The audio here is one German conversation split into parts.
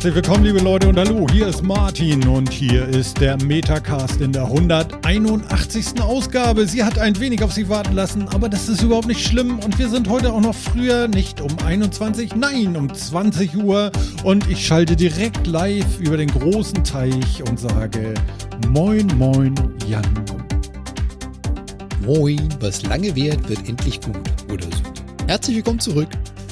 Herzlich willkommen, liebe Leute, und hallo, hier ist Martin und hier ist der Metacast in der 181. Ausgabe. Sie hat ein wenig auf Sie warten lassen, aber das ist überhaupt nicht schlimm und wir sind heute auch noch früher, nicht um 21, nein, um 20 Uhr und ich schalte direkt live über den großen Teich und sage Moin, Moin, Jan. Moin, was lange währt, wird endlich gut oder so. Herzlich willkommen zurück.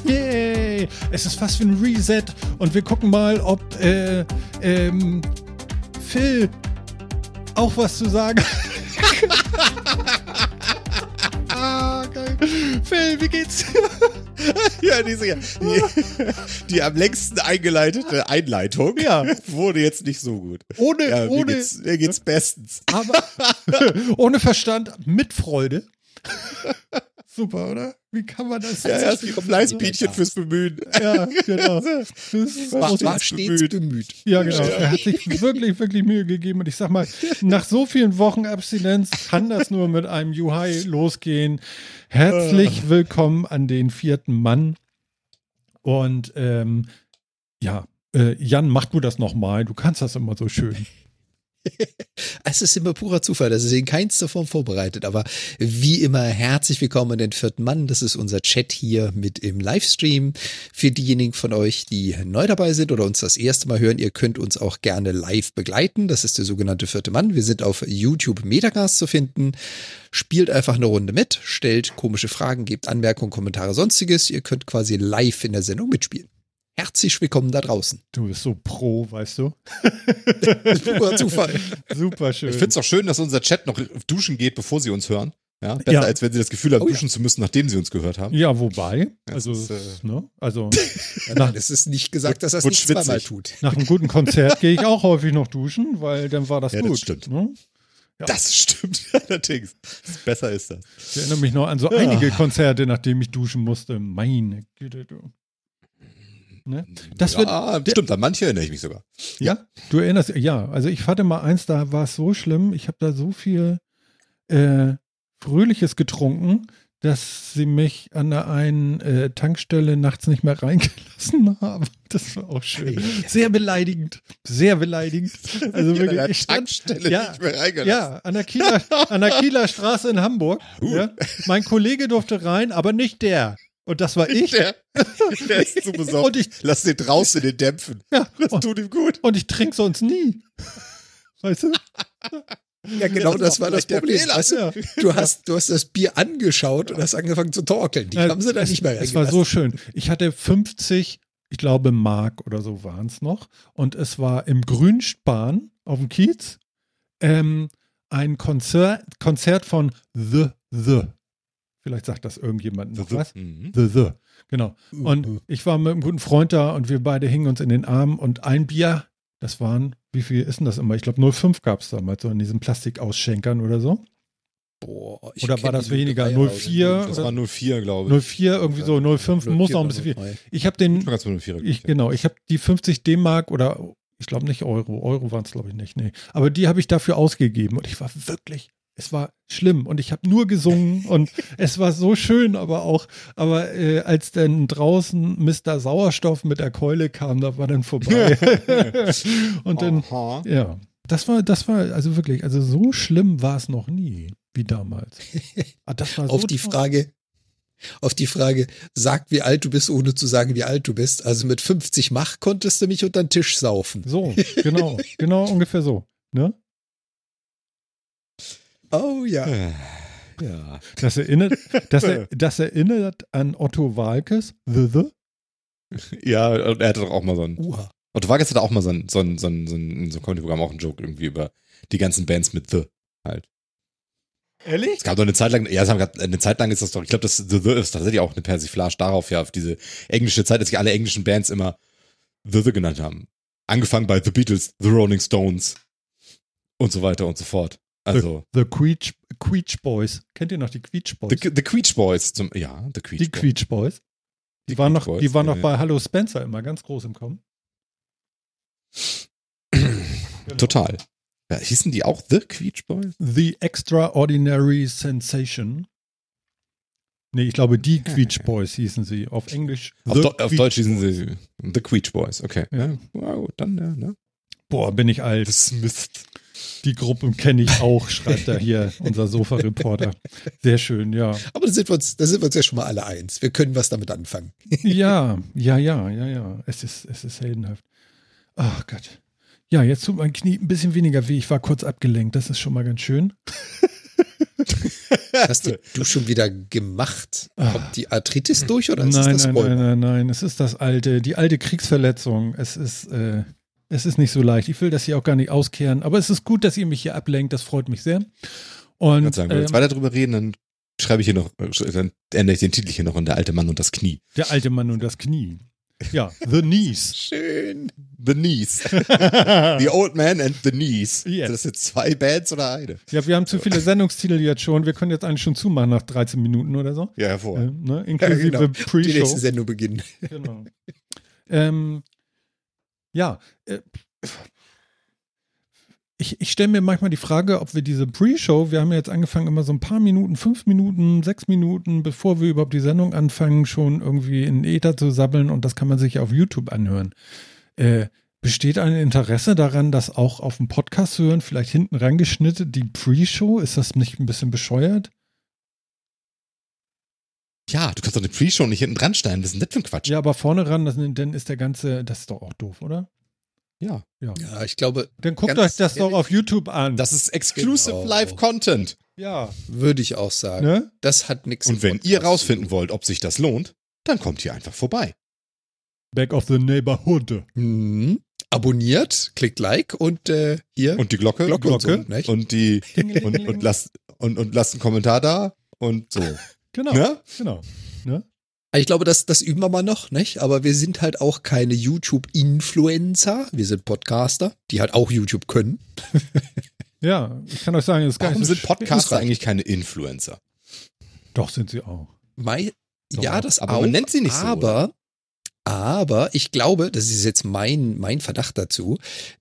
Yay! Es ist fast wie ein Reset und wir gucken mal, ob äh, ähm, Phil auch was zu sagen ah, geil. Phil, wie geht's ja, diese, die, die am längsten eingeleitete Einleitung ja. wurde jetzt nicht so gut. Ohne, ja, ohne. Mir geht's, mir geht's bestens. Aber ohne Verstand, mit Freude. Super, oder? Wie kann man das? Ja, erst ihre Fleißbienchen fürs Bemühen. Ja, genau. Das war, war stets bemüht. bemüht. Ja, genau. Er hat sich wirklich, wirklich Mühe gegeben. Und ich sag mal, nach so vielen Wochen Abstinenz kann das nur mit einem UI losgehen. Herzlich willkommen an den vierten Mann. Und ähm, ja, äh, Jan, mach du das nochmal. Du kannst das immer so schön. es ist immer purer Zufall, das ist in keinster Form vorbereitet, aber wie immer herzlich willkommen an den vierten Mann. Das ist unser Chat hier mit im Livestream. Für diejenigen von euch, die neu dabei sind oder uns das erste Mal hören, ihr könnt uns auch gerne live begleiten. Das ist der sogenannte vierte Mann. Wir sind auf YouTube Metacast zu finden. Spielt einfach eine Runde mit, stellt komische Fragen, gebt Anmerkungen, Kommentare, sonstiges. Ihr könnt quasi live in der Sendung mitspielen. Herzlich willkommen da draußen. Du bist so pro, weißt du? Purer Zufall. Super schön. Ich finde es auch schön, dass unser Chat noch duschen geht, bevor sie uns hören. Ja, besser ja. als wenn sie das Gefühl haben, oh, duschen ja. zu müssen, nachdem sie uns gehört haben. Ja, wobei, also, ist, äh, ne, also nach, es ist nicht gesagt, dass es nicht schwitzig. zweimal tut. Nach einem guten Konzert gehe ich auch häufig noch duschen, weil dann war das ja, gut. Das stimmt. Ne? Ja. Das stimmt allerdings. Besser ist das. Ich erinnere mich noch an so einige Konzerte, nachdem ich duschen musste. Meine Güte, du. Ne? Das ja, wird, stimmt, an manche erinnere ich mich sogar. Ja, du erinnerst, ja, also ich hatte mal eins, da war es so schlimm, ich habe da so viel äh, Fröhliches getrunken, dass sie mich an der einen äh, Tankstelle nachts nicht mehr reingelassen haben. Das war auch schön. Sehr beleidigend. Sehr beleidigend. Also wirklich, an der Tankstelle ja, nicht mehr reingelassen. Ja, an der, Kieler, an der Kieler Straße in Hamburg. Uh. Ja. Mein Kollege durfte rein, aber nicht der. Und das war ich. Der, der ist zu besoffen. Und ich, Lass den draußen in den Dämpfen. Ja. Das und, tut ihm gut. Und ich trinke sonst nie. Weißt du? Ja, genau, ja, das, das war das Problem. Weißt du, du, hast, du hast das Bier angeschaut und hast angefangen zu torkeln. Die ja, haben sie dann nicht mehr Es war so schön. Ich hatte 50, ich glaube, Mark oder so waren es noch. Und es war im Grünspan auf dem Kiez ähm, ein Konzert, Konzert von The The. Vielleicht sagt das irgendjemand noch was. Mhm. Genau. Und mhm. ich war mit einem guten Freund da und wir beide hingen uns in den Armen und ein Bier, das waren, wie viel ist denn das immer? Ich glaube 0,5 gab es damals, so in diesen Plastikausschenkern oder so. Boah, oder war das weniger? 0,4? Das war 0,4, glaube ich. 0,4, irgendwie so, 0,5, muss auch ein bisschen viel. Ich habe den, ich, genau, ich habe die 50 D-Mark oder ich glaube nicht Euro, Euro waren es glaube ich nicht, nee. Aber die habe ich dafür ausgegeben und ich war wirklich es war schlimm und ich habe nur gesungen und es war so schön, aber auch, aber äh, als dann draußen Mr. Sauerstoff mit der Keule kam, da war dann vorbei. und dann, Aha. ja, das war, das war also wirklich, also so schlimm war es noch nie wie damals. Ah, so Auf die toll. Frage, auf die Frage, sag, wie alt du bist, ohne zu sagen, wie alt du bist. Also mit 50 Mach konntest du mich unter den Tisch saufen. So, genau, genau ungefähr so. Ne? Oh ja. Äh, ja. Das erinnert, das, das erinnert an Otto Walkes, The The. Ja, er hatte doch auch mal so ein. Uha. Otto Walkes hatte auch mal so ein, so ein, so ein, so ein, so ein Comedy-Programm, auch ein Joke irgendwie über die ganzen Bands mit The halt. Ehrlich? Es gab doch eine Zeit lang, ja, es haben eine Zeit lang ist das doch, ich glaube, das The The ist tatsächlich auch eine Persiflage darauf, ja, auf diese englische Zeit, dass sich alle englischen Bands immer The The genannt haben. Angefangen bei The Beatles, The Rolling Stones und so weiter und so fort. Also. The, the Queech, Queech Boys. Kennt ihr noch die Queech Boys? The, the Queech Boys. Zum, ja, The Queech Die Boys. Queech Boys. Die, die waren, noch, Boys, die waren ja, noch bei Hallo Spencer immer ganz groß im Kommen. genau. Total. Ja, hießen die auch The Queech Boys? The Extraordinary Sensation. Nee, ich glaube, die Queech Boys hießen sie. Auf Englisch. Auf, Do auf Deutsch hießen sie The Queech Boys. Okay. Ja. Wow, dann, ja, ne? Boah, bin ich alt. Smith. Die Gruppe kenne ich auch, schreibt da hier unser Sofa-Reporter. Sehr schön, ja. Aber da sind, wir uns, da sind wir uns ja schon mal alle eins. Wir können was damit anfangen. ja, ja, ja, ja, ja. Es ist, es ist heldenhaft. Ach Gott. Ja, jetzt tut mein Knie ein bisschen weniger weh. Ich war kurz abgelenkt. Das ist schon mal ganz schön. Hast du schon wieder gemacht? Ah. Kommt die Arthritis durch oder ist nein, das nein, nein, nein, nein. Es ist das alte, die alte Kriegsverletzung. Es ist, äh, es ist nicht so leicht. Ich will das hier auch gar nicht auskehren, aber es ist gut, dass ihr mich hier ablenkt. Das freut mich sehr. Und, ich sagen, wenn wir jetzt ähm, weiter drüber reden, dann schreibe ich hier noch, dann ändere ich den Titel hier noch in Der alte Mann und das Knie. Der alte Mann und das Knie. Ja, The Knees. Schön. The Knees. the Old Man and The Knees. Yes. Das sind zwei Bands oder eine? Ja, wir haben zu viele Sendungstitel jetzt schon. Wir können jetzt eigentlich schon zumachen nach 13 Minuten oder so. Ja, hervorragend. Äh, ne? Inklusive ja, genau. Pre-Show. Die nächste Sendung beginnen. Genau. ähm, ja, äh, ich, ich stelle mir manchmal die Frage, ob wir diese Pre-Show, wir haben ja jetzt angefangen, immer so ein paar Minuten, fünf Minuten, sechs Minuten, bevor wir überhaupt die Sendung anfangen, schon irgendwie in Ether zu sabbeln und das kann man sich auf YouTube anhören. Äh, besteht ein Interesse daran, das auch auf dem Podcast zu hören, vielleicht hinten reingeschnitten, die Pre-Show? Ist das nicht ein bisschen bescheuert? Ja, du kannst doch eine Pre-Show nicht hinten dran stellen. Das ist ein Quatsch. Ja, aber vorne ran, das, dann ist der ganze, das ist doch auch doof, oder? Ja. Ja, ja ich glaube. Dann guckt euch das doch auf YouTube an. Das ist Exclusive genau. Live Content. Ja. Würde ich auch sagen. Ne? Das hat nichts. Und wenn ihr rausfinden wollt, ob sich das lohnt, dann kommt ihr einfach vorbei. Back of the Neighborhood. Mhm. Abonniert, klickt Like und äh, hier. Und die Glocke. Glocke, Glocke. Und, so, und, die und, und, lasst, und, und lasst einen Kommentar da und so. Genau. Ne? Genau. Ne? Ich glaube, das, das üben wir mal noch, nicht? Aber wir sind halt auch keine YouTube-Influencer. Wir sind Podcaster, die halt auch YouTube können. ja, ich kann euch sagen, es ist Warum sind Podcaster eigentlich keine Influencer? Doch, sind sie auch. Mai, ja, das aber auch. man nennt sie nicht aber, so. Aber ich glaube, das ist jetzt mein, mein Verdacht dazu,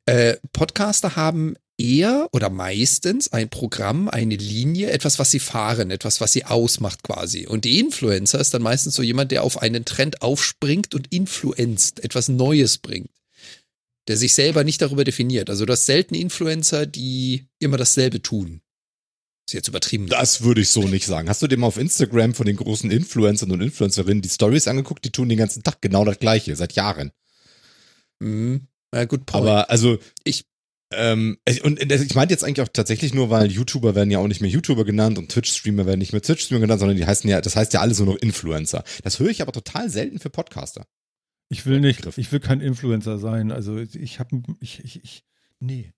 äh, Podcaster haben eher oder meistens ein Programm, eine Linie, etwas, was sie fahren, etwas, was sie ausmacht quasi. Und die Influencer ist dann meistens so jemand, der auf einen Trend aufspringt und influenzt, etwas Neues bringt. Der sich selber nicht darüber definiert. Also du hast selten Influencer, die immer dasselbe tun. Ist jetzt übertrieben. Das würde ich so nicht sagen. Hast du dir mal auf Instagram von den großen Influencern und Influencerinnen die Stories angeguckt? Die tun den ganzen Tag genau das Gleiche, seit Jahren. Mhm. Ja, gut, point. Aber also ich ähm, und ich meinte jetzt eigentlich auch tatsächlich nur, weil YouTuber werden ja auch nicht mehr YouTuber genannt und Twitch-Streamer werden nicht mehr Twitch-Streamer genannt, sondern die heißen ja, das heißt ja alles nur noch Influencer. Das höre ich aber total selten für Podcaster. Ich will nicht, ich will kein Influencer sein. Also ich habe, ich, ich, ich, nee.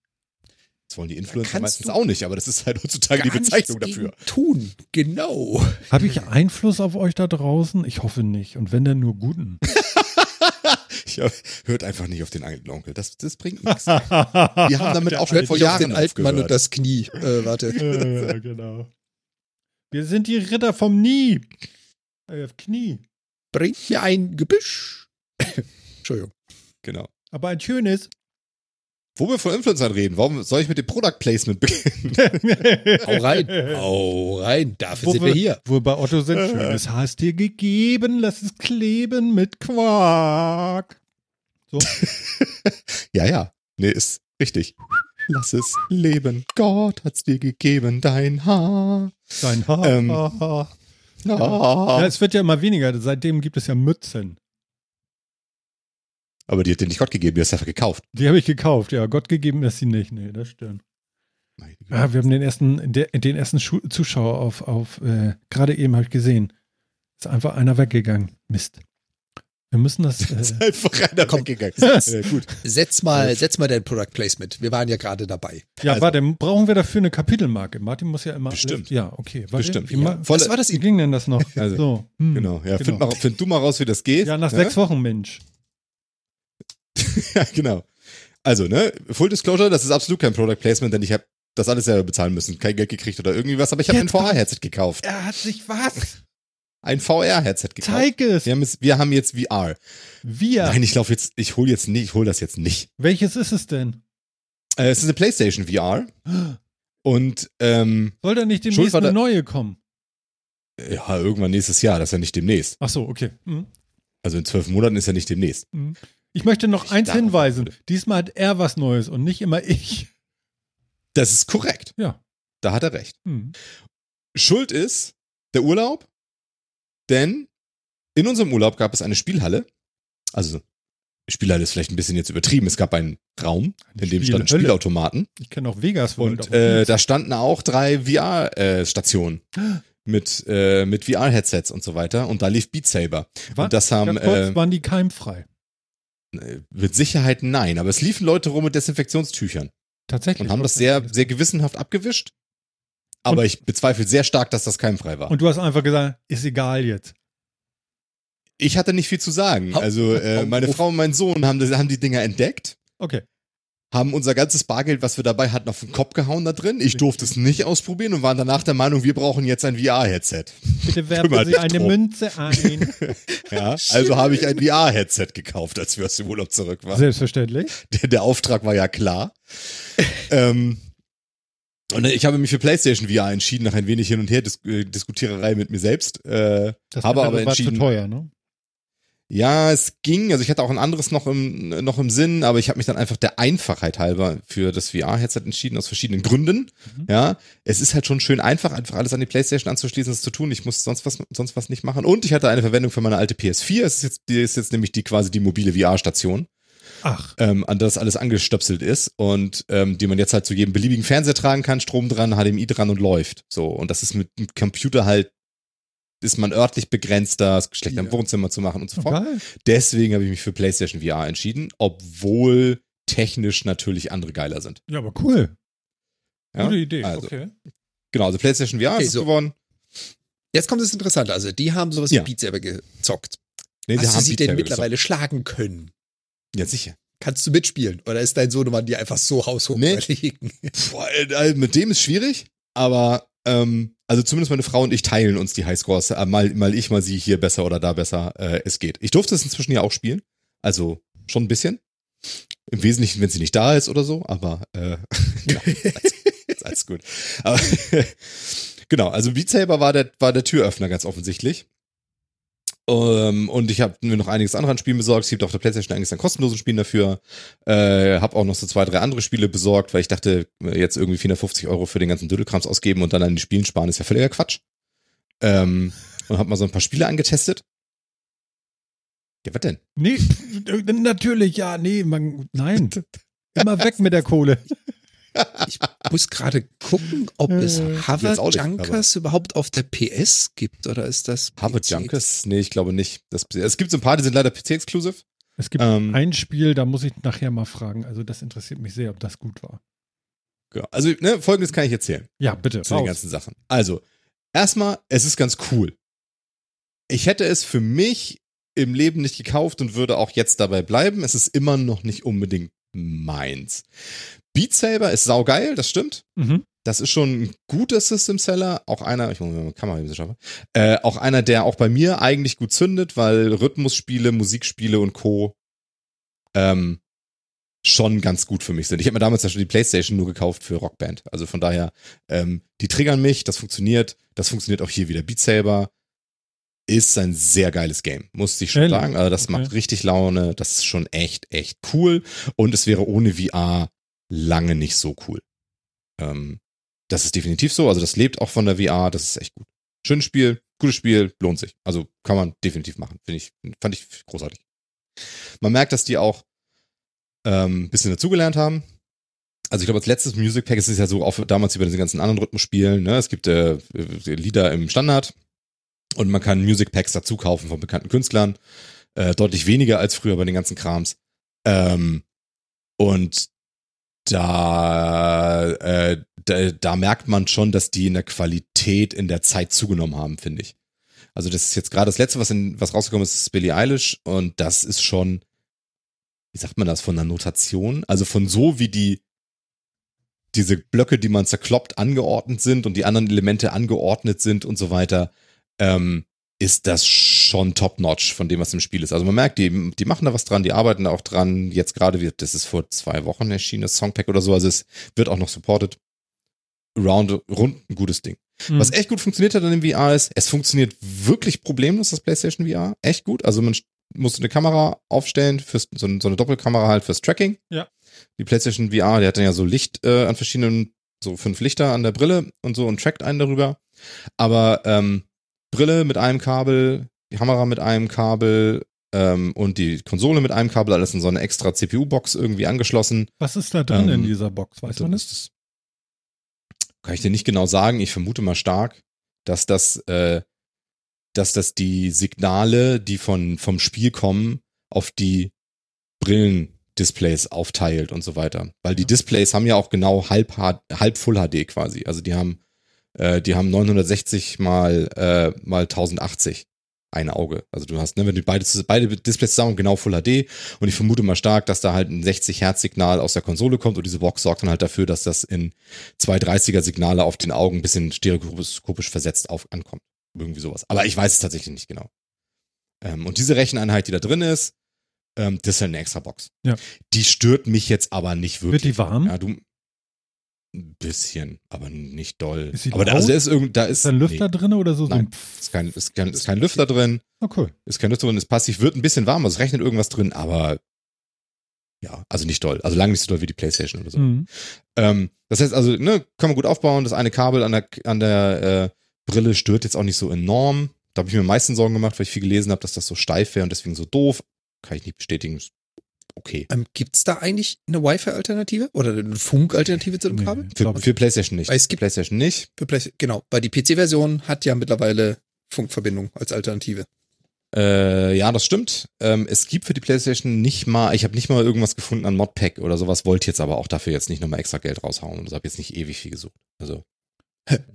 Das wollen die Influencer meistens auch nicht, aber das ist halt heutzutage die Bezeichnung dafür. Tun, genau. Habe ich Einfluss auf euch da draußen? Ich hoffe nicht. Und wenn dann nur guten. Ich hört einfach nicht auf den alten Onkel. Das, das bringt nichts. Wir haben damit auch schon vor Jahren den alten Mann und das Knie. Äh, warte. ja, genau. Wir sind die Ritter vom Nie. Äh, Knie. Bringt mir ein Gebüsch. Entschuldigung. Genau. Aber ein schönes. Wo wir von Influencern reden, warum soll ich mit dem Product Placement beginnen? Hau rein. Hau rein. Dafür wo sind wir, wir hier. Wo bei Otto sind. Schönes hast dir gegeben, lass es kleben mit Quark. So. ja, ja. Nee, ist richtig. Lass es leben. Gott hat's dir gegeben, dein Haar. Dein Haar. Ähm, ah. ja, es wird ja immer weniger. Seitdem gibt es ja Mützen. Aber die hat dir nicht Gott gegeben, die hast du einfach gekauft. Die habe ich gekauft, ja. Gott gegeben ist sie nicht. Nee, das stimmt. Ah, wir haben den ersten, den ersten Zuschauer auf, auf äh, gerade eben habe ich gesehen. Ist einfach einer weggegangen. Mist. Wir müssen das. Äh, ist einfach einer komm, weggegangen. Setz, ja, gut. Setz mal, setz mal dein Product Placement. Wir waren ja gerade dabei. Ja, also. warte, brauchen wir dafür eine Kapitelmarke? Martin muss ja immer. Bestimmt. Alles, ja, okay. Warte, Bestimmt. Wie, ja. Was war das? Wie ging denn das noch? Also, so. Hm, genau. Ja, genau. Find, mal, find, du mal raus, wie das geht. Ja, nach ne? sechs Wochen, Mensch. ja, genau. Also, ne, Full Disclosure, das ist absolut kein Product Placement, denn ich habe das alles selber bezahlen müssen, kein Geld gekriegt oder irgendwie was, aber ich habe ein VR-Headset gekauft. Er hat sich was? Ein VR-Headset gekauft. Zeig es. Wir haben, es, wir haben jetzt VR. Wir? Nein, ich laufe jetzt, ich hole jetzt nicht, ich hole das jetzt nicht. Welches ist es denn? Äh, es ist eine PlayStation VR. Und ähm, soll da nicht demnächst eine neue kommen? Ja, irgendwann nächstes Jahr, das ist ja nicht demnächst. Ach so, okay. Mhm. Also in zwölf Monaten ist ja nicht demnächst. Mhm. Ich möchte noch ich eins hinweisen. Diesmal hat er was Neues und nicht immer ich. Das ist korrekt. Ja. Da hat er recht. Mhm. Schuld ist der Urlaub, denn in unserem Urlaub gab es eine Spielhalle. Also Spielhalle ist vielleicht ein bisschen jetzt übertrieben. Es gab einen Raum, in dem standen Spielautomaten. Ich kenne auch Vegas World. Und äh, da standen auch drei VR-Stationen. Äh, mit, äh, mit VR-Headsets und so weiter. Und da lief Beat Saber. Was? Und das haben. Kurz, äh, waren die keimfrei? Äh, mit Sicherheit nein, aber es liefen Leute rum mit Desinfektionstüchern. Tatsächlich. Und haben das sehr, sehr gewissenhaft abgewischt. Aber und, ich bezweifle sehr stark, dass das keimfrei war. Und du hast einfach gesagt, ist egal jetzt. Ich hatte nicht viel zu sagen. Also äh, meine Frau und mein Sohn haben, haben die Dinger entdeckt. Okay haben unser ganzes Bargeld, was wir dabei hatten, auf den Kopf gehauen da drin. Ich durfte es nicht ausprobieren und waren danach der Meinung, wir brauchen jetzt ein VR-Headset. Bitte werfen Sie eine drum. Münze ein. ja, also habe ich ein VR-Headset gekauft, als wir aus dem Urlaub zurück waren. Selbstverständlich. Der, der Auftrag war ja klar. ähm, und ich habe mich für PlayStation VR entschieden, nach ein wenig hin und her Dis äh, Diskutiererei mit mir selbst. Äh, das habe aber entschieden. Zu teuer, ne? Ja, es ging. Also ich hatte auch ein anderes noch im, noch im Sinn, aber ich habe mich dann einfach der Einfachheit halber für das VR-Headset entschieden, aus verschiedenen Gründen. Mhm. Ja, es ist halt schon schön einfach, einfach alles an die Playstation anzuschließen, das zu tun. Ich muss sonst was, sonst was nicht machen. Und ich hatte eine Verwendung für meine alte PS4. Es ist jetzt, die ist jetzt nämlich die quasi die mobile VR-Station. Ach. Ähm, an das alles angestöpselt ist und ähm, die man jetzt halt zu jedem beliebigen Fernseher tragen kann, Strom dran, HDMI dran und läuft. So. Und das ist mit dem Computer halt ist man örtlich begrenzter, es schlecht ja. im Wohnzimmer zu machen und so fort. Geil. Deswegen habe ich mich für PlayStation VR entschieden, obwohl technisch natürlich andere geiler sind. Ja, aber cool. Ja? Gute Idee, also, okay. Genau, also PlayStation VR okay, ist so. geworden. Jetzt kommt das Interessante, also die haben sowas ja. wie Beat selber gezockt. Nee, Hast du sie denn mittlerweile gezockt. schlagen können? Ja, sicher. Kannst du mitspielen? Oder ist dein Sohnemann dir einfach so haushoch nee. Boah, äh, mit dem ist schwierig, aber ähm, also zumindest meine Frau und ich teilen uns die Highscores. Äh, mal, mal ich, mal sie hier besser oder da besser. Äh, es geht. Ich durfte es inzwischen ja auch spielen. Also schon ein bisschen. Im Wesentlichen, wenn sie nicht da ist oder so, aber äh, ja, alles, alles gut. Aber, genau, also Beat Saber war der, war der Türöffner ganz offensichtlich. Ähm, und ich habe mir noch einiges andere an Spielen besorgt. Es gibt auf der PlayStation eigentlich einen kostenlosen Spiel dafür. Äh, habe auch noch so zwei, drei andere Spiele besorgt, weil ich dachte, jetzt irgendwie 450 Euro für den ganzen Dödelkrams ausgeben und dann an die Spielen sparen, ist ja völliger Quatsch. Ähm, und habe mal so ein paar Spiele angetestet. Ja, was denn? Nee, natürlich, ja, nee, man, nein. Immer weg mit der Kohle. Ich muss gerade gucken, ob es äh, Harvard Junkers überhaupt auf der PS gibt oder ist das PC? Harvard Junkers? Nee, ich glaube nicht. Das, es gibt so ein paar, die sind leider PC-exclusive. Es gibt ähm, ein Spiel, da muss ich nachher mal fragen. Also das interessiert mich sehr, ob das gut war. Ja, also ne, folgendes kann ich erzählen. Ja, bitte. Zu raus. den ganzen Sachen. Also, erstmal, es ist ganz cool. Ich hätte es für mich im Leben nicht gekauft und würde auch jetzt dabei bleiben. Es ist immer noch nicht unbedingt meins. Beat Saber ist saugeil, das stimmt. Mhm. Das ist schon ein guter System Seller, auch einer, ich muss mal Kamera schaffen, äh, auch einer, der auch bei mir eigentlich gut zündet, weil Rhythmusspiele, Musikspiele und Co. Ähm, schon ganz gut für mich sind. Ich habe mir damals ja schon die Playstation nur gekauft für Rockband. Also von daher, ähm, die triggern mich, das funktioniert. Das funktioniert auch hier wieder. Beat Saber ist ein sehr geiles Game, muss ich schon Ehrlich? sagen. Also das okay. macht richtig Laune. Das ist schon echt, echt cool. Und es wäre ohne VR lange nicht so cool. Ähm, das ist definitiv so. Also das lebt auch von der VR. Das ist echt gut. Schönes Spiel, gutes Spiel, lohnt sich. Also kann man definitiv machen. Finde ich, fand ich großartig. Man merkt, dass die auch ähm, ein bisschen dazugelernt haben. Also ich glaube, als letztes Music Pack ist es ja so, auch damals wie bei den ganzen anderen Rhythmusspielen, ne? Es gibt äh, Lieder im Standard und man kann Music Packs dazu kaufen von bekannten Künstlern. Äh, deutlich weniger als früher bei den ganzen Krams. Ähm, und da, äh, da, da merkt man schon, dass die in der Qualität in der Zeit zugenommen haben, finde ich. Also das ist jetzt gerade das letzte, was, in, was rausgekommen ist, ist Billie Eilish und das ist schon, wie sagt man das, von der Notation? Also von so wie die, diese Blöcke, die man zerkloppt, angeordnet sind und die anderen Elemente angeordnet sind und so weiter, ähm, ist das schon top-notch von dem, was im Spiel ist. Also man merkt, die, die machen da was dran, die arbeiten da auch dran. Jetzt gerade, wird, das ist vor zwei Wochen erschienen, das Songpack oder so, also es wird auch noch supported. round, rund ein gutes Ding. Mhm. Was echt gut funktioniert hat an dem VR ist, es funktioniert wirklich problemlos, das PlayStation VR. Echt gut. Also man muss eine Kamera aufstellen, fürs, so, so eine Doppelkamera halt fürs Tracking. Ja. Die PlayStation VR, die hat dann ja so Licht äh, an verschiedenen, so fünf Lichter an der Brille und so und trackt einen darüber. Aber ähm, Brille mit einem Kabel, die Kamera mit einem Kabel ähm, und die Konsole mit einem Kabel, alles in so eine extra CPU-Box irgendwie angeschlossen. Was ist da drin ähm, in dieser Box? Weiß man das? Kann ich dir nicht genau sagen. Ich vermute mal stark, dass das, äh, dass das die Signale, die von, vom Spiel kommen, auf die Brillendisplays aufteilt und so weiter. Weil die Displays haben ja auch genau halb, halb Full HD quasi. Also die haben, äh, die haben 960 mal, äh, mal 1080 ein Auge. Also du hast, ne, wenn du beide, beide Displays zusammen genau Full HD und ich vermute mal stark, dass da halt ein 60 Hertz Signal aus der Konsole kommt und diese Box sorgt dann halt dafür, dass das in 230er Signale auf den Augen ein bisschen stereoskopisch versetzt auf, ankommt. Irgendwie sowas. Aber ich weiß es tatsächlich nicht genau. Ähm, und diese Recheneinheit, die da drin ist, ähm, das ist halt eine extra Box. Ja. Die stört mich jetzt aber nicht wirklich. Wird die warm? Ja, du, ein bisschen, aber nicht doll. Ist aber da, also ist irgend, da ist, ist ein Lüfter nee. drin oder so? Nein, ist kein, ist kein, ist kein Lüfter drin. Okay. Ist kein Lüfter drin, ist passiv, wird ein bisschen warm, also es rechnet irgendwas drin, aber ja, also nicht doll. Also lange nicht so doll wie die Playstation oder so. Mhm. Ähm, das heißt also, ne, kann man gut aufbauen. Das eine Kabel an der, an der äh, Brille stört jetzt auch nicht so enorm. Da habe ich mir am meisten Sorgen gemacht, weil ich viel gelesen habe, dass das so steif wäre und deswegen so doof. Kann ich nicht bestätigen okay. Ähm, Gibt es da eigentlich eine Wi-Fi-Alternative oder eine Funk-Alternative zu dem Kabel? Nee, für, für, PlayStation nicht. Weil es gibt PlayStation nicht. Für Play genau, weil die PC-Version hat ja mittlerweile Funkverbindung als Alternative. Äh, ja, das stimmt. Ähm, es gibt für die PlayStation nicht mal, ich habe nicht mal irgendwas gefunden an Modpack oder sowas, wollte jetzt aber auch dafür jetzt nicht nochmal extra Geld raushauen und habe jetzt nicht ewig viel gesucht. Also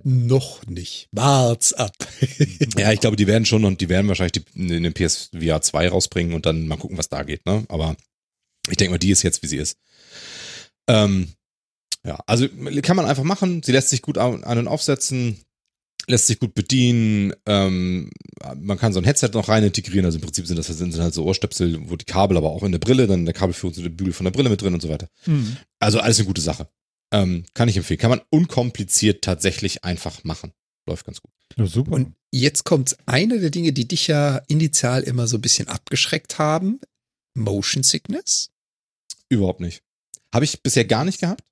noch nicht. Wart's ab. ja, ich glaube, die werden schon und die werden wahrscheinlich die, in den PSVR 2 rausbringen und dann mal gucken, was da geht, ne? Aber ich denke mal, die ist jetzt, wie sie ist. Ähm, ja, also kann man einfach machen. Sie lässt sich gut an und aufsetzen, lässt sich gut bedienen. Ähm, man kann so ein Headset noch rein integrieren. Also im Prinzip sind das sind halt so Ohrstöpsel, wo die Kabel aber auch in der Brille, dann der Kabelführung zu der Bügel von der Brille mit drin und so weiter. Mhm. Also alles eine gute Sache. Ähm, kann ich empfehlen. Kann man unkompliziert tatsächlich einfach machen. Läuft ganz gut. Ja, super. Und jetzt kommt eine der Dinge, die dich ja initial immer so ein bisschen abgeschreckt haben. Motion Sickness. Überhaupt nicht. Habe ich bisher gar nicht gehabt.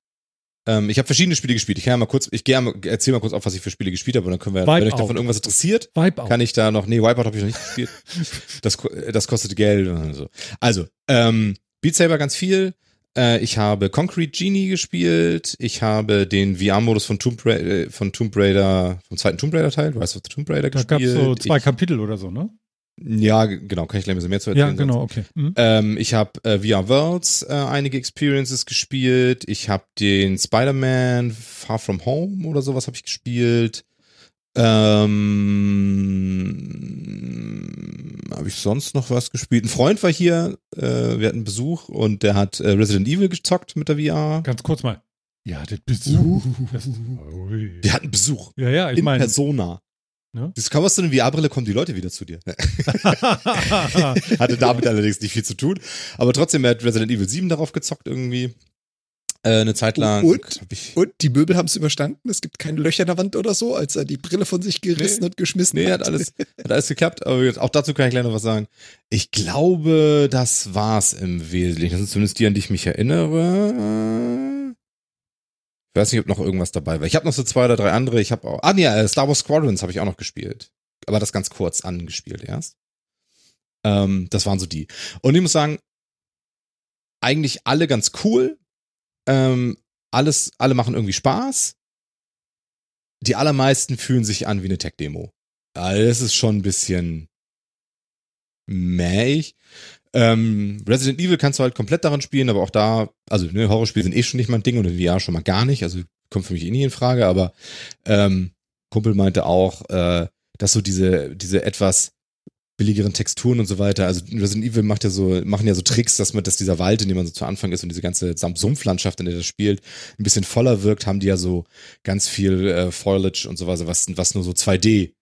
Ähm, ich habe verschiedene Spiele gespielt. Ich kann ja mal kurz, ich gerne erzähl mal kurz auf, was ich für Spiele gespielt habe und dann können wir, Wipeout. wenn euch davon irgendwas interessiert, Wipeout. kann ich da noch, nee, Wipeout habe ich noch nicht gespielt. das, das kostet Geld und so. Also, ähm, Beat Saber ganz viel. Äh, ich habe Concrete Genie gespielt. Ich habe den VR-Modus von, Tomb Ra äh, von Tomb Raider, vom zweiten Tomb Raider Teil, Rise of the Tomb Raider gespielt. Da gab so zwei ich, Kapitel oder so, ne? Ja, genau, kann ich gleich ein bisschen mehr zu erzählen. Ja, genau, okay. Mhm. Ähm, ich habe äh, VR Worlds äh, einige Experiences gespielt. Ich habe den Spider-Man Far From Home oder sowas habe ich gespielt. Ähm, habe ich sonst noch was gespielt? Ein Freund war hier, äh, wir hatten Besuch und der hat äh, Resident Evil gezockt mit der VR. Ganz kurz mal. Ja, der Besuch. Wir hatten Besuch. Ja, ja, ich meine. Persona. Ne? Das kaum aus so einer VR-Brille kommen die Leute wieder zu dir. Hatte damit allerdings nicht viel zu tun. Aber trotzdem, er hat Resident Evil 7 darauf gezockt irgendwie. Äh, eine Zeit lang. Und, und die Möbel haben es überstanden. Es gibt keine Löcher in der Wand oder so, als er die Brille von sich gerissen nee, und geschmissen nee, hat. hat alles, hat alles geklappt. Aber auch dazu kann ich gleich noch was sagen. Ich glaube, das war's im Wesentlichen. Das sind zumindest die, an die ich mich erinnere. Ich weiß nicht, ob noch irgendwas dabei war. Ich habe noch so zwei oder drei andere. Ich habe auch. Ah, nee, äh, Star Wars Squadrons habe ich auch noch gespielt. Aber das ganz kurz angespielt erst. Ähm, das waren so die. Und ich muss sagen, eigentlich alle ganz cool. Ähm, alles, alle machen irgendwie Spaß. Die allermeisten fühlen sich an wie eine Tech-Demo. Also das ist schon ein bisschen mähig. Ähm, Resident Evil kannst du halt komplett daran spielen, aber auch da, also ne, Horrorspiele sind eh schon nicht mein Ding und in VR schon mal gar nicht, also kommt für mich eh nie in Frage, aber ähm, Kumpel meinte auch, äh, dass so diese, diese etwas billigeren Texturen und so weiter. Also Resident Evil macht ja so, machen ja so Tricks, dass man, dass dieser Wald, in dem man so zu Anfang ist und diese ganze Sumpflandschaft, in der das spielt, ein bisschen voller wirkt, haben die ja so ganz viel äh, Foliage und so was, was nur so 2D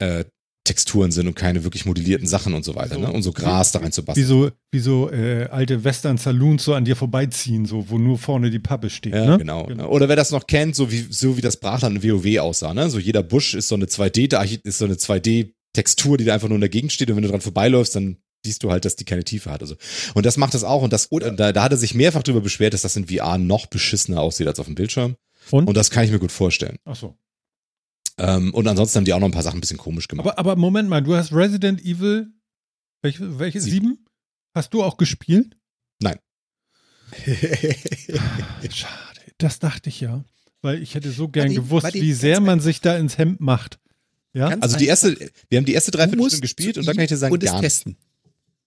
äh, Texturen sind und keine wirklich modellierten Sachen und so weiter, so, ne? Und so Gras da rein zu basteln. Wie so, wie so äh, alte Western-Saloons so an dir vorbeiziehen, so, wo nur vorne die Pappe steht. Ja, ne? genau. genau. Oder wer das noch kennt, so wie, so wie das Brachland in WoW aussah, ne? So jeder Busch ist so eine 2D, ist so eine 2D-Textur, die da einfach nur in der Gegend steht und wenn du dran vorbeiläufst, dann siehst du halt, dass die keine Tiefe hat. Also. Und das macht das auch. Und das, Oder, da, da hat er sich mehrfach darüber beschwert, dass das in VR noch beschissener aussieht als auf dem Bildschirm. Und? Und das kann ich mir gut vorstellen. Ach so. Ähm, und ansonsten haben die auch noch ein paar Sachen ein bisschen komisch gemacht. Aber, aber Moment mal, du hast Resident Evil, welche, welche sieben. sieben? Hast du auch gespielt? Nein. Schade, das dachte ich ja. Weil ich hätte so gern die, gewusst, wie sehr man sich da ins Hemd macht. Ja? also die erste, wir haben die erste Dreiviertelstunde gespielt und da kann ich dir sagen, und gar testen.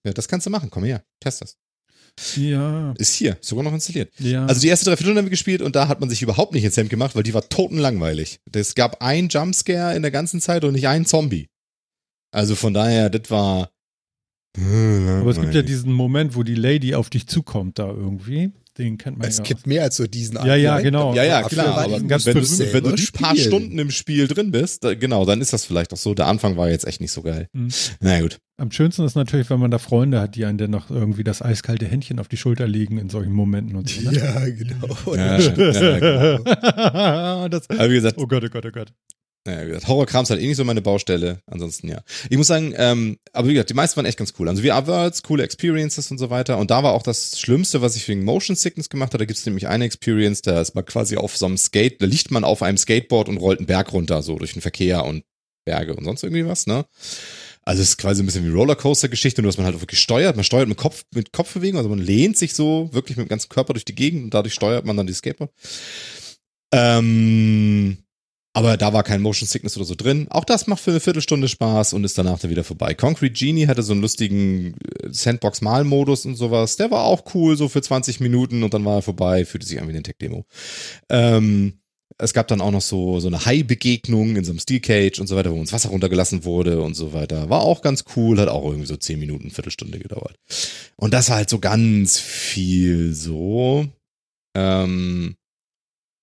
Ja, das kannst du machen. Komm her, test das. Ja. Ist hier, sogar noch installiert. Ja. Also die erste Dreiviertelstunde haben wir gespielt und da hat man sich überhaupt nicht ins Hemd gemacht, weil die war totenlangweilig. Es gab einen Jumpscare in der ganzen Zeit und nicht einen Zombie. Also von daher, das war. Aber es gibt ja diesen Moment, wo die Lady auf dich zukommt da irgendwie. Den kennt man es ja. Es gibt mehr als so diesen Ja, ja, genau. Ja, ja, klar. Aber wenn, du, wenn du die paar Stunden im Spiel drin bist, da, genau, dann ist das vielleicht auch so. Der Anfang war jetzt echt nicht so geil. Mhm. Na gut. Am schönsten ist natürlich, wenn man da Freunde hat, die einen dann noch irgendwie das eiskalte Händchen auf die Schulter legen in solchen Momenten und so. Ne? Ja, genau. Ja, ja, genau. das, Aber wie gesagt, oh Gott, oh Gott, oh Gott. Naja, wie gesagt, Horrorkram ist halt eh nicht so meine Baustelle. Ansonsten ja. Ich muss sagen, ähm, aber wie gesagt, die meisten waren echt ganz cool. Also VR Worlds, coole Experiences und so weiter. Und da war auch das Schlimmste, was ich wegen Motion Sickness gemacht habe. Da gibt es nämlich eine Experience, da ist man quasi auf so einem Skate, da liegt man auf einem Skateboard und rollt einen Berg runter, so durch den Verkehr und Berge und sonst irgendwie was, ne? Also es ist quasi ein bisschen wie Rollercoaster-Geschichte, nur dass man halt wirklich steuert. Man steuert mit Kopf, mit Kopfbewegung, also man lehnt sich so wirklich mit dem ganzen Körper durch die Gegend und dadurch steuert man dann die Skateboard. Ähm, aber da war kein Motion Sickness oder so drin. Auch das macht für eine Viertelstunde Spaß und ist danach dann wieder vorbei. Concrete Genie hatte so einen lustigen äh, Sandbox-Malmodus und sowas. Der war auch cool, so für 20 Minuten und dann war er vorbei, fühlte sich an wie eine Tech-Demo. Ähm, es gab dann auch noch so, so eine Hai-Begegnung in so einem Steel Cage und so weiter, wo uns Wasser runtergelassen wurde und so weiter. War auch ganz cool, hat auch irgendwie so 10 Minuten, Viertelstunde gedauert. Und das war halt so ganz viel so. Ähm,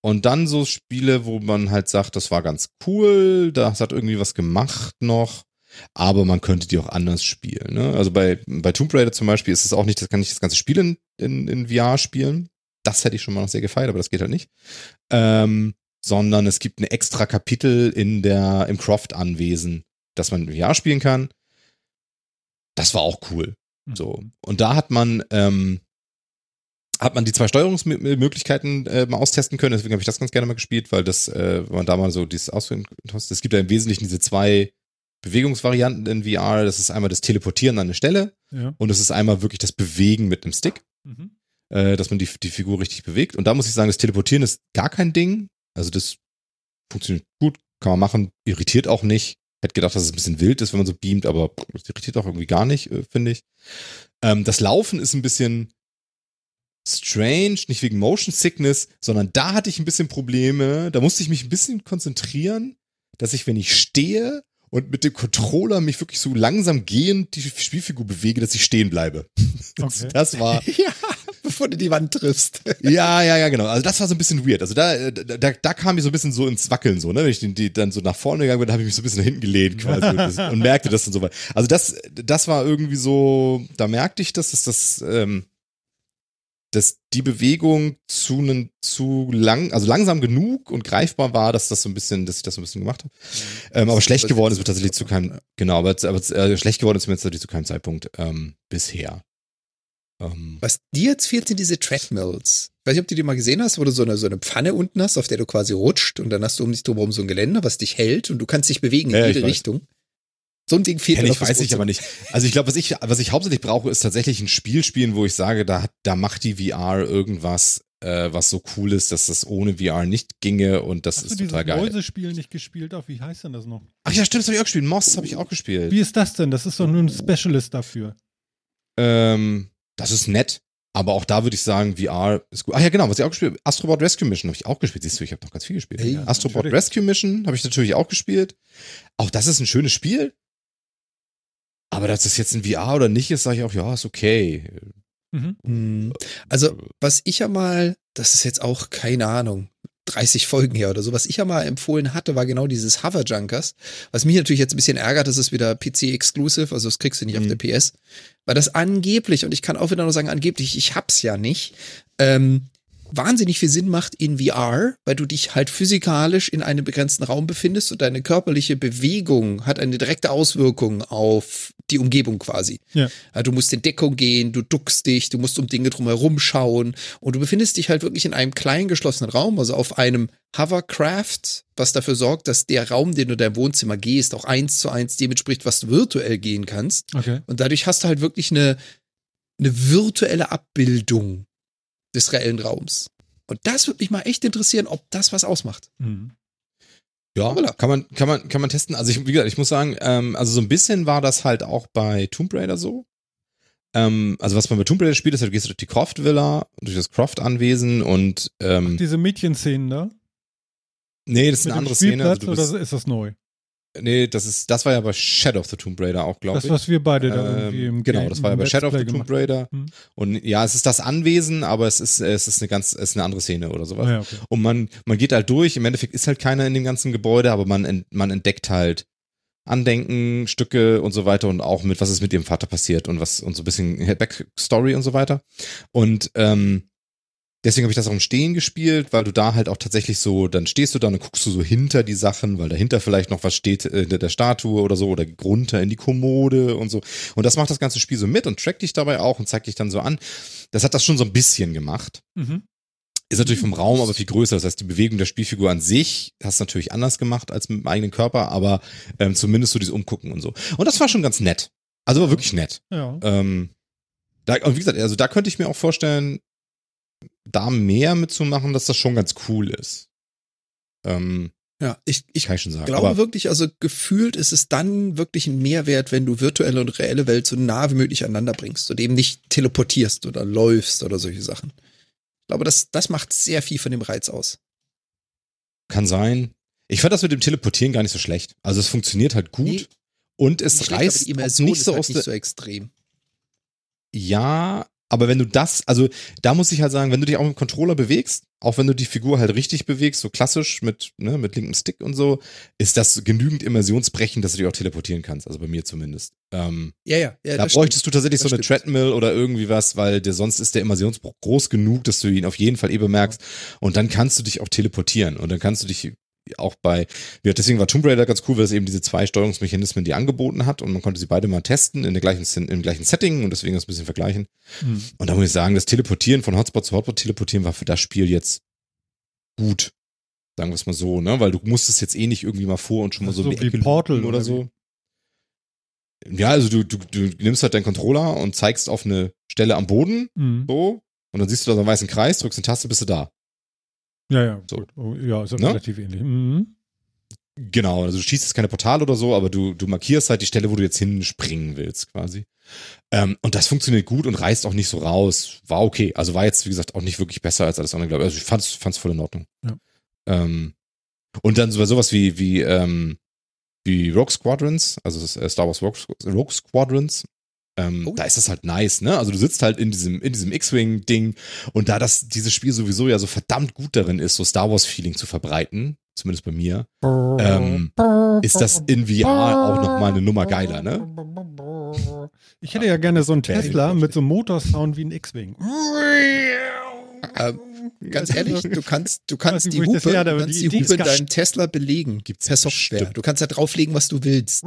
und dann so Spiele, wo man halt sagt, das war ganz cool, das hat irgendwie was gemacht noch, aber man könnte die auch anders spielen. Ne? Also bei, bei Tomb Raider zum Beispiel ist es auch nicht, das kann ich das ganze Spiel in, in, in VR spielen. Das hätte ich schon mal noch sehr gefeiert, aber das geht halt nicht. Ähm, sondern es gibt ein extra Kapitel in der, im Croft-Anwesen, das man in VR spielen kann. Das war auch cool. So. Mhm. Und da hat man ähm, hat man die zwei Steuerungsmöglichkeiten äh, mal austesten können. Deswegen habe ich das ganz gerne mal gespielt, weil das, äh, wenn man da mal so dieses ausführen Es gibt ja im Wesentlichen diese zwei Bewegungsvarianten in VR. Das ist einmal das Teleportieren an eine Stelle ja. und das ist einmal wirklich das Bewegen mit einem Stick, mhm. äh, dass man die, die Figur richtig bewegt. Und da muss ich sagen, das Teleportieren ist gar kein Ding. Also das funktioniert gut, kann man machen, irritiert auch nicht. Hätte gedacht, dass es ein bisschen wild ist, wenn man so beamt, aber das irritiert auch irgendwie gar nicht, äh, finde ich. Ähm, das Laufen ist ein bisschen strange, nicht wegen Motion Sickness, sondern da hatte ich ein bisschen Probleme. Da musste ich mich ein bisschen konzentrieren, dass ich, wenn ich stehe und mit dem Controller mich wirklich so langsam gehend die Spielfigur bewege, dass ich stehen bleibe. Okay. Das war. ja, bevor du die Wand triffst. ja, ja, ja, genau. Also das war so ein bisschen weird. Also da, da, da kam ich so ein bisschen so ins Wackeln, so, ne? Wenn ich die, die dann so nach vorne gegangen bin, habe ich mich so ein bisschen nach hinten gelehnt quasi und merkte das und so weiter. Also das, das war irgendwie so, da merkte ich das, dass das, ähm, dass die Bewegung zu einen zu lang, also langsam genug und greifbar war, dass das so ein bisschen, dass ich das so ein bisschen gemacht habe. Ähm, aber schlecht geworden ist mir tatsächlich zu keinem, genau, aber, aber äh, schlecht geworden ist mir tatsächlich zu keinem Zeitpunkt ähm, bisher. Ähm, Was dir jetzt fehlt, sind diese Treadmills. Ich weiß nicht, ob du die mal gesehen hast, wo du so eine, so eine Pfanne unten hast, auf der du quasi rutscht und dann hast du um dich drumherum so ein Geländer, was dich hält und du kannst dich bewegen in ja, jede Richtung. So ein Ding fehlt mir. Ich weiß ich aber nicht. Also ich glaube, was ich, was ich hauptsächlich brauche, ist tatsächlich ein Spiel spielen, wo ich sage, da, da macht die VR irgendwas, äh, was so cool ist, dass das ohne VR nicht ginge und das Hast ist total geil. Hast du dieses Mäusespiel nicht gespielt? Auch wie heißt denn das noch? Ach ja, stimmt, das habe ich auch gespielt. Moss habe ich auch gespielt. Wie ist das denn? Das ist doch nur ein Specialist dafür. Ähm, das ist nett. Aber auch da würde ich sagen, VR ist gut. Ach ja, genau, was ich auch gespielt habe. Astrobot Rescue Mission habe ich auch gespielt. Siehst du, ich habe noch ganz viel gespielt. Hey, Astrobot natürlich. Rescue Mission habe ich natürlich auch gespielt. Auch das ist ein schönes Spiel. Aber dass das jetzt ein VR oder nicht ist, sage ich auch, ja, ist okay. Mhm. mhm. Also, was ich ja mal, das ist jetzt auch keine Ahnung, 30 Folgen her oder so. Was ich ja mal empfohlen hatte, war genau dieses Hover Junkers. Was mich natürlich jetzt ein bisschen ärgert, das ist wieder PC-exclusive, also das kriegst du nicht mhm. auf der PS. Weil das angeblich, und ich kann auch wieder nur sagen, angeblich, ich hab's ja nicht, ähm, wahnsinnig viel Sinn macht in VR, weil du dich halt physikalisch in einem begrenzten Raum befindest und deine körperliche Bewegung hat eine direkte Auswirkung auf die Umgebung quasi. Ja. Du musst in Deckung gehen, du duckst dich, du musst um Dinge drumherum schauen und du befindest dich halt wirklich in einem kleinen geschlossenen Raum, also auf einem Hovercraft, was dafür sorgt, dass der Raum, den du in deinem Wohnzimmer gehst, auch eins zu eins dem entspricht, was du virtuell gehen kannst. Okay. Und dadurch hast du halt wirklich eine, eine virtuelle Abbildung des reellen Raums. Und das würde mich mal echt interessieren, ob das was ausmacht. Mhm. Ja, kann man, kann man, kann man testen. Also ich, wie gesagt, ich muss sagen, ähm, also so ein bisschen war das halt auch bei Tomb Raider so. Ähm, also was man bei Tomb Raider spielt, ist, halt, du gehst durch die Croft Villa, durch das Croft Anwesen und ähm, Ach, diese Mädchenszenen da? Nee, das ist eine andere Szene. Also oder ist das neu? Nee, das ist, das war ja bei Shadow of the Tomb Raider auch, glaube ich. Das, was wir beide da ähm, irgendwie im Genau, das war ja bei Shadow of the Tomb Raider. Hm. Und ja, es ist das Anwesen, aber es ist, es ist eine ganz, es ist eine andere Szene oder sowas. Ja, okay. Und man, man geht halt durch, im Endeffekt ist halt keiner in dem ganzen Gebäude, aber man, man entdeckt halt Andenken, Stücke und so weiter und auch mit, was ist mit ihrem Vater passiert und was, und so ein bisschen Backstory und so weiter. Und, ähm, Deswegen habe ich das auch im Stehen gespielt, weil du da halt auch tatsächlich so, dann stehst du da und guckst du so hinter die Sachen, weil dahinter vielleicht noch was steht äh, der Statue oder so oder runter in die Kommode und so. Und das macht das ganze Spiel so mit und trackt dich dabei auch und zeigt dich dann so an. Das hat das schon so ein bisschen gemacht. Mhm. Ist natürlich vom Raum aber viel größer. Das heißt, die Bewegung der Spielfigur an sich hast du natürlich anders gemacht als mit dem eigenen Körper, aber ähm, zumindest so dieses Umgucken und so. Und das war schon ganz nett. Also war wirklich nett. Ja. Ähm, da, und wie gesagt, also da könnte ich mir auch vorstellen, da mehr mitzumachen, dass das schon ganz cool ist. Ähm, ja, ich, ich kann ich schon sagen. glaube Aber wirklich, also gefühlt ist es dann wirklich ein Mehrwert, wenn du virtuelle und reelle Welt so nah wie möglich aneinander bringst und eben nicht teleportierst oder läufst oder solche Sachen. Ich glaube, das, das macht sehr viel von dem Reiz aus. Kann sein. Ich fand das mit dem Teleportieren gar nicht so schlecht. Also es funktioniert halt gut nee, und es reißt nicht so halt aus nicht so extrem. Ja, aber wenn du das, also da muss ich halt sagen, wenn du dich auch mit dem Controller bewegst, auch wenn du die Figur halt richtig bewegst, so klassisch mit, ne, mit linkem Stick und so, ist das genügend immersionsbrechend, dass du dich auch teleportieren kannst. Also bei mir zumindest. Ähm, ja, ja, ja. Da bräuchtest stimmt. du tatsächlich das so eine stimmt. Treadmill oder irgendwie was, weil der, sonst ist der Immersionsbruch groß genug, dass du ihn auf jeden Fall eh bemerkst. Und dann kannst du dich auch teleportieren und dann kannst du dich auch bei, ja, deswegen war Tomb Raider ganz cool, weil es eben diese zwei Steuerungsmechanismen, die angeboten hat und man konnte sie beide mal testen in der gleichen, im gleichen Setting und deswegen das ein bisschen vergleichen. Mhm. Und da muss ich sagen, das Teleportieren von Hotspot zu Hotspot teleportieren war für das Spiel jetzt gut. Sagen wir es mal so, ne? Weil du musstest jetzt eh nicht irgendwie mal vor und schon mal so, so die Ecke Portal oder so. Ja, also du, du, du nimmst halt deinen Controller und zeigst auf eine Stelle am Boden, mhm. so, und dann siehst du da so einen weißen Kreis, drückst eine Taste, bist du da. Ja, ja. So. Oh, ja, ist ne? relativ ähnlich. Mhm. Genau, also du schießt jetzt keine Portale oder so, aber du, du markierst halt die Stelle, wo du jetzt hinspringen willst, quasi. Ähm, und das funktioniert gut und reißt auch nicht so raus. War okay. Also war jetzt, wie gesagt, auch nicht wirklich besser als alles andere, glaube ich. Also ich fand's, fand's voll in Ordnung. Ja. Ähm, und dann so, sowas wie, wie, ähm, wie Rogue Squadrons, also äh, Star Wars Rogue, Rogue Squadrons, ähm, oh. Da ist das halt nice, ne? Also du sitzt halt in diesem, in diesem X-Wing-Ding und da das, dieses Spiel sowieso ja so verdammt gut darin ist, so Star Wars-Feeling zu verbreiten, zumindest bei mir, ähm, ist das in VR auch nochmal eine Nummer geiler, ne? Ich hätte ja gerne so einen Tesla mit so einem Motorsound wie ein X-Wing. Ähm, ganz ehrlich, du kannst, du kannst die Hupe, her, du kannst die, die Hupe in deinem Tesla belegen. Gibt's per Software. Stimmt. Du kannst da drauflegen, was du willst.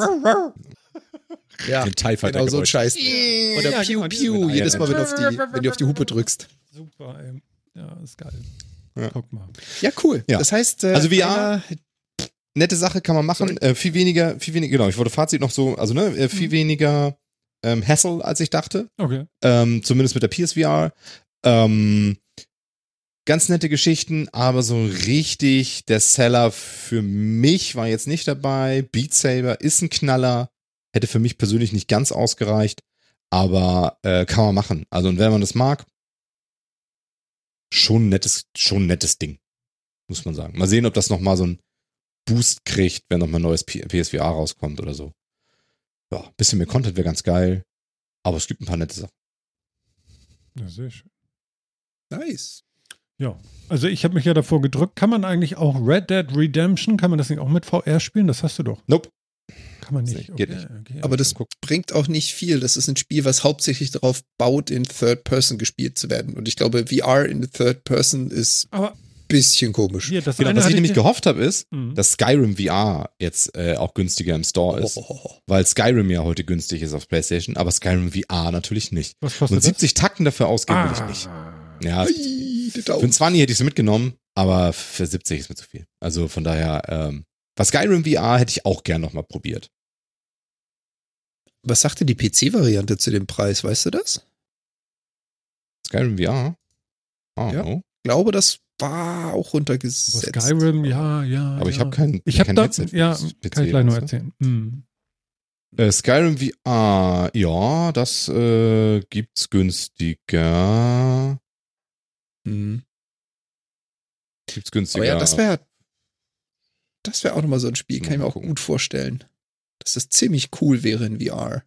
Ja, den TIE genau so ein Scheiß. Oder ja, Piu genau, Piu, jedes Mal, wenn du, auf die, wenn du auf die Hupe drückst. Super, ey. Ja, ist geil. Ja. Guck mal. Ja, cool. Ja. Das heißt, äh, also VR, nette Sache kann man machen. Äh, viel weniger, viel weniger, genau, ich wollte Fazit noch so, also ne, äh, viel mhm. weniger ähm, Hassle, als ich dachte. Okay. Ähm, zumindest mit der PSVR. Ähm, ganz nette Geschichten, aber so richtig der Seller für mich war jetzt nicht dabei. Beat Saber ist ein Knaller. Hätte für mich persönlich nicht ganz ausgereicht, aber äh, kann man machen. Also und wenn man das mag, schon ein nettes, schon ein nettes Ding, muss man sagen. Mal sehen, ob das nochmal so ein Boost kriegt, wenn nochmal neues PSVR rauskommt oder so. Ja, ein bisschen mehr Content wäre ganz geil, aber es gibt ein paar nette Sachen. Ja, sehr schön. Nice. Ja, also ich habe mich ja davor gedrückt. Kann man eigentlich auch Red Dead Redemption, kann man das nicht auch mit VR spielen? Das hast du doch. Nope. Kann man nicht. Okay, nicht. Okay, Aber das bringt auch nicht viel. Das ist ein Spiel, was hauptsächlich darauf baut, in Third Person gespielt zu werden. Und ich glaube, VR in Third Person ist ein bisschen komisch. Ja, genau, was ich nämlich gehofft habe, ist, mhm. dass Skyrim VR jetzt äh, auch günstiger im Store ist. Oh. Weil Skyrim ja heute günstig ist auf PlayStation, aber Skyrim VR natürlich nicht. Was kostet Und 70 das? Takten dafür ausgeben ah. will ich ah. nicht. Ja, für einen 20 hätte ich es mitgenommen, aber für 70 ist mir zu viel. Also von daher, ähm, was Skyrim VR hätte ich auch gern nochmal probiert. Was sagte die PC-Variante zu dem Preis, weißt du das? Skyrim VR? Oh, ja. Ich glaube, das war auch runtergesetzt. Aber Skyrim, ja, ja. Aber ich habe kein, ich hab kein da, Headset Ja, PC, kann ich gleich nur erzählen. Hm. Äh, Skyrim VR, ja, das äh, gibt's günstiger. Hm. Gibt's günstiger. Aber ja, das wäre das wäre auch nochmal so ein Spiel, kann ich mir auch gut vorstellen dass das ziemlich cool wäre in VR.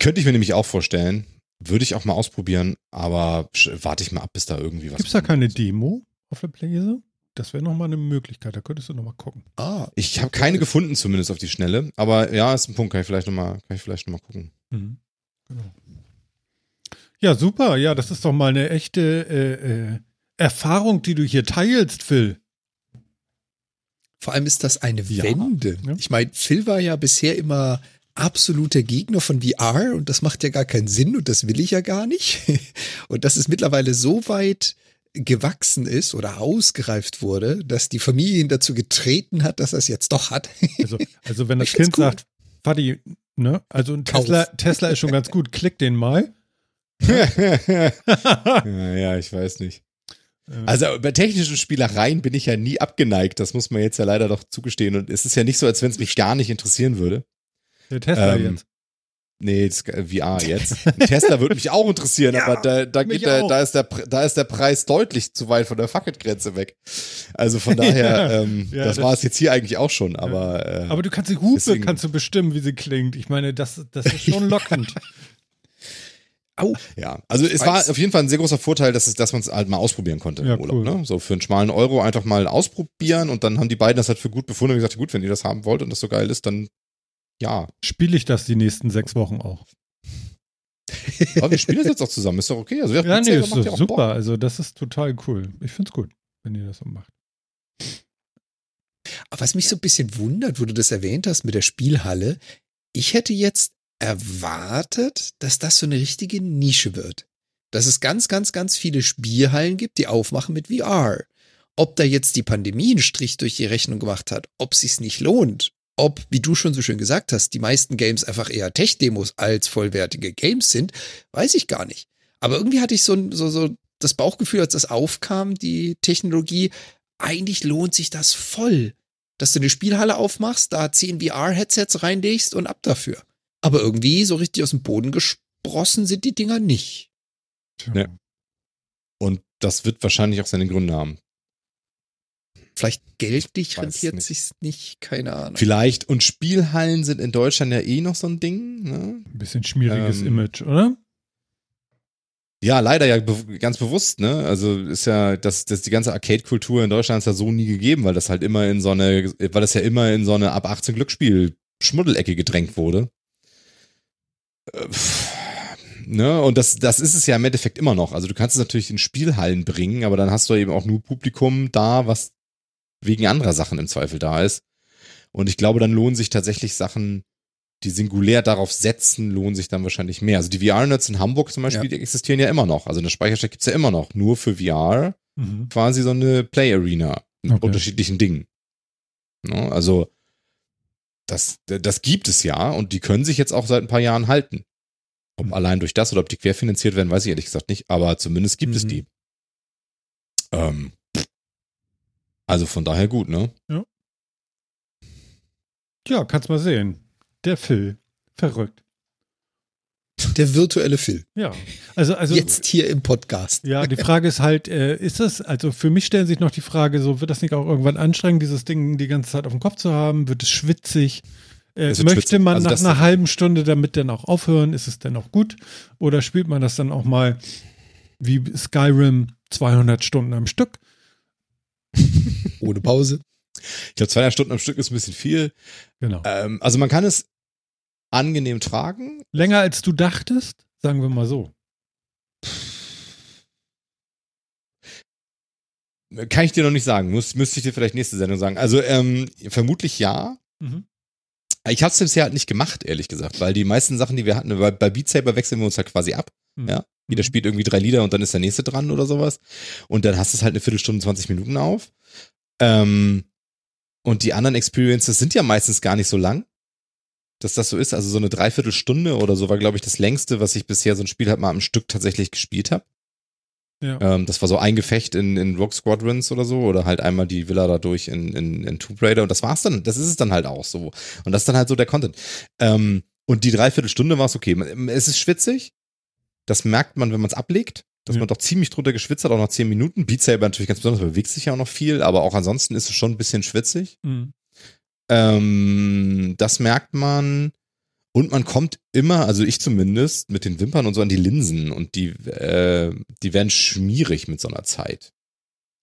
Könnte ich mir nämlich auch vorstellen. Würde ich auch mal ausprobieren, aber warte ich mal ab, bis da irgendwie was Gibt es da keine Demo auf der Playse? Das wäre nochmal eine Möglichkeit, da könntest du nochmal gucken. Ah, ich habe keine gefunden, zumindest auf die Schnelle. Aber ja, ist ein Punkt, kann ich vielleicht nochmal noch, gucken. Mhm. Genau. Ja, super. Ja, das ist doch mal eine echte äh, äh, Erfahrung, die du hier teilst, Phil. Vor allem ist das eine ja, Wende. Ich meine, Phil war ja bisher immer absoluter Gegner von VR und das macht ja gar keinen Sinn und das will ich ja gar nicht. Und dass es mittlerweile so weit gewachsen ist oder ausgereift wurde, dass die Familie ihn dazu getreten hat, dass er es jetzt doch hat. Also, also wenn das Kind cool. sagt, Vati, ne, also ein Tesla, Tesla ist schon ganz gut, klick den mal. ja, ja, ich weiß nicht. Also bei technischen Spielereien bin ich ja nie abgeneigt, das muss man jetzt ja leider doch zugestehen. Und es ist ja nicht so, als wenn es mich gar nicht interessieren würde. Der Tesla ähm, jetzt. Nee, das, VR jetzt. Tesla würde mich auch interessieren, ja, aber da, da, geht der, da, ist der, da ist der Preis deutlich zu weit von der Fucket-Grenze weg. Also von daher, ja, ähm, ja, das, das, war es jetzt hier eigentlich auch schon, aber. Äh, aber du kannst die Hupe deswegen, kannst du bestimmen, wie sie klingt. Ich meine, das, das ist schon lockend. Au. Ja, also es war auf jeden Fall ein sehr großer Vorteil, dass, es, dass man es halt mal ausprobieren konnte ja, im Urlaub. Cool. Ne? So für einen schmalen Euro einfach mal ausprobieren und dann haben die beiden das halt für gut befunden und gesagt, gut, wenn ihr das haben wollt und das so geil ist, dann ja. Spiele ich das die nächsten sechs Wochen auch. Aber wir spielen das jetzt auch zusammen, ist doch okay. Also, ja, nee, ist ja super. Bock. Also das ist total cool. Ich finde es gut, wenn ihr das so macht. Aber was mich so ein bisschen wundert, wo du das erwähnt hast mit der Spielhalle, ich hätte jetzt erwartet, dass das so eine richtige Nische wird. Dass es ganz, ganz, ganz viele Spielhallen gibt, die aufmachen mit VR. Ob da jetzt die Pandemie einen Strich durch die Rechnung gemacht hat, ob sich's nicht lohnt, ob, wie du schon so schön gesagt hast, die meisten Games einfach eher Tech-Demos als vollwertige Games sind, weiß ich gar nicht. Aber irgendwie hatte ich so, so, so das Bauchgefühl, als das aufkam, die Technologie, eigentlich lohnt sich das voll, dass du eine Spielhalle aufmachst, da zehn VR-Headsets reinlegst und ab dafür. Aber irgendwie so richtig aus dem Boden gesprossen sind die Dinger nicht. Ja. Und das wird wahrscheinlich auch seine Gründe haben. Vielleicht geldlich rentiert sich's nicht, keine Ahnung. Vielleicht. Und Spielhallen sind in Deutschland ja eh noch so ein Ding. Ne? Ein bisschen schmieriges ähm, Image, oder? Ja, leider ja be ganz bewusst, ne? Also ist ja, dass das die ganze Arcade-Kultur in Deutschland ist ja so nie gegeben, weil das halt immer in so eine, weil das ja immer in so eine ab 18 Glücksspiel Schmuddelecke gedrängt wurde. Äh, ne? Und das, das ist es ja im Endeffekt immer noch. Also du kannst es natürlich in Spielhallen bringen, aber dann hast du eben auch nur Publikum da, was wegen anderer Sachen im Zweifel da ist. Und ich glaube, dann lohnen sich tatsächlich Sachen, die singulär darauf setzen, lohnen sich dann wahrscheinlich mehr. Also die VR-Nerds in Hamburg zum Beispiel, ja. die existieren ja immer noch. Also eine Speicherstadt gibt's ja immer noch. Nur für VR mhm. quasi so eine Play-Arena mit okay. unterschiedlichen Dingen. Ne? Also das, das gibt es ja und die können sich jetzt auch seit ein paar Jahren halten. Ob mhm. allein durch das oder ob die querfinanziert werden, weiß ich ehrlich gesagt nicht, aber zumindest gibt mhm. es die. Ähm, also von daher gut, ne? Ja. Ja, kannst mal sehen. Der Phil. Verrückt. Der virtuelle Phil. Ja, also, also. Jetzt hier im Podcast. Ja, die Frage ist halt, äh, ist das, also für mich stellen sich noch die Frage, so wird das nicht auch irgendwann anstrengend, dieses Ding die ganze Zeit auf dem Kopf zu haben? Wird es schwitzig? Äh, möchte schwitzig. man also nach einer halben Stunde damit dann auch aufhören? Ist es denn auch gut? Oder spielt man das dann auch mal wie Skyrim 200 Stunden am Stück. Ohne Pause. Ich glaube, 200 Stunden am Stück ist ein bisschen viel. Genau. Ähm, also man kann es angenehm tragen. Länger als du dachtest, sagen wir mal so. Kann ich dir noch nicht sagen. Muss, müsste ich dir vielleicht nächste Sendung sagen. Also ähm, vermutlich ja. Mhm. Ich habe es bisher halt nicht gemacht, ehrlich gesagt, weil die meisten Sachen, die wir hatten, bei, bei Beat Saber wechseln wir uns halt quasi ab. Mhm. Ja. Jeder mhm. spielt irgendwie drei Lieder und dann ist der nächste dran oder sowas. Und dann hast du es halt eine Viertelstunde, 20 Minuten auf. Ähm, und die anderen Experiences sind ja meistens gar nicht so lang, dass das so ist. Also so eine Dreiviertelstunde oder so war, glaube ich, das längste, was ich bisher so ein Spiel halt mal am Stück tatsächlich gespielt habe. Ja. Ähm, das war so ein Gefecht in, in Rogue Squadrons oder so oder halt einmal die Villa dadurch in, in, in Tomb Raider und das war's dann. Das ist es dann halt auch so. Und das ist dann halt so der Content. Ähm, und die Dreiviertelstunde war es okay. Es ist schwitzig. Das merkt man, wenn man es ablegt dass ja. man doch ziemlich drunter geschwitzt hat, auch nach zehn Minuten. Beat Saber natürlich ganz besonders, bewegt sich ja auch noch viel, aber auch ansonsten ist es schon ein bisschen schwitzig. Mhm. Ähm, das merkt man. Und man kommt immer, also ich zumindest, mit den Wimpern und so an die Linsen und die, äh, die werden schmierig mit so einer Zeit.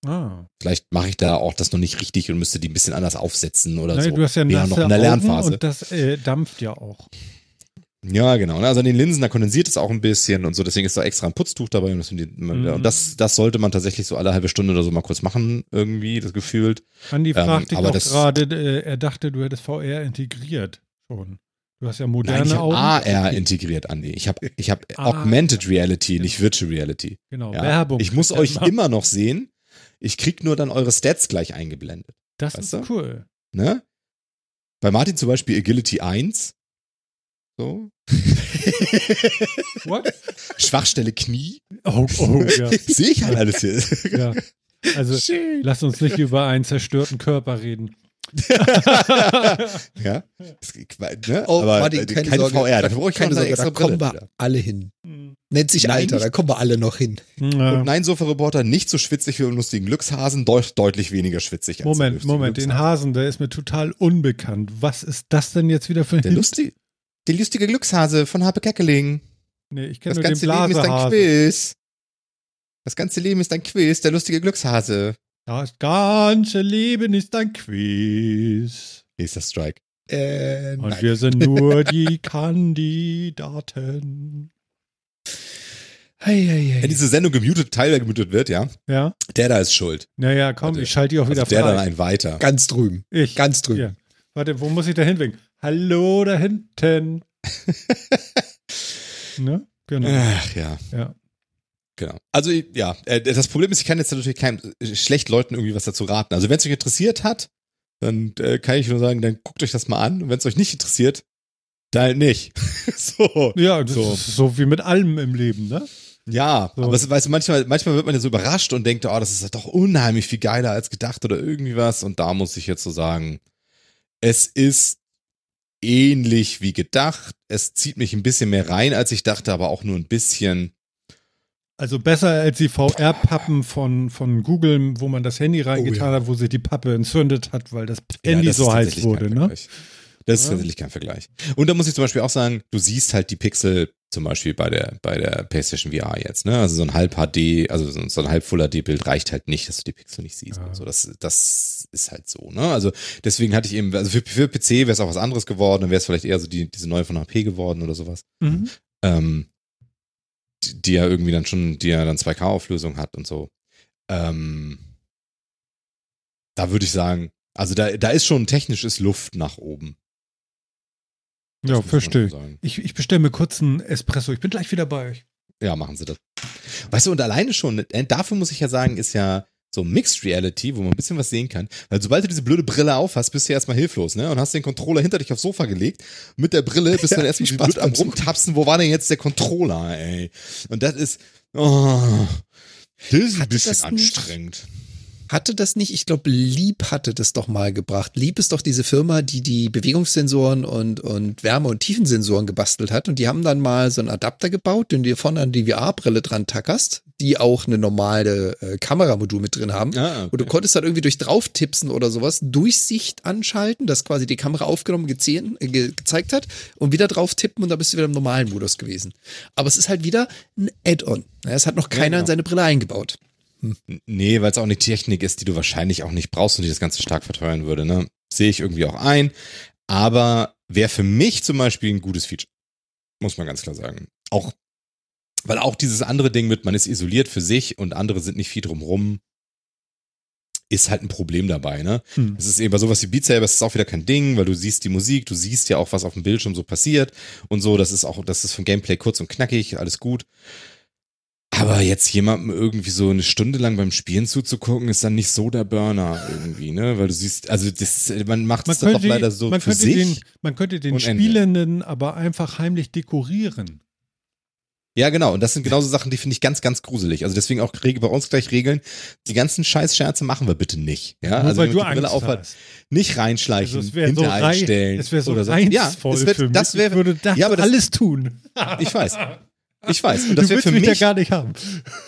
Ah. Vielleicht mache ich da auch das noch nicht richtig und müsste die ein bisschen anders aufsetzen oder Nein, so. Du hast ja, ja noch in der Lernphase. Und das äh, dampft ja auch. Ja, genau. Also an den Linsen, da kondensiert es auch ein bisschen und so, deswegen ist da extra ein Putztuch dabei. Und das, mhm. das, das sollte man tatsächlich so alle halbe Stunde oder so mal kurz machen, irgendwie, das gefühlt. Andi fragt ähm, dich auch gerade, äh, er dachte, du hättest VR integriert schon. Du hast ja moderne Nein, ich Augen. AR integriert, Andi. Ich habe ich hab ah, Augmented Reality, genau. nicht Virtual Reality. Genau, ja. Werbung. Ich muss euch immer. immer noch sehen. Ich krieg nur dann eure Stats gleich eingeblendet. Das ist du? cool. Ne? Bei Martin zum Beispiel Agility 1 so. What? Schwachstelle Knie. Oh, oh, ja. Sehe ich halt alles hier. Ja. Also Schön. lass uns nicht über einen zerstörten Körper reden. ja. Ne? Oh, Aber Martin, keine, keine Sorge, VR, dafür brauche ich keine Sorge, da kommen wir Brille. alle hin. Hm. Nennt sich nein, Alter, da kommen wir alle noch hin. Ja. Und nein, Sofa-Reporter, nicht so schwitzig wie im lustigen Glückshasen, deut deutlich weniger schwitzig. Moment, Moment, den Hasen, der ist mir total unbekannt. Was ist das denn jetzt wieder für ein Der lustige, der lustige Glückshase von Harpe Keckeling. Nee, ich kenne nur ganze Leben ist ein Quiz. Das ganze Leben ist ein Quiz, der lustige Glückshase. Das ganze Leben ist ein Quiz. Der Strike. Äh, Und nein. wir sind nur die Kandidaten. Hey, hey, hey. Wenn diese Sendung gemutet, teilweise gemutet wird, ja. Ja. Der da ist schuld. Naja, komm, Warte. ich schalte die auch wieder also der frei. Der dann ein weiter. Ganz drüben. Ich. Ganz drüben. Ja. Warte, wo muss ich da hinwinken? Hallo da hinten. ne? Genau. Ach ja. Ja. Genau. Also ja, äh, das Problem ist, ich kann jetzt natürlich keinem äh, schlecht Leuten irgendwie was dazu raten. Also wenn es euch interessiert hat, dann äh, kann ich nur sagen, dann guckt euch das mal an. Und wenn es euch nicht interessiert, dann halt nicht. so. Ja, so. so wie mit allem im Leben, ne? Ja, so. aber es, weißt du, manchmal, manchmal wird man ja so überrascht und denkt, oh, das ist doch unheimlich viel geiler als gedacht oder irgendwie was. Und da muss ich jetzt so sagen, es ist ähnlich wie gedacht. Es zieht mich ein bisschen mehr rein, als ich dachte, aber auch nur ein bisschen. Also besser als die VR-Pappen von, von Google, wo man das Handy reingetan oh, ja. hat, wo sich die Pappe entzündet hat, weil das Handy ja, das so heiß wurde, ne? Das ist tatsächlich kein Vergleich. Und da muss ich zum Beispiel auch sagen, du siehst halt die Pixel zum Beispiel bei der, bei der PlayStation VR jetzt, ne? Also so ein halb HD, also so ein halb Full HD-Bild reicht halt nicht, dass du die Pixel nicht siehst. Ja. So, das, das ist halt so, ne? Also deswegen hatte ich eben, also für, für PC wäre es auch was anderes geworden, dann wäre es vielleicht eher so die, diese neue von HP geworden oder sowas. Mhm. Ähm, die, die, ja irgendwie dann schon, die ja dann 2K-Auflösung hat und so. Ähm, da würde ich sagen, also da, da ist schon technisches Luft nach oben. Ja, verstehe. Ich, ich bestelle mir kurz einen Espresso. Ich bin gleich wieder bei euch. Ja, machen Sie das. Weißt du, und alleine schon, äh, dafür muss ich ja sagen, ist ja so Mixed Reality, wo man ein bisschen was sehen kann. Weil sobald du diese blöde Brille aufhast, bist du ja erstmal hilflos, ne? Und hast den Controller hinter dich aufs Sofa gelegt. Mit der Brille bist du ja, dann erstmal blöd am rumtapsen. Wo war denn jetzt der Controller, ey? Und das ist, oh, das ist ein bisschen anstrengend. Nicht? Hatte das nicht? Ich glaube, Lieb hatte das doch mal gebracht. Lieb ist doch diese Firma, die die Bewegungssensoren und, und Wärme- und Tiefensensoren gebastelt hat. Und die haben dann mal so einen Adapter gebaut, den du dir vorne an die VR-Brille dran tackerst. die auch eine normale äh, Kameramodul mit drin haben. Ah, okay. Und du konntest dann irgendwie durch Drauftipsen oder sowas Durchsicht anschalten, dass quasi die Kamera aufgenommen gezehen, äh, ge gezeigt hat und wieder drauf tippen und da bist du wieder im normalen Modus gewesen. Aber es ist halt wieder ein Add-on. Es hat noch keiner ja, genau. in seine Brille eingebaut. Hm. Nee, weil es auch eine Technik ist, die du wahrscheinlich auch nicht brauchst und die das Ganze stark verteuern würde. Ne? Sehe ich irgendwie auch ein. Aber wäre für mich zum Beispiel ein gutes Feature. Muss man ganz klar sagen. Auch, weil auch dieses andere Ding mit, man ist isoliert für sich und andere sind nicht viel drumrum, ist halt ein Problem dabei, ne? Hm. Es ist eben bei sowas wie Beat Saber, es ist auch wieder kein Ding, weil du siehst die Musik, du siehst ja auch, was auf dem Bildschirm so passiert und so, das ist auch, das ist vom Gameplay kurz und knackig, alles gut. Aber jetzt jemandem irgendwie so eine Stunde lang beim Spielen zuzugucken, ist dann nicht so der Burner irgendwie, ne? Weil du siehst, also das, man macht es doch leider so man für sich. Den, man könnte den Spielenden aber einfach heimlich dekorieren. Ja, genau. Und das sind genauso Sachen, die finde ich ganz, ganz gruselig. Also deswegen auch bei uns gleich Regeln. Die ganzen Scheißscherze machen wir bitte nicht. Ja, Nur also weil du Angst aufhat, hast. nicht reinschleichen, also hinter so einstellen. Es wäre so oder so. Ja, das wäre, ich würde das, ja, aber das alles tun. Ich weiß. Ich weiß. Und das wäre für mich, ja gar nicht haben.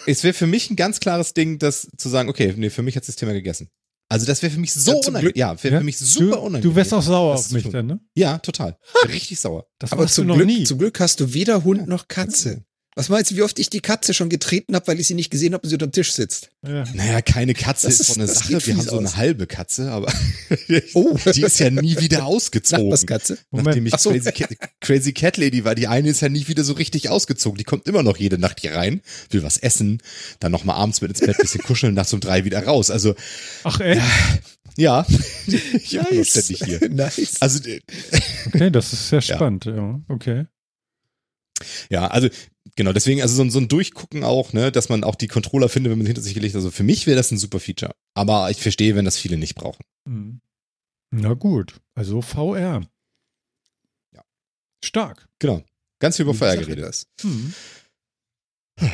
Es wäre für mich ein ganz klares Ding, das zu sagen, okay, nee, für mich hat das Thema gegessen. Also das wäre für mich so ja, unangenehm. Ja, wäre ja? für mich super du, unangenehm. Du wärst auch sauer auf mich dann, ne? Ja, total. Richtig sauer. Das Aber zum Glück, nie. zum Glück hast du weder Hund noch Katze. Was meinst du, wie oft ich die Katze schon getreten habe, weil ich sie nicht gesehen habe und sie unter dem Tisch sitzt? Ja. Naja, keine Katze das ist so eine Sache. Wir haben so eine halbe Katze, aber oh. die ist ja nie wieder ausgezogen. Was Katze? Nachdem ich so. Crazy, Cat, Crazy Cat Lady war, die eine ist ja nie wieder so richtig ausgezogen. Die kommt immer noch jede Nacht hier rein, will was essen, dann nochmal abends mit ins Bett bisschen kuscheln, nachts um drei wieder raus. Also. Ach echt? Ja, ich nice. bin ständig hier. Nice. Also, okay, das ist sehr spannend, ja. ja. Okay. Ja, also genau, deswegen, also so, so, ein Durchgucken auch, ne, dass man auch die Controller findet, wenn man sie hinter sich gelegt hat. Also für mich wäre das ein super Feature. Aber ich verstehe, wenn das viele nicht brauchen. Mhm. Na gut, also VR. Ja. Stark. Genau. Ganz viel über VR geredet. Mhm.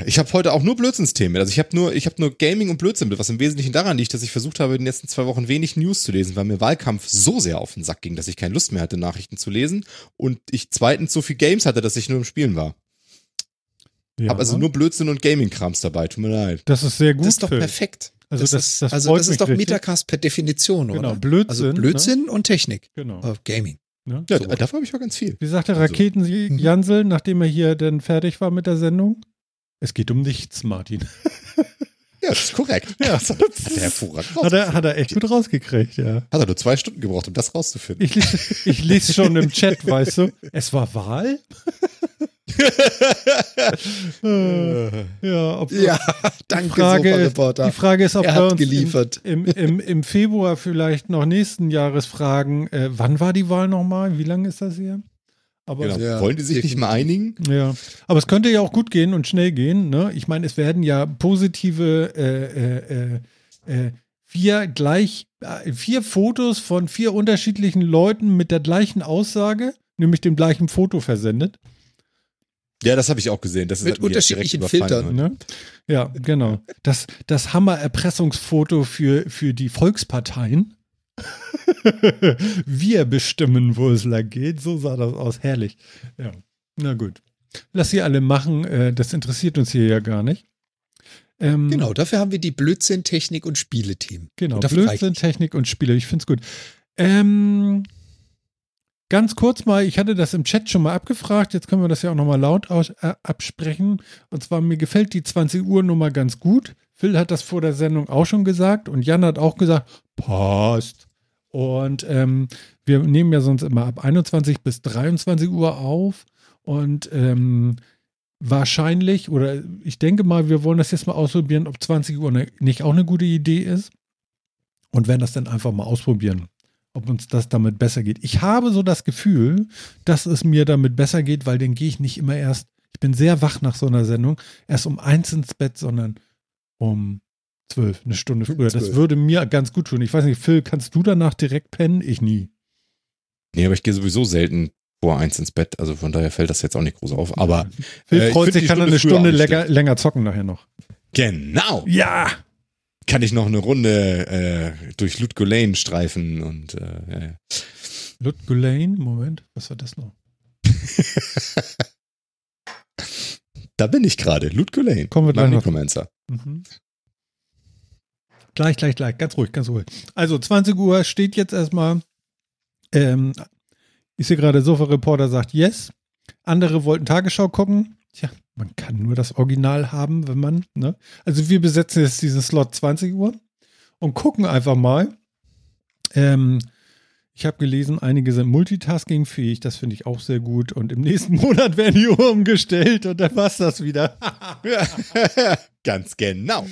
Ich habe heute auch nur Blödsinnsthemen. Also ich habe nur, ich habe nur Gaming und Blödsinn mit, was im Wesentlichen daran liegt, dass ich versucht habe, in den letzten zwei Wochen wenig News zu lesen, weil mir Wahlkampf so sehr auf den Sack ging, dass ich keine Lust mehr hatte, Nachrichten zu lesen und ich zweitens so viel Games hatte, dass ich nur im Spielen war. Ja. Hab also nur Blödsinn und Gaming-Krams dabei, tut mir leid. Das ist sehr gut. Das ist doch perfekt. Also das, das, das, also das ist doch Metacast per Definition, genau, oder? Blödsinn. Also Blödsinn ne? und Technik. Genau. Uh, Gaming. Ja, ja so. dafür habe ich auch ganz viel. Wie sagt der also. Raketen-Jansel, nachdem er hier dann fertig war mit der Sendung? Es geht um nichts, Martin. Ja, das ist korrekt. Ja, das hat er hervorragend hat er, hat er echt gut rausgekriegt, ja. Hat er nur zwei Stunden gebraucht, um das rauszufinden. Ich lese, ich lese schon im Chat, weißt du, es war Wahl? ja, ob, ja, danke, die Frage, ist, die Frage ist, ob er wir uns geliefert. Im, im, im, Februar vielleicht noch nächsten Jahres fragen, äh, wann war die Wahl nochmal? Wie lange ist das hier? Aber genau. ja, Wollen die sich nicht mal einigen? Ja, aber es könnte ja auch gut gehen und schnell gehen. Ne? Ich meine, es werden ja positive äh, äh, äh, vier gleich äh, vier Fotos von vier unterschiedlichen Leuten mit der gleichen Aussage, nämlich dem gleichen Foto versendet. Ja, das habe ich auch gesehen. Das mit unterschiedlichen Filtern. Ne? Ja, genau. Das, das Hammer-Erpressungsfoto für, für die Volksparteien. Wir bestimmen, wo es lang geht. So sah das aus. Herrlich. Ja. Na gut. Lass sie alle machen. Äh, das interessiert uns hier ja gar nicht. Ähm, genau, dafür haben wir die Blödsinn, Technik und Spiele-Team. Genau, Blödsinn, Technik und Spiele. Ich finde es gut. Ähm, ganz kurz mal, ich hatte das im Chat schon mal abgefragt. Jetzt können wir das ja auch nochmal laut aus, äh, absprechen. Und zwar, mir gefällt die 20 Uhr Nummer ganz gut. Phil hat das vor der Sendung auch schon gesagt und Jan hat auch gesagt, passt. Und ähm, wir nehmen ja sonst immer ab 21 bis 23 Uhr auf. Und ähm, wahrscheinlich, oder ich denke mal, wir wollen das jetzt mal ausprobieren, ob 20 Uhr ne, nicht auch eine gute Idee ist. Und werden das dann einfach mal ausprobieren, ob uns das damit besser geht. Ich habe so das Gefühl, dass es mir damit besser geht, weil dann gehe ich nicht immer erst, ich bin sehr wach nach so einer Sendung, erst um eins ins Bett, sondern um zwölf, eine Stunde früher. 12. Das würde mir ganz gut tun. Ich weiß nicht, Phil, kannst du danach direkt pennen? Ich nie. Nee, aber ich gehe sowieso selten vor eins ins Bett. Also von daher fällt das jetzt auch nicht groß auf. Aber Phil äh, freut sich, kann er eine Stunde länger, länger zocken nachher noch. Genau. Ja. Kann ich noch eine Runde äh, durch Ludgolane streifen und äh, ja, ja. Ludgolane? Moment, was war das noch? Da bin ich gerade. Loot Gulain. Kommen wir gleich noch. Mhm. Gleich, gleich, gleich. Ganz ruhig, ganz ruhig. Also 20 Uhr steht jetzt erstmal. Ähm, ich sehe gerade, Sofa-Reporter sagt yes. Andere wollten Tagesschau gucken. Tja, man kann nur das Original haben, wenn man, ne? Also wir besetzen jetzt diesen Slot 20 Uhr und gucken einfach mal. Ähm, ich habe gelesen, einige sind multitaskingfähig, das finde ich auch sehr gut. Und im nächsten Monat werden die Uhr umgestellt und dann war es das wieder. Ganz genau.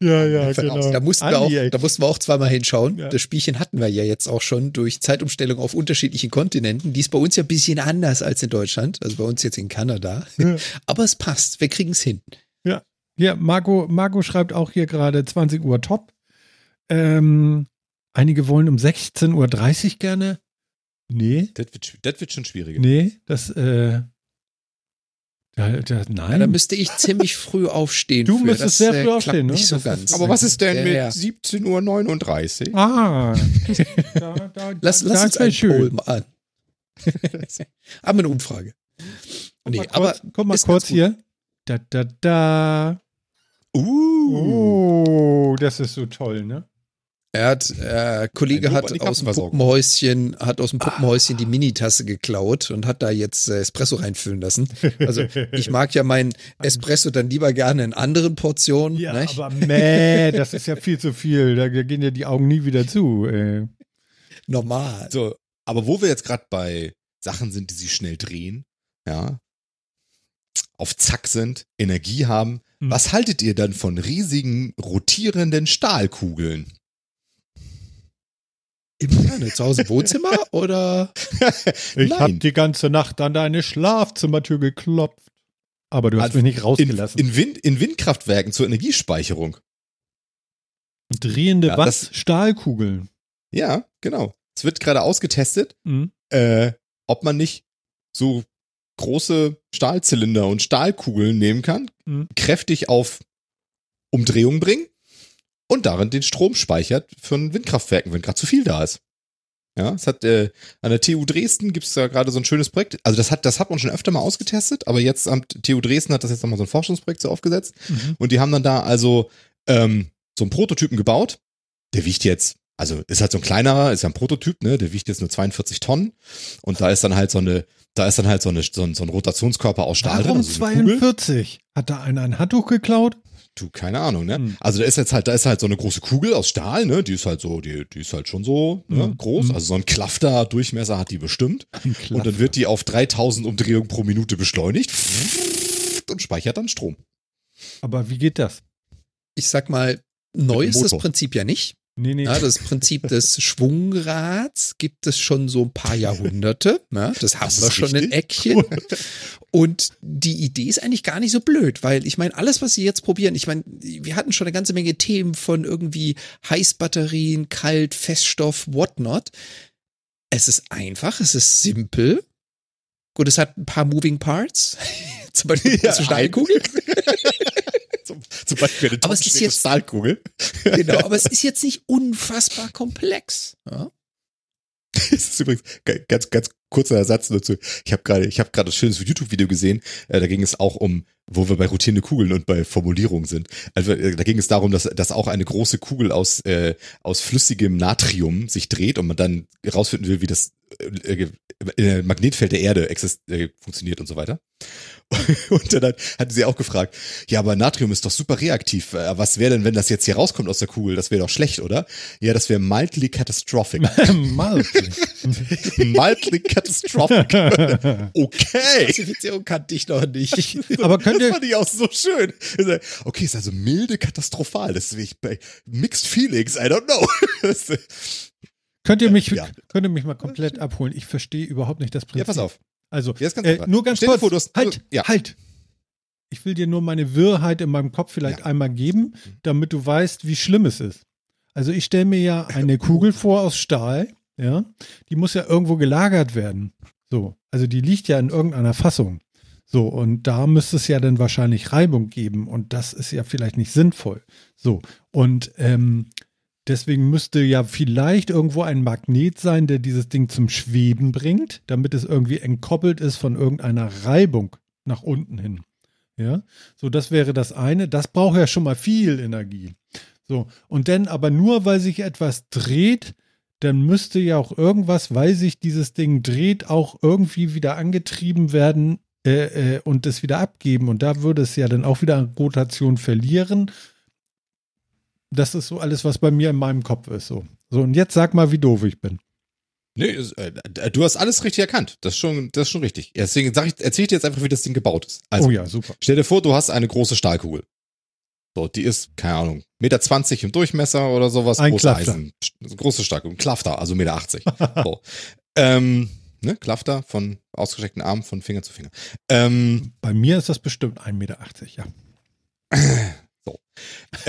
Ja, ja, genau. Da mussten, wir auch, da mussten wir auch zweimal hinschauen. Ja. Das Spielchen hatten wir ja jetzt auch schon durch Zeitumstellung auf unterschiedlichen Kontinenten. Die ist bei uns ja ein bisschen anders als in Deutschland, also bei uns jetzt in Kanada. Ja. Aber es passt, wir kriegen es hin. Ja, ja Marco, Marco schreibt auch hier gerade 20 Uhr top. Ähm, Einige wollen um 16.30 Uhr gerne. Nee. Das wird, das wird schon schwieriger. Nee, das, äh, da, da, nein. Ja, da müsste ich ziemlich früh aufstehen. Du für. müsstest das, sehr früh äh, aufstehen, ne? Nicht so ganz. Aber was ist denn ja, mit ja. 17.39 Uhr? Ah. da, da, lass lass uns einen Poll mal an. Aber eine Umfrage. Nee, kurz, aber komm mal kurz hier. Da, da, da. Uh. Oh, das ist so toll, ne? Er hat, äh, Kollege hat aus dem Puppenhäuschen, hat aus dem Puppenhäuschen ah. die Minitasse geklaut und hat da jetzt äh, Espresso reinfüllen lassen. Also ich mag ja meinen Espresso dann lieber gerne in anderen Portionen. Ja, nicht? aber meh, das ist ja viel zu viel. Da gehen ja die Augen nie wieder zu. Ey. Normal. So, aber wo wir jetzt gerade bei Sachen sind, die sich schnell drehen, ja, auf Zack sind, Energie haben, hm. was haltet ihr dann von riesigen rotierenden Stahlkugeln? Immer Zu Hause im Wohnzimmer oder? ich habe die ganze Nacht an deine Schlafzimmertür geklopft. Aber du hast also mich nicht rausgelassen. In, in, Wind, in Windkraftwerken zur Energiespeicherung. Drehende ja, was? Stahlkugeln. Ja, genau. Es wird gerade ausgetestet, mhm. äh, ob man nicht so große Stahlzylinder und Stahlkugeln nehmen kann, mhm. kräftig auf Umdrehung bringen und darin den Strom speichert für ein Windkraftwerken, wenn gerade zu viel da ist. Ja, es hat äh, an der TU Dresden gibt es da gerade so ein schönes Projekt. Also das hat das hat man schon öfter mal ausgetestet, aber jetzt am TU Dresden hat das jetzt nochmal so ein Forschungsprojekt so aufgesetzt mhm. und die haben dann da also ähm, so einen Prototypen gebaut. Der wiegt jetzt also ist halt so ein kleinerer, ist ja ein Prototyp, ne? Der wiegt jetzt nur 42 Tonnen und da ist dann halt so eine, da ist dann halt so, eine, so, ein, so ein Rotationskörper aus Stahl Warum drin. Also 42? Hat da einer ein Handtuch geklaut? Du, keine Ahnung, ne? Mhm. Also da ist jetzt halt, da ist halt so eine große Kugel aus Stahl, ne? Die ist halt so, die, die ist halt schon so ne? Mhm. groß. Also so ein Klafter Durchmesser hat die bestimmt. Und dann wird die auf 3000 Umdrehungen pro Minute beschleunigt und speichert dann Strom. Aber wie geht das? Ich sag mal, neu ist das Prinzip ja nicht. Nee, nee. Ja, das Prinzip des Schwungrads gibt es schon so ein paar Jahrhunderte. Ja, das haben das wir schon richtig? in Eckchen. Und die Idee ist eigentlich gar nicht so blöd, weil ich meine, alles, was sie jetzt probieren, ich meine, wir hatten schon eine ganze Menge Themen von irgendwie Heißbatterien, Kalt, Feststoff, whatnot. Es ist einfach, es ist simpel. Gut, es hat ein paar Moving Parts. Zum Beispiel ja, eine Steinkugel. zum, zum Beispiel eine aber es ist jetzt, Stahlkugel. genau, aber es ist jetzt nicht unfassbar komplex. Ja? Das ist übrigens ganz, ganz kurzer Ersatz dazu. Ich habe gerade, ich habe gerade ein schönes YouTube-Video gesehen. Äh, da ging es auch um, wo wir bei rotierende Kugeln und bei Formulierungen sind. Also äh, da ging es darum, dass, dass auch eine große Kugel aus äh, aus flüssigem Natrium sich dreht und man dann herausfinden will, wie das äh, äh Magnetfeld der Erde exist funktioniert und so weiter. Und dann hatten sie auch gefragt, ja, aber Natrium ist doch super reaktiv. Äh, was wäre denn, wenn das jetzt hier rauskommt aus der Kugel? Das wäre doch schlecht, oder? Ja, das wäre mildly catastrophic. mildly. mildly catastrophic. okay. Klassifizierung kannte ich noch nicht. aber könnt ihr... Das fand ich auch so schön. Okay, ist also milde katastrophal. Das ist wie bei Mixed Feelings. I don't know. Könnt ihr mich, ja. könnt ihr mich mal komplett abholen? Ich verstehe überhaupt nicht das Prinzip. Ja, pass auf. Also, äh, nur ganz kurz. Vor, hast, halt, ja. halt. Ich will dir nur meine Wirrheit in meinem Kopf vielleicht ja. einmal geben, damit du weißt, wie schlimm es ist. Also ich stelle mir ja eine Kugel vor aus Stahl, ja, die muss ja irgendwo gelagert werden. So, also die liegt ja in irgendeiner Fassung. So, und da müsste es ja dann wahrscheinlich Reibung geben und das ist ja vielleicht nicht sinnvoll. So, und ähm, Deswegen müsste ja vielleicht irgendwo ein Magnet sein, der dieses Ding zum Schweben bringt, damit es irgendwie entkoppelt ist von irgendeiner Reibung nach unten hin. Ja, so das wäre das eine. Das braucht ja schon mal viel Energie. So, und dann aber nur, weil sich etwas dreht, dann müsste ja auch irgendwas, weil sich dieses Ding dreht, auch irgendwie wieder angetrieben werden äh, äh, und es wieder abgeben. Und da würde es ja dann auch wieder an Rotation verlieren. Das ist so alles, was bei mir in meinem Kopf ist. So, so und jetzt sag mal, wie doof ich bin. Nee, äh, du hast alles richtig erkannt. Das ist schon, das ist schon richtig. Deswegen ich, erzähl ich dir jetzt einfach, wie das Ding gebaut ist. Also, oh ja, super. Stell dir vor, du hast eine große Stahlkugel. So, die ist, keine Ahnung, Meter zwanzig im Durchmesser oder sowas. Ein große Klafter. Eisen. Große Stahlkugel. Klafter, also Meter achtzig. so. ähm, ne, Klafter von ausgestreckten Armen von Finger zu Finger. Ähm, Bei mir ist das bestimmt 1,80 Meter, ja. so.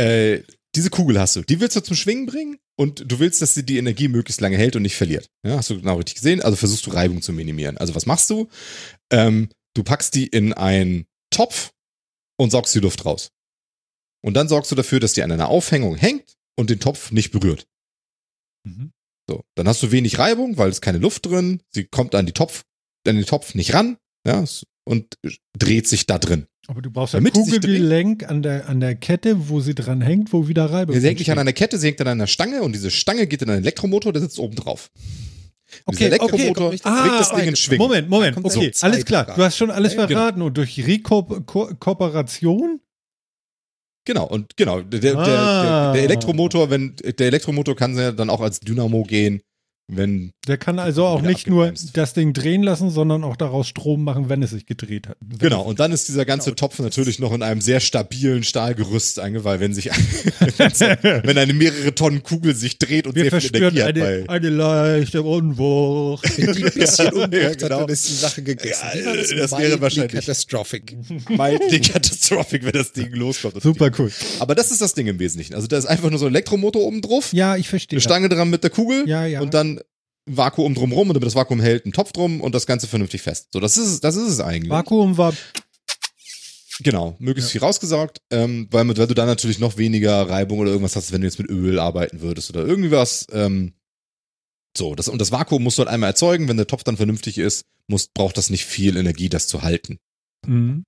Äh, diese Kugel hast du. Die willst du zum Schwingen bringen und du willst, dass sie die Energie möglichst lange hält und nicht verliert. Ja, hast du genau richtig gesehen? Also versuchst du Reibung zu minimieren. Also was machst du? Ähm, du packst die in einen Topf und saugst die Luft raus. Und dann sorgst du dafür, dass die an einer Aufhängung hängt und den Topf nicht berührt. Mhm. So, dann hast du wenig Reibung, weil es keine Luft drin. Sie kommt an die Topf, an den Topf nicht ran, ja, und dreht sich da drin. Aber du brauchst ein Kugelgelenk an der, an der Kette, wo sie dran hängt, wo wieder Reibung Sie hängt nicht an einer Kette, sie hängt an einer Stange und diese Stange geht in einen Elektromotor, der sitzt oben drauf. Okay, Dieser Elektromotor okay, ah, das Ding in Schwingen. Moment, Moment, okay, so alles klar. Du hast schon alles genau. verraten genau. und durch Rekooperation Genau, und genau, der, der, ah. der, der, Elektromotor, wenn der Elektromotor kann ja dann auch als Dynamo gehen wenn der kann also auch nicht nur das Ding drehen lassen, sondern auch daraus Strom machen, wenn es sich gedreht hat. Genau, und dann ist dieser ganze genau. Topf natürlich noch in einem sehr stabilen Stahlgerüst eingeweiht, wenn sich wenn eine mehrere Tonnen Kugel sich dreht und Wir sehr viel Energie hat. Eine, eine leichte Unwucht. Die ein bisschen Unwucht ja, genau. hat, dann ist die Sache gegessen. Ja, das, das wäre wahrscheinlich catastrophic. Mildly catastrophic, wenn das Ding loskommt. Das Super cool. Aber das ist das Ding im Wesentlichen. Also da ist einfach nur so ein Elektromotor oben drauf. Ja, ich verstehe. Eine Stange dran mit der Kugel. Ja, ja. Und dann Vakuum drumrum und damit das Vakuum hält, einen Topf drum und das Ganze vernünftig fest. So, das ist es, das ist es eigentlich. Vakuum war. Genau, möglichst ja. viel rausgesaugt, ähm, weil, mit, weil du dann natürlich noch weniger Reibung oder irgendwas hast, wenn du jetzt mit Öl arbeiten würdest oder irgendwie was. Ähm, so, das, und das Vakuum musst du halt einmal erzeugen, wenn der Topf dann vernünftig ist, muss, braucht das nicht viel Energie, das zu halten. Mhm.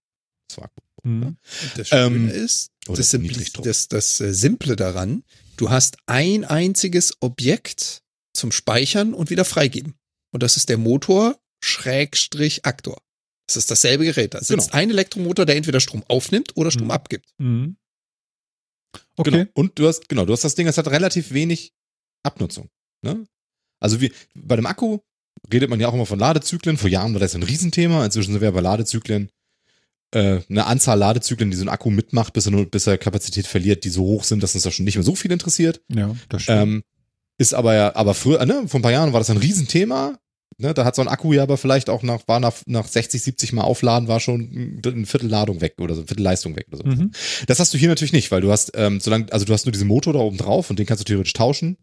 Das Vakuum. Mhm. Das Schöne ähm, ist, das, das, das äh, Simple daran, du hast ein einziges Objekt, zum Speichern und wieder freigeben. Und das ist der Motor Schrägstrich Aktor. Das ist dasselbe Gerät. Da sitzt genau. ein Elektromotor, der entweder Strom aufnimmt oder Strom mhm. abgibt. Mhm. Okay. Genau. Und du hast, genau, du hast das Ding, das hat relativ wenig Abnutzung. Ne? Also wie bei dem Akku redet man ja auch immer von Ladezyklen. Vor Jahren war das ein Riesenthema. Inzwischen sind wir bei Ladezyklen äh, eine Anzahl Ladezyklen, die so ein Akku mitmacht, bis er, nur, bis er Kapazität verliert, die so hoch sind, dass uns das schon nicht mehr so viel interessiert. Ja, das stimmt. Ähm, ist aber ja, aber früher, ne, vor ein paar Jahren war das ein Riesenthema. Ne, da hat so ein Akku ja aber vielleicht auch nach, war nach, nach 60, 70 Mal aufladen, war schon ein Viertel Ladung weg oder so, ein Viertel Leistung weg oder so. Mhm. Das hast du hier natürlich nicht, weil du hast, ähm, solange, also du hast nur diesen Motor da oben drauf und den kannst du theoretisch tauschen.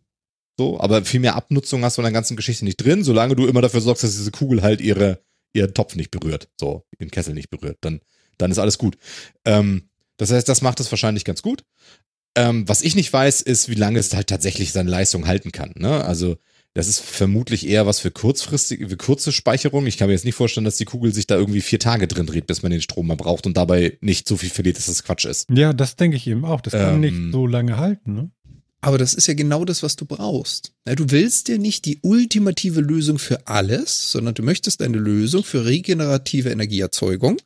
So, aber viel mehr Abnutzung hast du in der ganzen Geschichte nicht drin, solange du immer dafür sorgst, dass diese Kugel halt ihre, ihren Topf nicht berührt, so, ihren Kessel nicht berührt, dann, dann ist alles gut. Ähm, das heißt, das macht es wahrscheinlich ganz gut. Ähm, was ich nicht weiß, ist, wie lange es halt tatsächlich seine Leistung halten kann. Ne? Also das ist vermutlich eher was für kurzfristige, für kurze Speicherung. Ich kann mir jetzt nicht vorstellen, dass die Kugel sich da irgendwie vier Tage drin dreht, bis man den Strom mal braucht und dabei nicht so viel verliert, dass das Quatsch ist. Ja, das denke ich eben auch. Das kann ähm, nicht so lange halten. Ne? Aber das ist ja genau das, was du brauchst. Du willst ja nicht die ultimative Lösung für alles, sondern du möchtest eine Lösung für regenerative Energieerzeugung,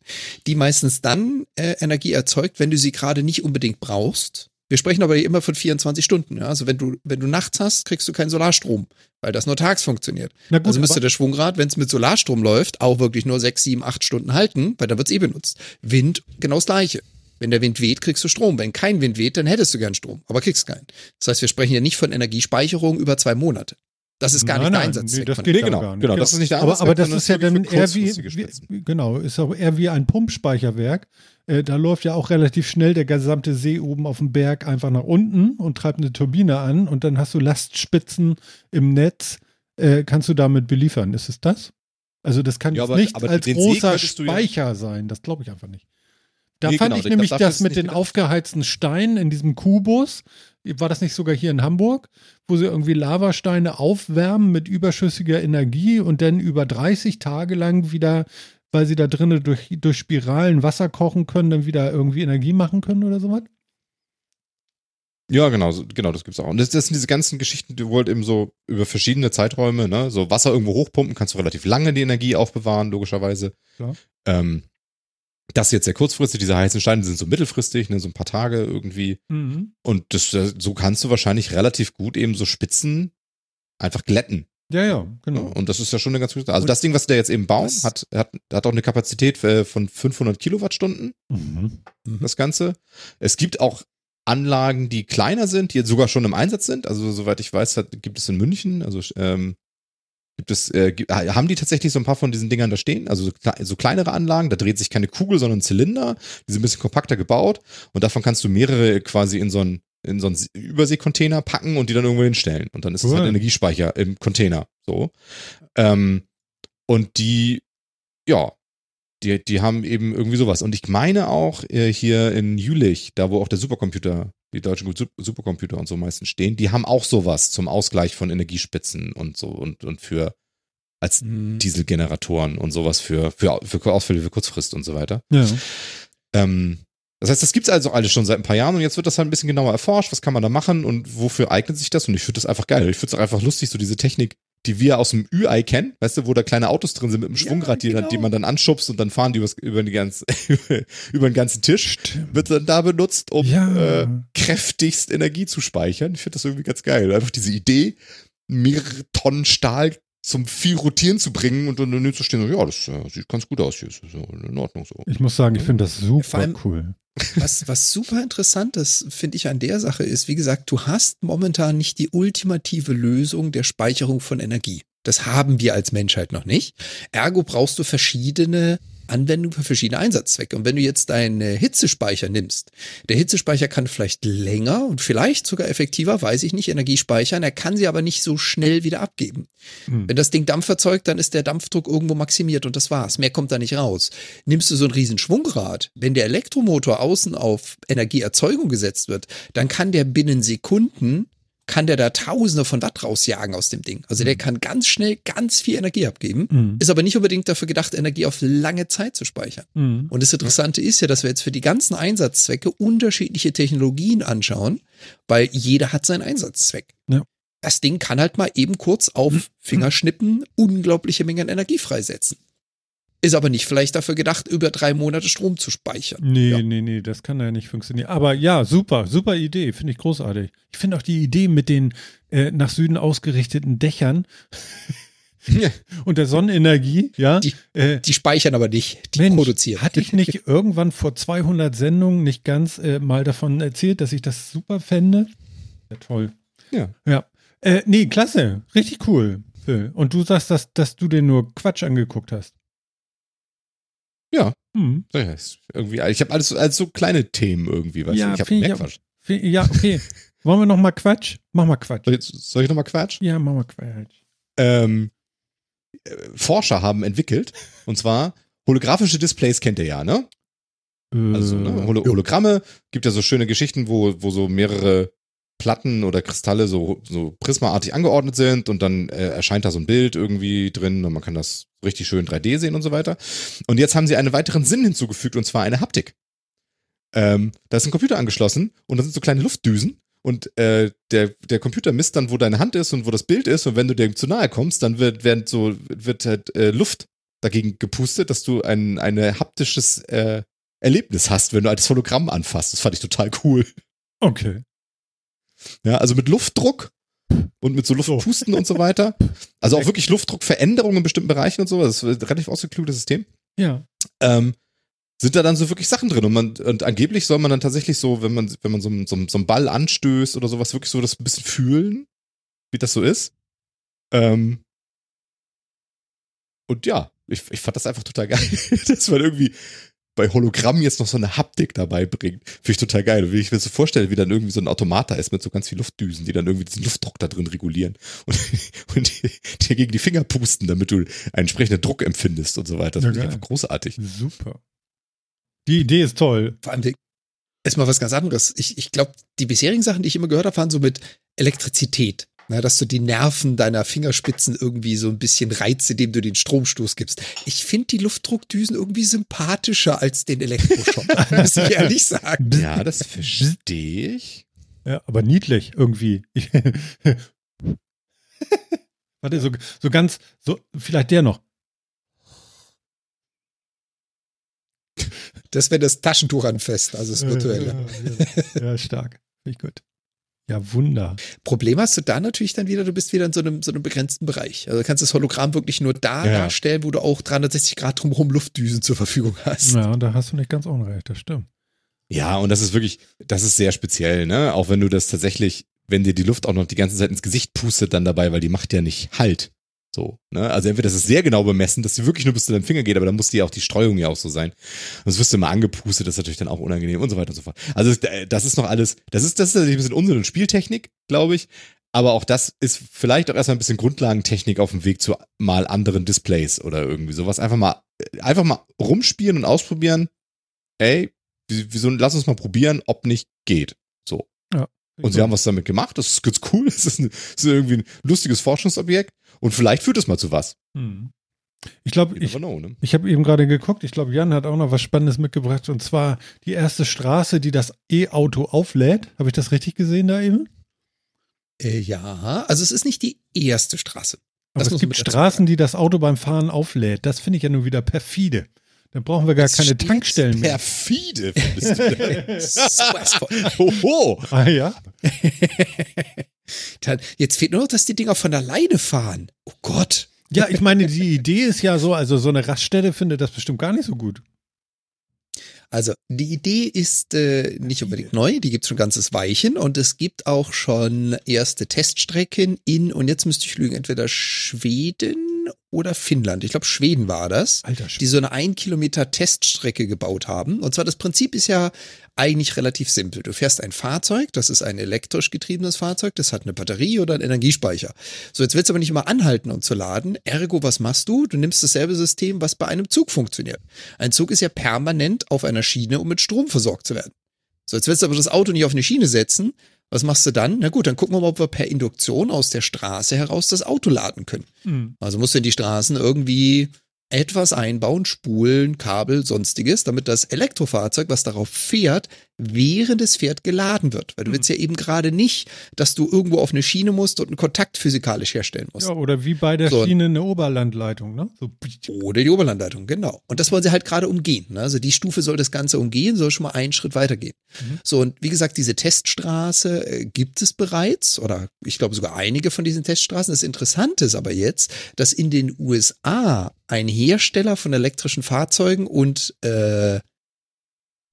die meistens dann äh, Energie erzeugt, wenn du sie gerade nicht unbedingt brauchst wir sprechen aber immer von 24 Stunden. Ja? Also wenn du, wenn du nachts hast, kriegst du keinen Solarstrom, weil das nur tags funktioniert. Gut, also müsste der Schwungrad, wenn es mit Solarstrom läuft, auch wirklich nur 6, 7, 8 Stunden halten, weil dann wird es eh benutzt. Wind, genau das gleiche. Wenn der Wind weht, kriegst du Strom. Wenn kein Wind weht, dann hättest du gern Strom, aber kriegst keinen. Das heißt, wir sprechen ja nicht von Energiespeicherung über zwei Monate. Das ist gar nein, nicht der Einsatz. Nee, das geht genau, gar nicht. genau, das ist nicht der Einsatz. Aber, aber das ist ja dann eher wie, wie, genau, ist auch eher wie ein Pumpspeicherwerk. Äh, da läuft ja auch relativ schnell der gesamte See oben auf dem Berg einfach nach unten und treibt eine Turbine an und dann hast du Lastspitzen im Netz, äh, kannst du damit beliefern. Ist es das? Also das kann ja, aber, nicht aber als großer Speicher ja sein. Das glaube ich einfach nicht. Da nee, fand genau, ich nämlich das mit den aufgeheizten Steinen in diesem Kubus. War das nicht sogar hier in Hamburg, wo sie irgendwie Lavasteine aufwärmen mit überschüssiger Energie und dann über 30 Tage lang wieder weil sie da drinnen durch, durch Spiralen Wasser kochen können, dann wieder irgendwie Energie machen können oder sowas? Ja, genau, genau, das gibt's auch. Und das, das sind diese ganzen Geschichten, die wollt eben so über verschiedene Zeiträume, ne, so Wasser irgendwo hochpumpen, kannst du relativ lange die Energie aufbewahren, logischerweise. Ja. Ähm, das ist jetzt sehr kurzfristig, diese heißen Steine sind so mittelfristig, ne, so ein paar Tage irgendwie. Mhm. Und das, so kannst du wahrscheinlich relativ gut eben so Spitzen einfach glätten. Ja, ja, genau. Und das ist ja schon eine ganz gute Also das Ding, was der jetzt eben baut, hat, hat, hat auch eine Kapazität äh, von 500 Kilowattstunden. Mhm. Das Ganze. Es gibt auch Anlagen, die kleiner sind, die jetzt sogar schon im Einsatz sind. Also soweit ich weiß, hat, gibt es in München, also ähm, gibt es, äh, gibt, haben die tatsächlich so ein paar von diesen Dingern da stehen, also so, so, kleinere Anlagen, da dreht sich keine Kugel, sondern ein Zylinder, die sind ein bisschen kompakter gebaut und davon kannst du mehrere quasi in so einen in so einen Überseekontainer packen und die dann irgendwo hinstellen. Und dann ist es halt Energiespeicher im Container. So. Ähm, und die, ja, die, die haben eben irgendwie sowas. Und ich meine auch äh, hier in Jülich, da wo auch der Supercomputer, die deutschen Supercomputer und so meistens stehen, die haben auch sowas zum Ausgleich von Energiespitzen und so und, und für als mhm. Dieselgeneratoren und sowas für, für, für Ausfälle für Kurzfrist und so weiter. Ja. Ähm, das heißt, das gibt's also alles schon seit ein paar Jahren und jetzt wird das halt ein bisschen genauer erforscht, was kann man da machen und wofür eignet sich das? Und ich finde das einfach geil. Ich finde es auch einfach lustig, so diese Technik die wir aus dem Ü-Ei kennen, weißt du, wo da kleine Autos drin sind mit einem Schwungrad, ja, genau. die, die, man dann anschubst und dann fahren die übers, über, die ganz, über den ganzen Tisch, Stimmt. wird dann da benutzt, um ja. äh, kräftigst Energie zu speichern. Ich finde das irgendwie ganz geil. Einfach diese Idee, mehrere Tonnen Stahl zum viel Rotieren zu bringen und dann zu stehen, so, ja, das äh, sieht ganz gut aus hier, ist so in Ordnung so. Ich muss sagen, ich finde das super allem, cool. Was, was super interessant ist, finde ich an der Sache ist, wie gesagt, du hast momentan nicht die ultimative Lösung der Speicherung von Energie. Das haben wir als Menschheit noch nicht. Ergo brauchst du verschiedene Anwendung für verschiedene Einsatzzwecke. Und wenn du jetzt deinen Hitzespeicher nimmst, der Hitzespeicher kann vielleicht länger und vielleicht sogar effektiver, weiß ich nicht, Energie speichern, er kann sie aber nicht so schnell wieder abgeben. Hm. Wenn das Ding Dampf erzeugt, dann ist der Dampfdruck irgendwo maximiert und das war's. Mehr kommt da nicht raus. Nimmst du so ein riesen Schwungrad, wenn der Elektromotor außen auf Energieerzeugung gesetzt wird, dann kann der binnen Sekunden kann der da Tausende von Watt rausjagen aus dem Ding. Also der mhm. kann ganz schnell ganz viel Energie abgeben, mhm. ist aber nicht unbedingt dafür gedacht, Energie auf lange Zeit zu speichern. Mhm. Und das Interessante ist ja, dass wir jetzt für die ganzen Einsatzzwecke unterschiedliche Technologien anschauen, weil jeder hat seinen Einsatzzweck. Ja. Das Ding kann halt mal eben kurz auf mhm. Fingerschnippen unglaubliche Mengen Energie freisetzen. Ist aber nicht vielleicht dafür gedacht, über drei Monate Strom zu speichern. Nee, ja. nee, nee, das kann ja nicht funktionieren. Aber ja, super, super Idee, finde ich großartig. Ich finde auch die Idee mit den äh, nach Süden ausgerichteten Dächern und der Sonnenenergie, ja. Die, äh, die speichern aber nicht, die Mensch, produzieren. Hatte ich nicht irgendwann vor 200 Sendungen nicht ganz äh, mal davon erzählt, dass ich das super fände? Ja, toll. Ja. Ja. Äh, nee, klasse. Richtig cool. Und du sagst, dass, dass du dir nur Quatsch angeguckt hast. Ja. Hm. ja irgendwie, ich habe alles als so kleine Themen irgendwie, weißt ja, du? Ich habe mehr Quatsch. Ja, okay. Wollen wir noch mal Quatsch? Mach mal Quatsch. Soll ich, soll ich noch mal Quatsch? Ja, mach mal Quatsch. Ähm, äh, Forscher haben entwickelt, und zwar holographische Displays kennt ihr ja, ne? Also ne, Hol Hologramme, gibt ja so schöne Geschichten, wo, wo so mehrere Platten oder Kristalle so, so prismaartig angeordnet sind und dann äh, erscheint da so ein Bild irgendwie drin und man kann das richtig schön 3D sehen und so weiter. Und jetzt haben sie einen weiteren Sinn hinzugefügt und zwar eine Haptik. Ähm, da ist ein Computer angeschlossen und da sind so kleine Luftdüsen und äh, der, der Computer misst dann, wo deine Hand ist und wo das Bild ist und wenn du dem zu nahe kommst, dann wird, wird so, wird halt äh, Luft dagegen gepustet, dass du ein ein haptisches äh, Erlebnis hast, wenn du ein Hologramm anfasst. Das fand ich total cool. Okay. Ja, also mit Luftdruck und mit so Luftpusten und so weiter. Also auch wirklich Luftdruckveränderungen in bestimmten Bereichen und so. Das ist ein relativ ausgeklügeltes System. Ja. Ähm, sind da dann so wirklich Sachen drin und man und angeblich soll man dann tatsächlich so, wenn man wenn man so, so, so einen Ball anstößt oder sowas wirklich so das ein bisschen fühlen, wie das so ist. Ähm, und ja, ich, ich fand das einfach total geil, dass man irgendwie bei Hologramm jetzt noch so eine Haptik dabei bringt. Finde ich total geil. Wie ich mir so vorstelle, wie dann irgendwie so ein Automata ist mit so ganz viel Luftdüsen, die dann irgendwie diesen Luftdruck da drin regulieren und, und dir gegen die Finger pusten, damit du einen entsprechenden Druck empfindest und so weiter. Das ja, finde ich einfach großartig. Super. Die Idee ist toll. Vor allem ist mal was ganz anderes. Ich, ich glaube, die bisherigen Sachen, die ich immer gehört habe, waren so mit Elektrizität. Na, dass du die Nerven deiner Fingerspitzen irgendwie so ein bisschen reizt, indem du den Stromstoß gibst. Ich finde die Luftdruckdüsen irgendwie sympathischer als den Elektroschock, muss ich ehrlich sagen. Ja, das verstehe ich. Ja, aber niedlich irgendwie. Warte, so, so ganz, so, vielleicht der noch. Das wäre das Taschentuch anfest, also das virtuelle. Ja, ja, ja, stark. Finde ich gut. Ja, Wunder. Problem hast du da natürlich dann wieder, du bist wieder in so einem, so einem begrenzten Bereich. Also du kannst das Hologramm wirklich nur da ja. darstellen, wo du auch 360 Grad drumherum Luftdüsen zur Verfügung hast. Ja, da hast du nicht ganz unrecht, das stimmt. Ja, und das ist wirklich, das ist sehr speziell, ne? Auch wenn du das tatsächlich, wenn dir die Luft auch noch die ganze Zeit ins Gesicht pustet dann dabei, weil die macht ja nicht Halt. So, ne? Also entweder das ist sehr genau bemessen, dass sie wirklich nur bis zu deinem Finger geht, aber dann muss die auch die Streuung ja auch so sein. Sonst wirst du immer angepustet, das ist natürlich dann auch unangenehm und so weiter und so fort. Also das ist noch alles, das ist, das ist ein bisschen Unsinn und Spieltechnik, glaube ich. Aber auch das ist vielleicht auch erstmal ein bisschen Grundlagentechnik auf dem Weg zu mal anderen Displays oder irgendwie sowas. Einfach mal, einfach mal rumspielen und ausprobieren. Ey, wieso, lass uns mal probieren, ob nicht geht. So. Ja. Und sie haben was damit gemacht. Das ist ganz cool. Das ist, ein, das ist irgendwie ein lustiges Forschungsobjekt. Und vielleicht führt es mal zu was. Hm. Ich glaube, ich, ne? ich habe eben gerade geguckt. Ich glaube, Jan hat auch noch was Spannendes mitgebracht. Und zwar die erste Straße, die das E-Auto auflädt. Habe ich das richtig gesehen da eben? Äh, ja, also es ist nicht die erste Straße. Aber es gibt Straßen, die das Auto beim Fahren auflädt. Das finde ich ja nur wieder perfide. Dann brauchen wir gar das keine Tankstellen mehr. Perfide, findest du Hoho. Ah ja. Jetzt fehlt nur noch, dass die Dinger von alleine fahren. Oh Gott. Ja, ich meine, die Idee ist ja so, also so eine Raststätte findet das bestimmt gar nicht so gut. Also die Idee ist äh, nicht unbedingt neu, die gibt es schon ganzes Weichen und es gibt auch schon erste Teststrecken in, und jetzt müsste ich lügen, entweder Schweden oder Finnland, ich glaube Schweden war das, Alter, die so eine ein Kilometer Teststrecke gebaut haben. Und zwar das Prinzip ist ja eigentlich relativ simpel. Du fährst ein Fahrzeug, das ist ein elektrisch getriebenes Fahrzeug, das hat eine Batterie oder einen Energiespeicher. So, jetzt willst du aber nicht immer anhalten, um zu laden. Ergo, was machst du? Du nimmst dasselbe System, was bei einem Zug funktioniert. Ein Zug ist ja permanent auf einer Schiene, um mit Strom versorgt zu werden. So, jetzt willst du aber das Auto nicht auf eine Schiene setzen, was machst du dann? Na gut, dann gucken wir mal, ob wir per Induktion aus der Straße heraus das Auto laden können. Mhm. Also musst du in die Straßen irgendwie etwas einbauen, Spulen, Kabel, sonstiges, damit das Elektrofahrzeug, was darauf fährt, während es fährt, geladen wird. Weil du willst ja eben gerade nicht, dass du irgendwo auf eine Schiene musst und einen Kontakt physikalisch herstellen musst. Ja, oder wie bei der so. Schiene eine Oberlandleitung, ne? So. Oder die Oberlandleitung, genau. Und das wollen sie halt gerade umgehen. Ne? Also die Stufe soll das Ganze umgehen, soll schon mal einen Schritt weitergehen. Mhm. So, und wie gesagt, diese Teststraße äh, gibt es bereits, oder ich glaube sogar einige von diesen Teststraßen. Das Interessante ist aber jetzt, dass in den USA ein Hersteller von elektrischen Fahrzeugen und äh,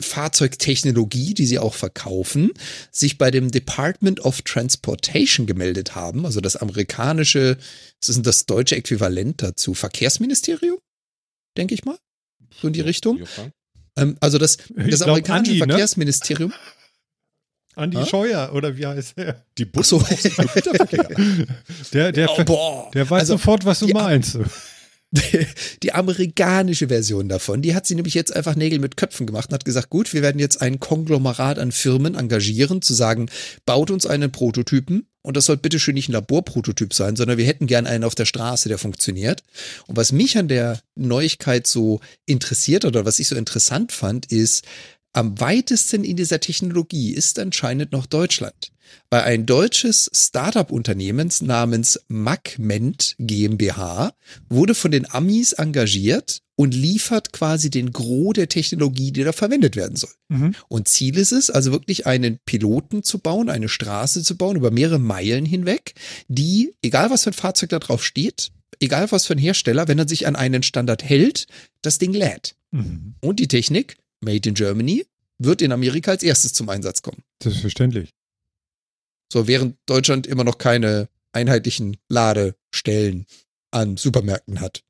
Fahrzeugtechnologie, die sie auch verkaufen, sich bei dem Department of Transportation gemeldet haben, also das amerikanische, das ist das deutsche Äquivalent dazu, Verkehrsministerium, denke ich mal, so in die Richtung. Ähm, also das, das glaub, amerikanische Andi, ne? Verkehrsministerium. Ne? Andi ha? Scheuer, oder wie heißt er? Die Bus so. der, der, oh, der weiß also, sofort, was du meinst. die amerikanische Version davon, die hat sie nämlich jetzt einfach Nägel mit Köpfen gemacht und hat gesagt, gut, wir werden jetzt ein Konglomerat an Firmen engagieren, zu sagen, baut uns einen Prototypen und das soll bitteschön nicht ein Laborprototyp sein, sondern wir hätten gern einen auf der Straße, der funktioniert. Und was mich an der Neuigkeit so interessiert oder was ich so interessant fand, ist, am weitesten in dieser Technologie ist anscheinend noch Deutschland. Weil ein deutsches Startup-Unternehmen namens Magment GmbH wurde von den Amis engagiert und liefert quasi den Gros der Technologie, die da verwendet werden soll. Mhm. Und Ziel ist es, also wirklich einen Piloten zu bauen, eine Straße zu bauen über mehrere Meilen hinweg, die, egal was für ein Fahrzeug da drauf steht, egal was für ein Hersteller, wenn er sich an einen Standard hält, das Ding lädt. Mhm. Und die Technik Made in Germany, wird in Amerika als erstes zum Einsatz kommen. Selbstverständlich. So, während Deutschland immer noch keine einheitlichen Ladestellen an Supermärkten hat.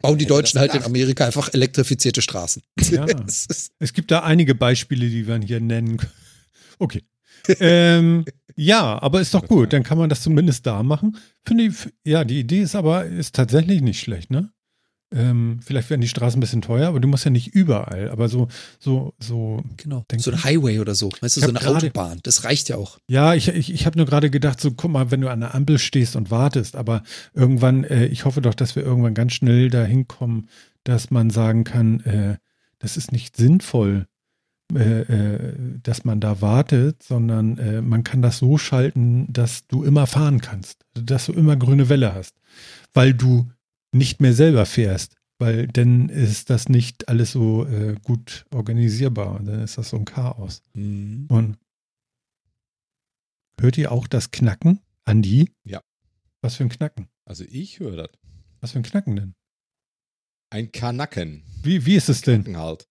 Bauen die Deutschen halt in Amerika einfach elektrifizierte Straßen. Ja. es gibt da einige Beispiele, die wir hier nennen können. Okay. ähm, ja, aber ist doch gut. Dann kann man das zumindest da machen. Finde ich, ja, die Idee ist aber ist tatsächlich nicht schlecht, ne? Ähm, vielleicht werden die Straßen ein bisschen teuer, aber du musst ja nicht überall. Aber so, so, so. Genau. So ein Highway oder so. Weißt du, so eine grade, Autobahn. Das reicht ja auch. Ja, ich, ich, ich habe nur gerade gedacht, so guck mal, wenn du an der Ampel stehst und wartest, aber irgendwann, äh, ich hoffe doch, dass wir irgendwann ganz schnell dahin kommen, dass man sagen kann, äh, das ist nicht sinnvoll, äh, äh dass man da wartet, sondern äh, man kann das so schalten, dass du immer fahren kannst, dass du immer grüne Welle hast, weil du nicht mehr selber fährst, weil dann ist das nicht alles so äh, gut organisierbar. Dann ist das so ein Chaos. Mhm. Und hört ihr auch das Knacken, Andi? Ja. Was für ein Knacken? Also ich höre das. Was für ein Knacken denn? Ein Kanacken. Wie, wie ist es denn? Knacken halt.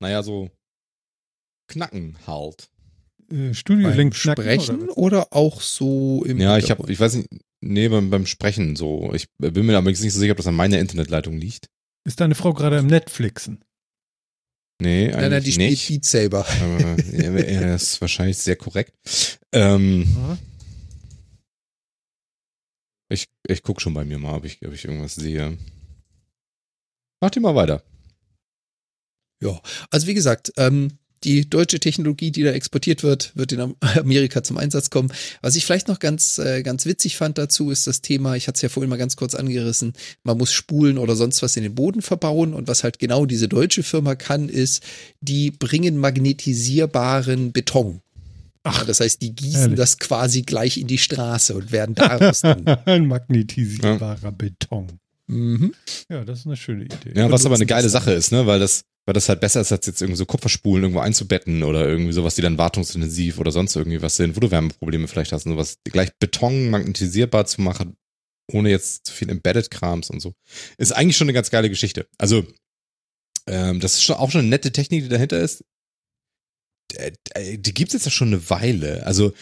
Naja, so Knacken halt. Äh, Studio Link Sprechen oder, oder, auch so im Ja, ich habe, ich weiß nicht, Nee, beim, beim Sprechen so. Ich bin mir aber nicht so sicher, ob das an meiner Internetleitung liegt. Ist deine Frau gerade im Netflixen? Nee, eigentlich nein, nein, die nicht. spielt Beat Saber. Aber er ist wahrscheinlich sehr korrekt. Ähm, ich, ich guck schon bei mir mal, ob ich, ob ich irgendwas sehe. Mach dir mal weiter. Ja, also wie gesagt, ähm, die deutsche Technologie, die da exportiert wird, wird in Amerika zum Einsatz kommen. Was ich vielleicht noch ganz, äh, ganz witzig fand dazu, ist das Thema, ich hatte es ja vorhin mal ganz kurz angerissen, man muss Spulen oder sonst was in den Boden verbauen. Und was halt genau diese deutsche Firma kann, ist, die bringen magnetisierbaren Beton. Ach, das heißt, die gießen ehrlich? das quasi gleich in die Straße und werden daraus dann. Ein magnetisierbarer ja. Beton. Mhm. Ja, das ist eine schöne Idee. Ja, was aber eine geile Sache ist, ne? Weil das, weil das halt besser ist, als jetzt irgendwie so Kupferspulen irgendwo einzubetten oder irgendwie sowas, die dann wartungsintensiv oder sonst irgendwie was sind, wo du Wärmeprobleme vielleicht hast und sowas. Gleich Beton magnetisierbar zu machen, ohne jetzt zu viel Embedded-Krams und so. Ist eigentlich schon eine ganz geile Geschichte. Also, ähm, das ist schon auch schon eine nette Technik, die dahinter ist. Die gibt's jetzt ja schon eine Weile. Also,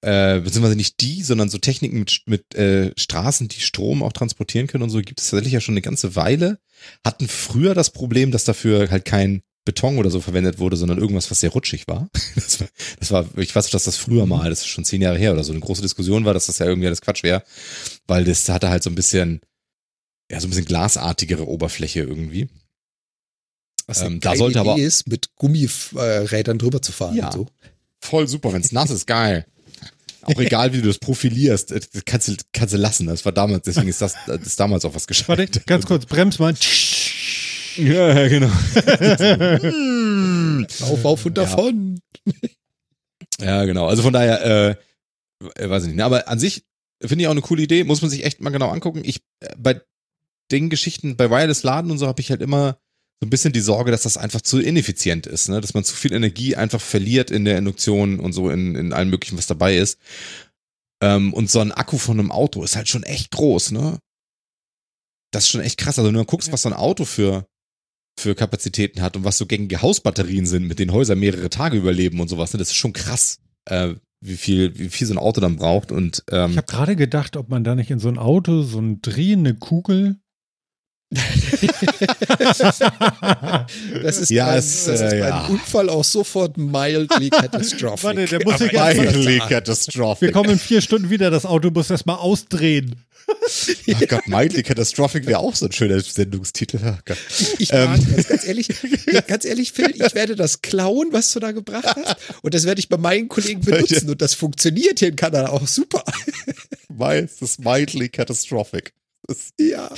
äh, beziehungsweise nicht die, sondern so Techniken mit, mit äh, Straßen, die Strom auch transportieren können und so, gibt es tatsächlich ja schon eine ganze Weile. Hatten früher das Problem, dass dafür halt kein Beton oder so verwendet wurde, sondern irgendwas, was sehr rutschig war. Das war, das war ich weiß nicht, dass das früher mhm. mal, das ist schon zehn Jahre her oder so, eine große Diskussion war, dass das ja irgendwie alles Quatsch wäre, weil das hatte halt so ein bisschen, ja, so ein bisschen glasartigere Oberfläche irgendwie. Was ähm, da sollte Idee aber ist, mit Gummirädern drüber zu fahren ja, und so. Voll super, wenn es nass ist, geil. Auch egal, wie du das profilierst, das kannst du, kannst du lassen. Das war damals, deswegen ist das, das ist damals auch was gescheitert. Warte, ganz kurz, brems mal. Ja, genau. auf, auf und davon. Ja, genau. Also von daher, äh, äh weiß ich nicht. Aber an sich finde ich auch eine coole Idee. Muss man sich echt mal genau angucken. Ich, äh, bei den Geschichten, bei Wireless Laden und so habe ich halt immer so ein bisschen die Sorge, dass das einfach zu ineffizient ist, ne? dass man zu viel Energie einfach verliert in der Induktion und so in, in allem möglichen, was dabei ist. Ähm, und so ein Akku von einem Auto ist halt schon echt groß, ne? Das ist schon echt krass. Also, wenn du guckst, was so ein Auto für, für Kapazitäten hat und was so gängige Hausbatterien sind, mit denen Häuser mehrere Tage überleben und sowas, ne? das ist schon krass, äh, wie viel, wie viel so ein Auto dann braucht. Und ähm, ich habe gerade gedacht, ob man da nicht in so ein Auto so eine drehende Kugel das ist ja, beim, es, das ist äh, ja. Unfall auch sofort mildly catastrophic. Warte, der muss sich mildly catastrophic. Wir kommen in vier Stunden wieder, das Auto muss erstmal ausdrehen. Ach Gott, Mildly Catastrophic wäre auch so ein schöner Sendungstitel. Ich, ich ähm. ganz ehrlich, ganz ehrlich, Phil, ich werde das klauen, was du da gebracht hast. Und das werde ich bei meinen Kollegen benutzen. Und das funktioniert hier in Kanada auch super. Weil es ist mildly catastrophic. Ja.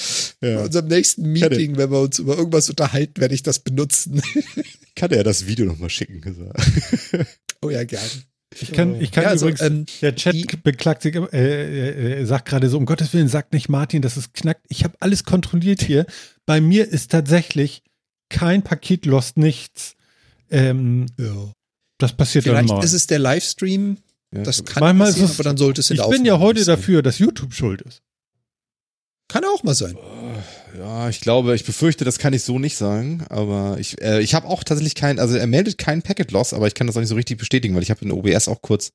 ja. Bei unserem nächsten Meeting, wenn wir uns über irgendwas unterhalten, werde ich das benutzen. Kann er das Video nochmal schicken? oh ja, gerne. Ich kann, ich kann ja, also, übrigens, ähm, der Chat beklagt sich, äh, äh, sagt gerade so, um Gottes Willen, sagt nicht Martin, dass es knackt. Ich habe alles kontrolliert hier. Bei mir ist tatsächlich kein Paket lost nichts. Ähm, ja. Das passiert Vielleicht dann mal. ist es der Livestream. Ja, das kann manchmal passieren, ist es, aber dann sollte es in Ich bin ja heute dafür, dass YouTube schuld ist. Kann auch mal sein. Ja, ich glaube, ich befürchte, das kann ich so nicht sagen, aber ich, äh, ich habe auch tatsächlich kein, also er meldet keinen Packet Loss, aber ich kann das auch nicht so richtig bestätigen, weil ich habe in OBS auch kurz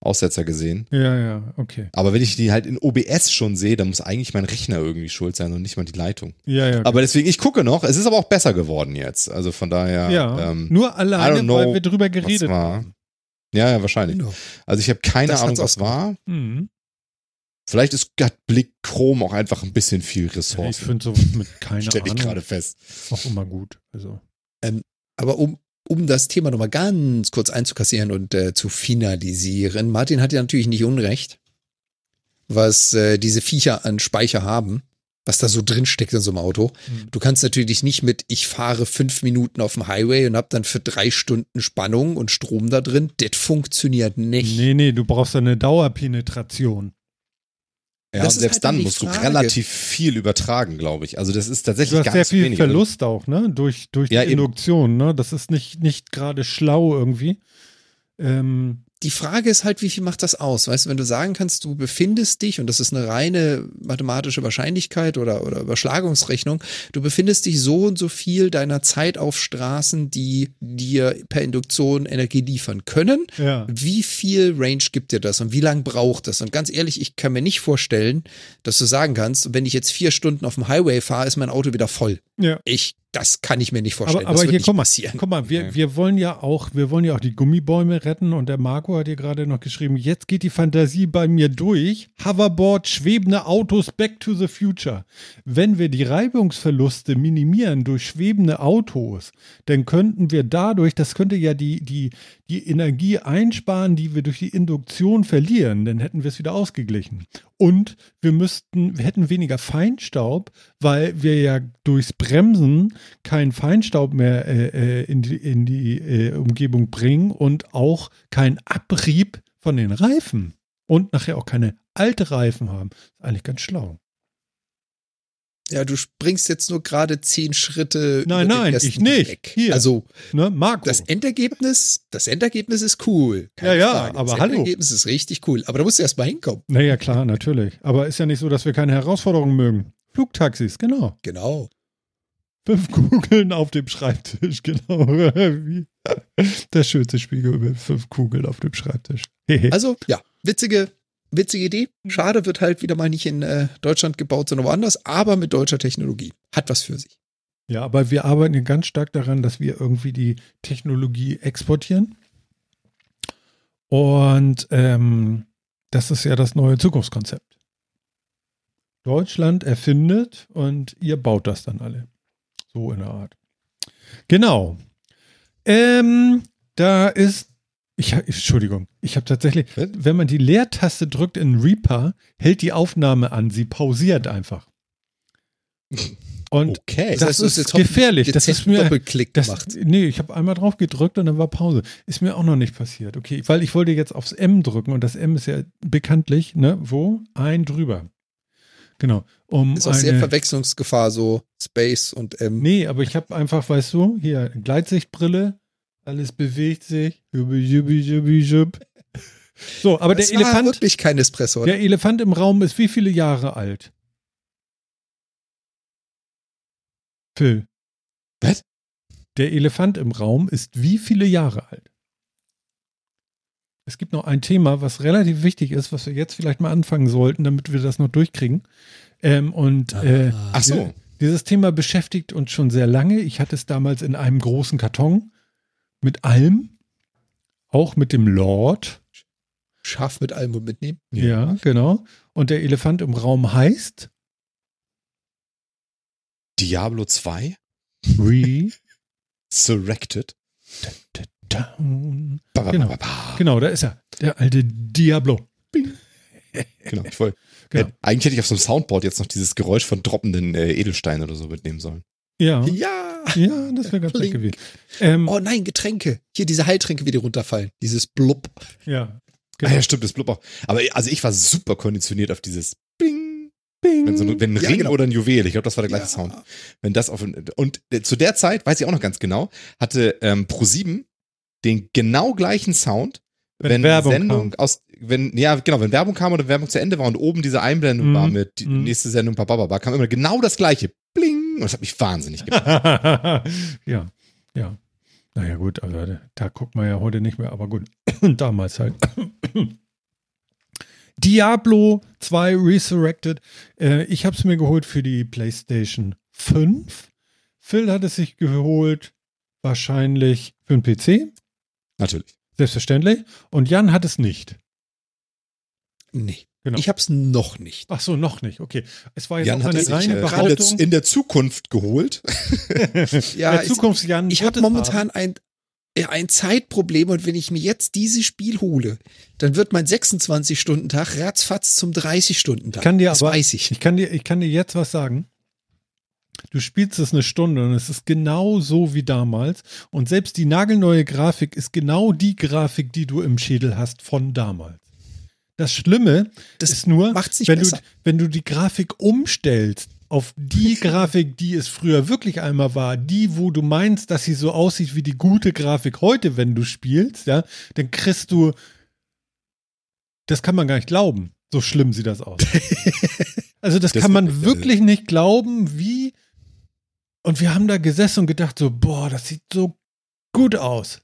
Aussetzer gesehen. Ja, ja, okay. Aber wenn ich die halt in OBS schon sehe, dann muss eigentlich mein Rechner irgendwie schuld sein und nicht mal die Leitung. Ja, ja. Okay. Aber deswegen, ich gucke noch. Es ist aber auch besser geworden jetzt. Also von daher. Ja. Ähm, nur alleine, know, weil wir drüber geredet haben. Ja, ja, wahrscheinlich. Genau. Also ich habe keine das Ahnung, was war. Mhm. Vielleicht ist hat Blick Chrome auch einfach ein bisschen viel Ressourcen. Ich finde sowas mit keiner Stell ich gerade fest. Auch immer gut. Also. Ähm, aber um, um das Thema nochmal ganz kurz einzukassieren und äh, zu finalisieren, Martin hat ja natürlich nicht Unrecht, was äh, diese Viecher an Speicher haben was da so drin steckt in so einem Auto. Mhm. Du kannst natürlich nicht mit, ich fahre fünf Minuten auf dem Highway und hab dann für drei Stunden Spannung und Strom da drin. Das funktioniert nicht. Nee, nee, du brauchst eine Dauerpenetration. Ja, das selbst halt dann musst Frage. du relativ viel übertragen, glaube ich. Also das ist tatsächlich du hast sehr viel wenig. Verlust auch, ne? Durch, durch ja, die Induktion, ne? Das ist nicht, nicht gerade schlau irgendwie. Ähm, die Frage ist halt, wie viel macht das aus? Weißt du, wenn du sagen kannst, du befindest dich, und das ist eine reine mathematische Wahrscheinlichkeit oder, oder Überschlagungsrechnung, du befindest dich so und so viel deiner Zeit auf Straßen, die dir per Induktion Energie liefern können. Ja. Wie viel Range gibt dir das und wie lange braucht das? Und ganz ehrlich, ich kann mir nicht vorstellen, dass du sagen kannst, wenn ich jetzt vier Stunden auf dem Highway fahre, ist mein Auto wieder voll. Ja. Ich das kann ich mir nicht vorstellen. Aber, aber hier, komm mal, guck mal, wir, wir wollen ja auch, wir wollen ja auch die Gummibäume retten und der Marco hat hier gerade noch geschrieben, jetzt geht die Fantasie bei mir durch. Hoverboard, schwebende Autos, back to the future. Wenn wir die Reibungsverluste minimieren durch schwebende Autos, dann könnten wir dadurch, das könnte ja die, die, die Energie einsparen, die wir durch die Induktion verlieren, dann hätten wir es wieder ausgeglichen. Und wir müssten, wir hätten weniger Feinstaub, weil wir ja durchs Bremsen keinen Feinstaub mehr äh, äh, in die, in die äh, Umgebung bringen und auch keinen Abrieb von den Reifen. Und nachher auch keine alte Reifen haben. Ist eigentlich ganz schlau. Ja, du springst jetzt nur gerade zehn Schritte. Nein, nein, ich nicht. Also, ne, Marco. Das Endergebnis, das Endergebnis ist cool. ja, ja, Frage. aber das hallo. Das Endergebnis ist richtig cool. Aber da musst du erst mal hinkommen. Naja, klar, natürlich. Aber ist ja nicht so, dass wir keine Herausforderungen mögen. Flugtaxis, genau. Genau. Fünf Kugeln auf dem Schreibtisch, genau. Der schönste Spiegel mit fünf Kugeln auf dem Schreibtisch. also, ja, witzige witzige Idee. Schade, wird halt wieder mal nicht in äh, Deutschland gebaut, sondern woanders, aber mit deutscher Technologie. Hat was für sich. Ja, aber wir arbeiten ganz stark daran, dass wir irgendwie die Technologie exportieren. Und ähm, das ist ja das neue Zukunftskonzept. Deutschland erfindet und ihr baut das dann alle. So in der Art. Genau. Ähm, da ist ich, Entschuldigung, ich habe tatsächlich, wenn man die Leertaste drückt in Reaper, hält die Aufnahme an, sie pausiert einfach. Und okay. das, das ist gefährlich. Das ist mir Doppelklick das, gemacht. Nee, ich habe einmal drauf gedrückt und dann war Pause. Ist mir auch noch nicht passiert. Okay, weil ich wollte jetzt aufs M drücken und das M ist ja bekanntlich, ne, wo? Ein drüber. Genau. Um ist auch eine, sehr Verwechslungsgefahr, so Space und M. Nee, aber ich habe einfach, weißt du, hier Gleitsichtbrille, alles bewegt sich. So, aber das der Elefant. War wirklich kein Espresso. Oder? Der Elefant im Raum ist wie viele Jahre alt? Phil. Was? Der Elefant im Raum ist wie viele Jahre alt? Es gibt noch ein Thema, was relativ wichtig ist, was wir jetzt vielleicht mal anfangen sollten, damit wir das noch durchkriegen. Ähm, und äh, Ach so. Dieses Thema beschäftigt uns schon sehr lange. Ich hatte es damals in einem großen Karton mit allem, auch mit dem Lord. Scharf mit allem und mitnehmen. Ja. ja, genau. Und der Elefant im Raum heißt Diablo 2. Resurrected. Genau. genau, da ist er. Der alte Diablo. Genau, ich wollte. Genau. Äh, eigentlich hätte ich auf so einem Soundboard jetzt noch dieses Geräusch von droppenden äh, Edelsteinen oder so mitnehmen sollen. Ja. Ja. Ja, das wäre ganz nett gewesen. Ähm, oh nein, Getränke. Hier diese Heiltränke, wie die runterfallen. Dieses Blub. Ja. Genau. Ah ja, stimmt, das Blub auch. Aber also ich war super konditioniert auf dieses Bing, Bing. Wenn, so ein, wenn ein ja, Ring genau. oder ein Juwel, ich glaube, das war der gleiche ja. Sound. Wenn das auf und äh, zu der Zeit, weiß ich auch noch ganz genau, hatte ähm, Pro7 den genau gleichen Sound, wenn, wenn Werbung Sendung kam. aus, wenn, ja, genau, wenn Werbung kam oder Werbung zu Ende war und oben diese Einblendung mm, war mit die mm. nächste Sendung, bababa, kam immer genau das gleiche. Bling. Und das hat mich wahnsinnig gemacht. ja, ja. Naja, gut, also da guckt man ja heute nicht mehr, aber gut. Damals halt. Diablo 2 Resurrected. Äh, ich habe es mir geholt für die PlayStation 5. Phil hat es sich geholt, wahrscheinlich für den PC. Natürlich. Selbstverständlich. Und Jan hat es nicht. Nee. Genau. Ich habe es noch nicht. Ach so, noch nicht. Okay. Es war jetzt Jan auch eine reine äh, Behauptung. In der Zukunft geholt. ja, in der Zukunft, Jan. Ich habe momentan ein, ein Zeitproblem und wenn ich mir jetzt dieses Spiel hole, dann wird mein 26-Stunden-Tag ratzfatz zum 30-Stunden-Tag. Kann dir das aber, weiß ich. Ich kann dir, ich kann dir jetzt was sagen. Du spielst es eine Stunde und es ist genau so wie damals. Und selbst die nagelneue Grafik ist genau die Grafik, die du im Schädel hast von damals. Das Schlimme das ist nur, wenn du, wenn du die Grafik umstellst auf die Grafik, die es früher wirklich einmal war, die, wo du meinst, dass sie so aussieht wie die gute Grafik heute, wenn du spielst, ja, dann kriegst du, das kann man gar nicht glauben. So schlimm sieht das aus. also das, das kann man wirklich nicht glauben, wie. Und wir haben da gesessen und gedacht so, boah, das sieht so gut aus.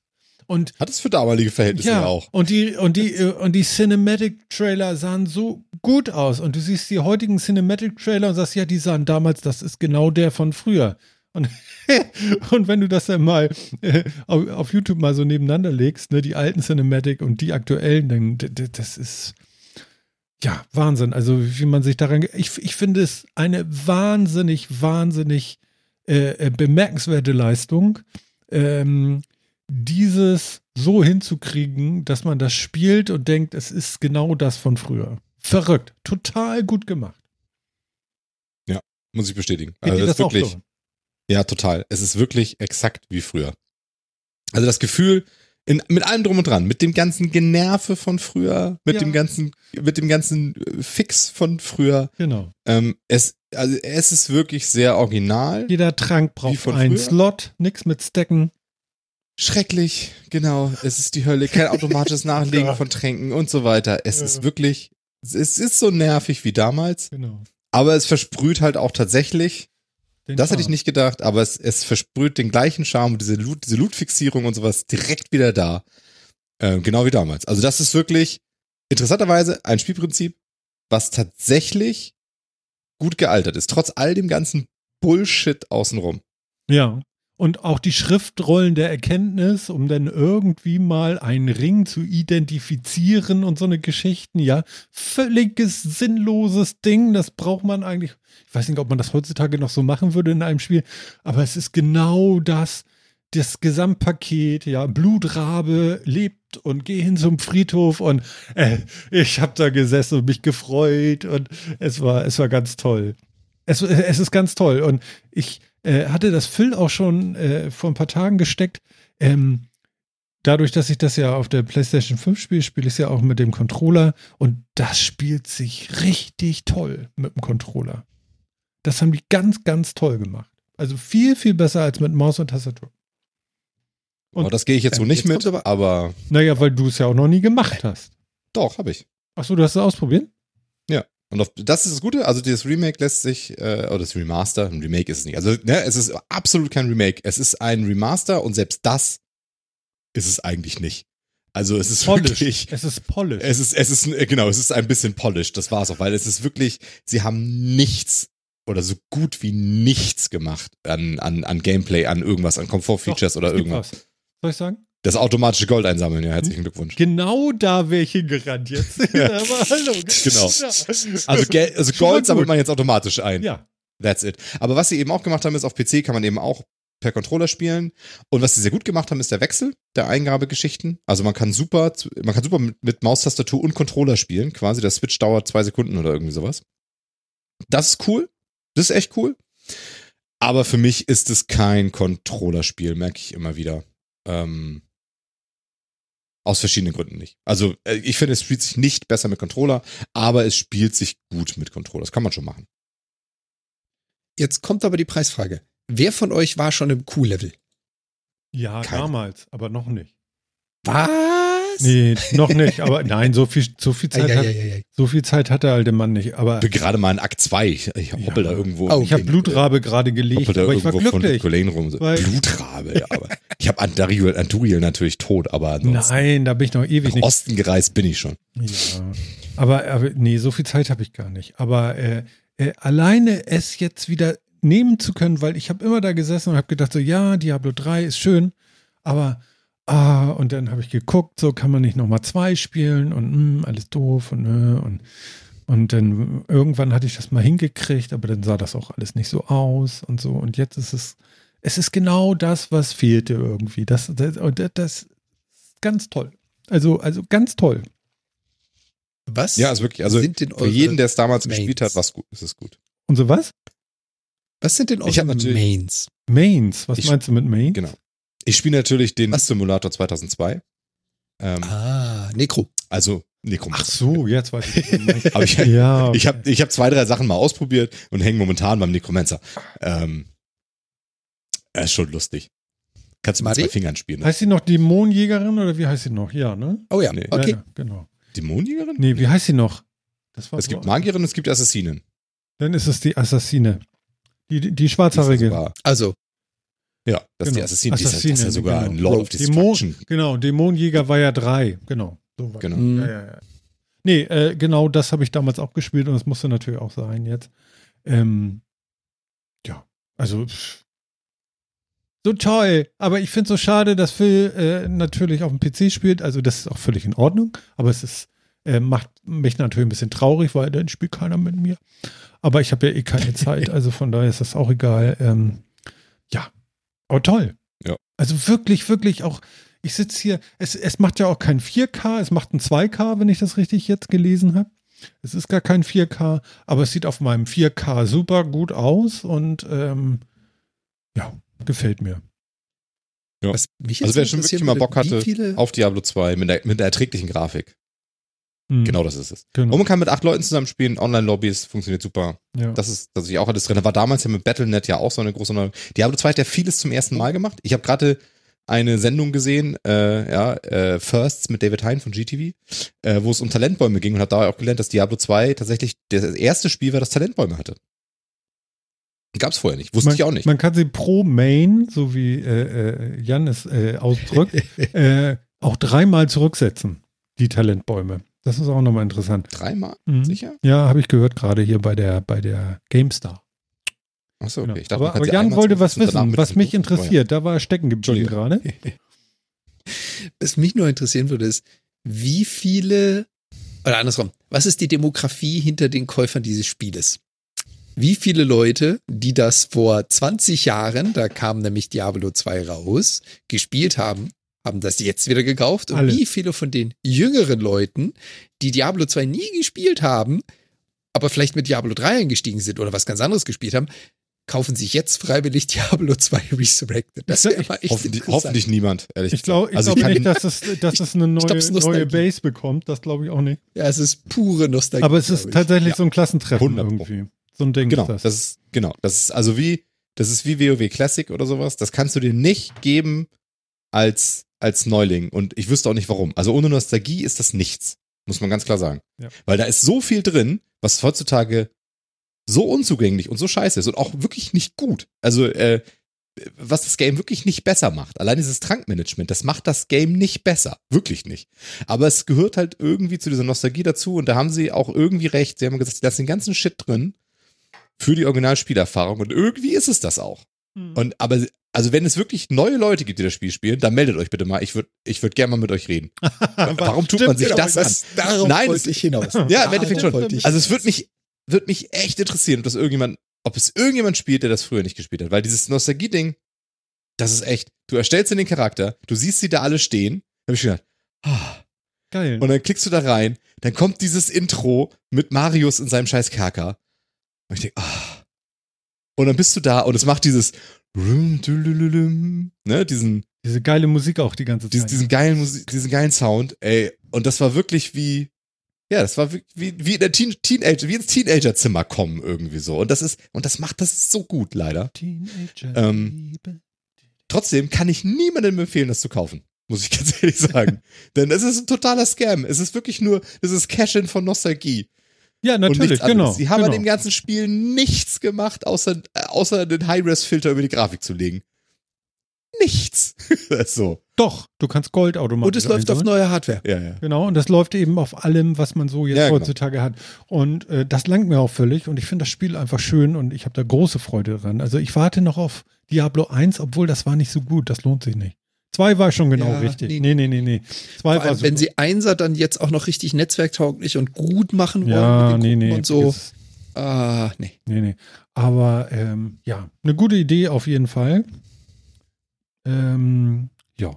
Und hat es für damalige Verhältnisse ja, auch. Und die und die äh, und die Cinematic Trailer sahen so gut aus und du siehst die heutigen Cinematic Trailer und sagst ja, die sahen damals, das ist genau der von früher. Und, und wenn du das dann mal äh, auf, auf, YouTube mal so nebeneinander legst, ne, die alten Cinematic und die aktuellen, dann das ist ja Wahnsinn. Also wie man sich daran, ich, ich finde es eine wahnsinnig, wahnsinnig äh, äh bemerkenswerte Leistung. Ähm, dieses so hinzukriegen, dass man das spielt und denkt, es ist genau das von früher. Verrückt. Total gut gemacht. Ja, muss ich bestätigen. Geht also das, das wirklich. So? Ja, total. Es ist wirklich exakt wie früher. Also das Gefühl, in, mit allem drum und dran, mit dem ganzen Generve von früher, mit ja. dem ganzen, mit dem ganzen äh, Fix von früher. Genau. Ähm, es, also es ist wirklich sehr original. Jeder Trank braucht einen früher. Slot, nichts mit Stecken. Schrecklich, genau. Es ist die Hölle. Kein automatisches Nachlegen ja. von Tränken und so weiter. Es ja. ist wirklich, es ist so nervig wie damals. Genau. Aber es versprüht halt auch tatsächlich. Den das Charme. hätte ich nicht gedacht, aber es, es versprüht den gleichen Charme, diese Loot, diese Loot-Fixierung und sowas direkt wieder da. Ähm, genau wie damals. Also das ist wirklich interessanterweise ein Spielprinzip, was tatsächlich gut gealtert ist, trotz all dem ganzen Bullshit außenrum. Ja. Und auch die Schriftrollen der Erkenntnis, um dann irgendwie mal einen Ring zu identifizieren und so eine Geschichten, ja. Völliges sinnloses Ding, das braucht man eigentlich. Ich weiß nicht, ob man das heutzutage noch so machen würde in einem Spiel, aber es ist genau das, das Gesamtpaket, ja, Blutrabe lebt und geh hin zum Friedhof und äh, ich habe da gesessen und mich gefreut und es war, es war ganz toll. Es, es ist ganz toll und ich, äh, hatte das Phil auch schon äh, vor ein paar Tagen gesteckt. Ähm, dadurch, dass ich das ja auf der PlayStation 5 spiele, spiele ich es ja auch mit dem Controller und das spielt sich richtig toll mit dem Controller. Das haben die ganz, ganz toll gemacht. Also viel, viel besser als mit Maus und Tastatur. Und, oh, das gehe ich jetzt so nicht jetzt mit, aber, aber. Naja, weil du es ja auch noch nie gemacht hast. Doch, habe ich. Achso, du hast es ausprobiert? Ja. Und auf, das ist das Gute, also dieses Remake lässt sich, äh, oder das Remaster, ein Remake ist es nicht. Also, ne, es ist absolut kein Remake. Es ist ein Remaster und selbst das ist es eigentlich nicht. Also es ist polished. wirklich. Es ist polished. Es ist, es ist, genau, es ist ein bisschen polished, das war's auch, weil es ist wirklich, sie haben nichts oder so gut wie nichts gemacht an, an, an Gameplay, an irgendwas, an Komfortfeatures oder irgendwas. Was. Soll ich sagen? Das automatische Gold einsammeln, ja, herzlichen Glückwunsch. Genau da wäre ich hingerannt jetzt. ja. Aber hallo. Genau. Also, Gel also Gold sammelt man jetzt automatisch ein. Ja. That's it. Aber was sie eben auch gemacht haben, ist, auf PC kann man eben auch per Controller spielen. Und was sie sehr gut gemacht haben, ist der Wechsel der Eingabegeschichten. Also man kann super, man kann super mit, mit Maustastatur und Controller spielen. Quasi der Switch dauert zwei Sekunden oder irgendwie sowas. Das ist cool. Das ist echt cool. Aber für mich ist es kein Controllerspiel, merke ich immer wieder. Ähm, aus verschiedenen Gründen nicht. Also äh, ich finde, es spielt sich nicht besser mit Controller, aber es spielt sich gut mit Controller. Das kann man schon machen. Jetzt kommt aber die Preisfrage. Wer von euch war schon im Q-Level? Ja, Keine. damals, aber noch nicht. Was? Nee, noch nicht. Aber nein, so viel, so viel Zeit, hat, so viel Zeit hat der alte Mann nicht. Aber ich bin gerade mal in Akt 2. Ich, ich hoppel ja. da irgendwo. Oh, ich habe Blutrabe gerade gelegt, aber ich war glücklich. Rum. Blutrabe, ja, aber ich habe Andariel, Anduriel natürlich tot, aber Nein, da bin ich noch ewig nicht. Osten gereist bin ich schon. Ja. Aber, aber nee, so viel Zeit habe ich gar nicht. Aber äh, äh, alleine es jetzt wieder nehmen zu können, weil ich habe immer da gesessen und habe gedacht so, ja, Diablo 3 ist schön, aber ah, und dann habe ich geguckt, so kann man nicht nochmal zwei spielen und mh, hm, alles doof und, äh, und Und dann irgendwann hatte ich das mal hingekriegt, aber dann sah das auch alles nicht so aus und so. Und jetzt ist es, es ist genau das, was fehlte irgendwie. Das, das, das ist ganz toll. Also, also ganz toll. Was? Ja, ist wirklich, also für jeden, der es damals Mains? gespielt hat, was gut, ist es gut. Und so was? Was sind denn eure Mains? Mains, was ich, meinst du mit Mains? Genau. Ich spiele natürlich den was? Simulator 2002. Ähm, ah, Necro. Also Necromancer. Ach so, jetzt weiß ich. Aber ich, ja, okay. ich habe ich hab zwei, drei Sachen mal ausprobiert und hänge momentan beim Necromancer. Ähm, er ist schon lustig. Kannst du mit zwei Fingern spielen. Ne? Heißt sie noch Dämonenjägerin oder wie heißt sie noch? Ja, ne? Oh ja, nee. okay. Ja, genau. Dämonenjägerin? Nee, wie heißt sie noch? es so gibt Magierin und es gibt Assassinen. Dann ist es die Assassine. Die, die schwarzhaarige. Also. Ja, das genau. ist die Assassine. Assassine. Das ist ja sogar genau. ein Lord of Destruction. Dämon, genau, Dämonenjäger war ja drei. Genau. So genau. Mhm. Ja, ja, ja. Nee, äh, genau das habe ich damals auch gespielt und das musste natürlich auch sein jetzt. Ähm, ja, also so toll. Aber ich finde es so schade, dass Phil äh, natürlich auf dem PC spielt. Also das ist auch völlig in Ordnung. Aber es ist, äh, macht mich natürlich ein bisschen traurig, weil dann spielt keiner mit mir. Aber ich habe ja eh keine Zeit. Also von daher ist das auch egal. Ähm, aber toll. Ja. Also wirklich, wirklich auch. Ich sitze hier, es, es macht ja auch kein 4K, es macht ein 2K, wenn ich das richtig jetzt gelesen habe. Es ist gar kein 4K, aber es sieht auf meinem 4K super gut aus und ähm, ja, Gefällt mir. Ja. also wer schon wirklich mal Bock hatte auf Diablo 2 mit der, mit der erträglichen Grafik. Mhm. Genau das ist es. Genau. Und man kann mit acht Leuten zusammen spielen, Online-Lobbys, funktioniert super. Ja. Das ist, dass ich auch alles drin. Da war damals ja mit Battle.net ja auch so eine große neue. Diablo 2 hat ja vieles zum ersten Mal gemacht. Ich habe gerade eine Sendung gesehen, äh, ja, äh, Firsts mit David Hein von GTV, äh, wo es um Talentbäume ging und hat da auch gelernt, dass Diablo 2 tatsächlich das erste Spiel war, das Talentbäume hatte. Gab es vorher nicht, wusste man, ich auch nicht. Man kann sie pro Main, so wie äh, äh, Jan es äh, ausdrückt, äh, auch dreimal zurücksetzen, die Talentbäume. Das ist auch nochmal interessant. Dreimal? Mhm. Sicher? Ja, habe ich gehört gerade hier bei der, bei der GameStar. Achso, okay. Genau. Dachte, aber, aber Jan wollte was wissen, was mich interessiert. Da war er stecken geblieben gerade. was mich nur interessieren würde, ist, wie viele, oder andersrum, was ist die Demografie hinter den Käufern dieses Spieles? wie viele Leute, die das vor 20 Jahren, da kam nämlich Diablo 2 raus, gespielt haben, haben das jetzt wieder gekauft und Alle. wie viele von den jüngeren Leuten, die Diablo 2 nie gespielt haben, aber vielleicht mit Diablo 3 eingestiegen sind oder was ganz anderes gespielt haben, kaufen sich jetzt freiwillig Diablo 2 Resurrected. Das wäre echt hoffentlich, hoffentlich niemand, ehrlich Ich glaube also glaub nicht, dass es, dass es eine neue, neue Base bekommt. Das glaube ich auch nicht. Ja, es ist pure Nostalgie. Aber es ist tatsächlich ja. so ein Klassentreffen irgendwie. So ein Ding genau, ist das. das ist, genau, das ist also wie, das ist wie WoW Classic oder sowas. Das kannst du dir nicht geben als, als Neuling. Und ich wüsste auch nicht warum. Also ohne Nostalgie ist das nichts. Muss man ganz klar sagen. Ja. Weil da ist so viel drin, was heutzutage so unzugänglich und so scheiße ist und auch wirklich nicht gut. Also, äh, was das Game wirklich nicht besser macht. Allein dieses Trankmanagement, das macht das Game nicht besser. Wirklich nicht. Aber es gehört halt irgendwie zu dieser Nostalgie dazu und da haben sie auch irgendwie recht. Sie haben gesagt, sie lassen den ganzen Shit drin für die Originalspielerfahrung. Und irgendwie ist es das auch. Mhm. Und aber, also wenn es wirklich neue Leute gibt, die das Spiel spielen, dann meldet euch bitte mal. Ich würde ich würd gerne mal mit euch reden. Warum tut man sich genau, das an? Darauf Nein, wollte ich hinaus. Ja, im Endeffekt schon. Also es würde mich, würde mich echt interessieren, ob das irgendjemand, ob es irgendjemand spielt, der das früher nicht gespielt hat. Weil dieses Nostalgie-Ding, das ist echt. Du erstellst in den Charakter, du siehst sie da alle stehen. Hab ich gedacht, ah. Geil. Und dann klickst du da rein, dann kommt dieses Intro mit Marius in seinem scheiß Kerker. Und ich denke, ah. Und dann bist du da und es macht dieses, ne, diesen. Diese geile Musik auch die ganze Zeit. Diesen, diesen geilen Musik, diesen geilen Sound, ey. Und das war wirklich wie, ja, das war wie, wie, wie in der Teen, Teenager, wie ins Teenagerzimmer kommen irgendwie so. Und das ist, und das macht das so gut, leider. Teenager. Ähm, trotzdem kann ich niemandem empfehlen, das zu kaufen. Muss ich ganz ehrlich sagen. Denn es ist ein totaler Scam. Es ist wirklich nur, es ist Cash-In von Nostalgie. Ja, natürlich, genau. Sie haben genau. an dem ganzen Spiel nichts gemacht, außer, äh, außer den High-Res-Filter über die Grafik zu legen. Nichts. so. Doch, du kannst Gold automatisch. Und es läuft auf neue Hardware. Ja, ja. Genau, und das läuft eben auf allem, was man so jetzt ja, genau. heutzutage genau. hat. Und äh, das langt mir auch völlig. Und ich finde das Spiel einfach schön und ich habe da große Freude dran. Also ich warte noch auf Diablo 1, obwohl das war nicht so gut. Das lohnt sich nicht. Zwei war schon genau ja, richtig. Nee, nee, nee, nee. Zwei war allem, wenn sie Einser dann jetzt auch noch richtig netzwerktauglich und gut machen wollen ja, nee, nee, und so. Ah, nee. Nee, nee. Aber ähm, ja, eine gute Idee auf jeden Fall. Ähm, ja.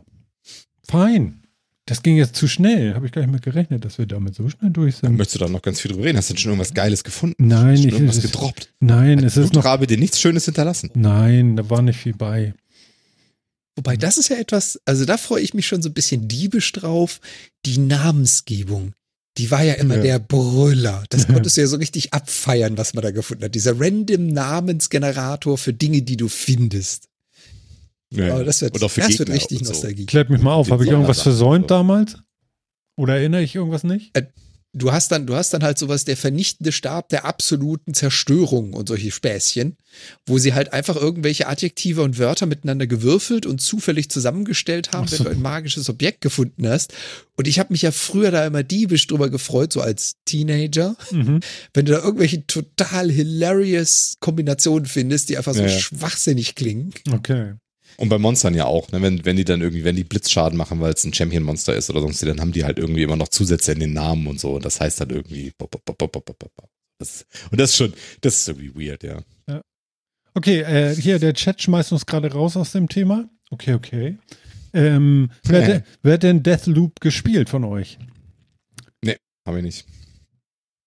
Fein. Das ging jetzt zu schnell. Habe ich gar nicht mit gerechnet, dass wir damit so schnell durch sind. Möchtest du da noch ganz viel drüber reden? Hast du denn schon irgendwas Geiles gefunden? Nein, schon ich irgendwas gedroppt. Nein, Hat es ist noch. Habe dir nichts Schönes hinterlassen. Nein, da war nicht viel bei. Wobei das ist ja etwas, also da freue ich mich schon so ein bisschen diebisch drauf. Die Namensgebung, die war ja immer ja. der Brüller. Das konntest du ja so richtig abfeiern, was man da gefunden hat. Dieser random Namensgenerator für Dinge, die du findest. Ja, Aber das wird, das wird richtig Nostalgie. Klärt mich mal auf, habe ich irgendwas versäumt damals? Oder erinnere ich irgendwas nicht? Äh, du hast dann, du hast dann halt sowas, der vernichtende Stab der absoluten Zerstörung und solche Späßchen, wo sie halt einfach irgendwelche Adjektive und Wörter miteinander gewürfelt und zufällig zusammengestellt haben, so. wenn du ein magisches Objekt gefunden hast. Und ich habe mich ja früher da immer diebisch drüber gefreut, so als Teenager, mhm. wenn du da irgendwelche total hilarious Kombinationen findest, die einfach so ja. schwachsinnig klingen. Okay. Und bei Monstern ja auch, ne? wenn, wenn die dann irgendwie, wenn die Blitzschaden machen, weil es ein Champion-Monster ist oder sonst, dann haben die halt irgendwie immer noch Zusätze in den Namen und so. Und das heißt dann irgendwie. Das, und das ist schon, das ist irgendwie weird, ja. ja. Okay, äh, hier, der Chat schmeißt uns gerade raus aus dem Thema. Okay, okay. Ähm, wer, wer hat denn Deathloop gespielt von euch? Nee, habe ich nicht.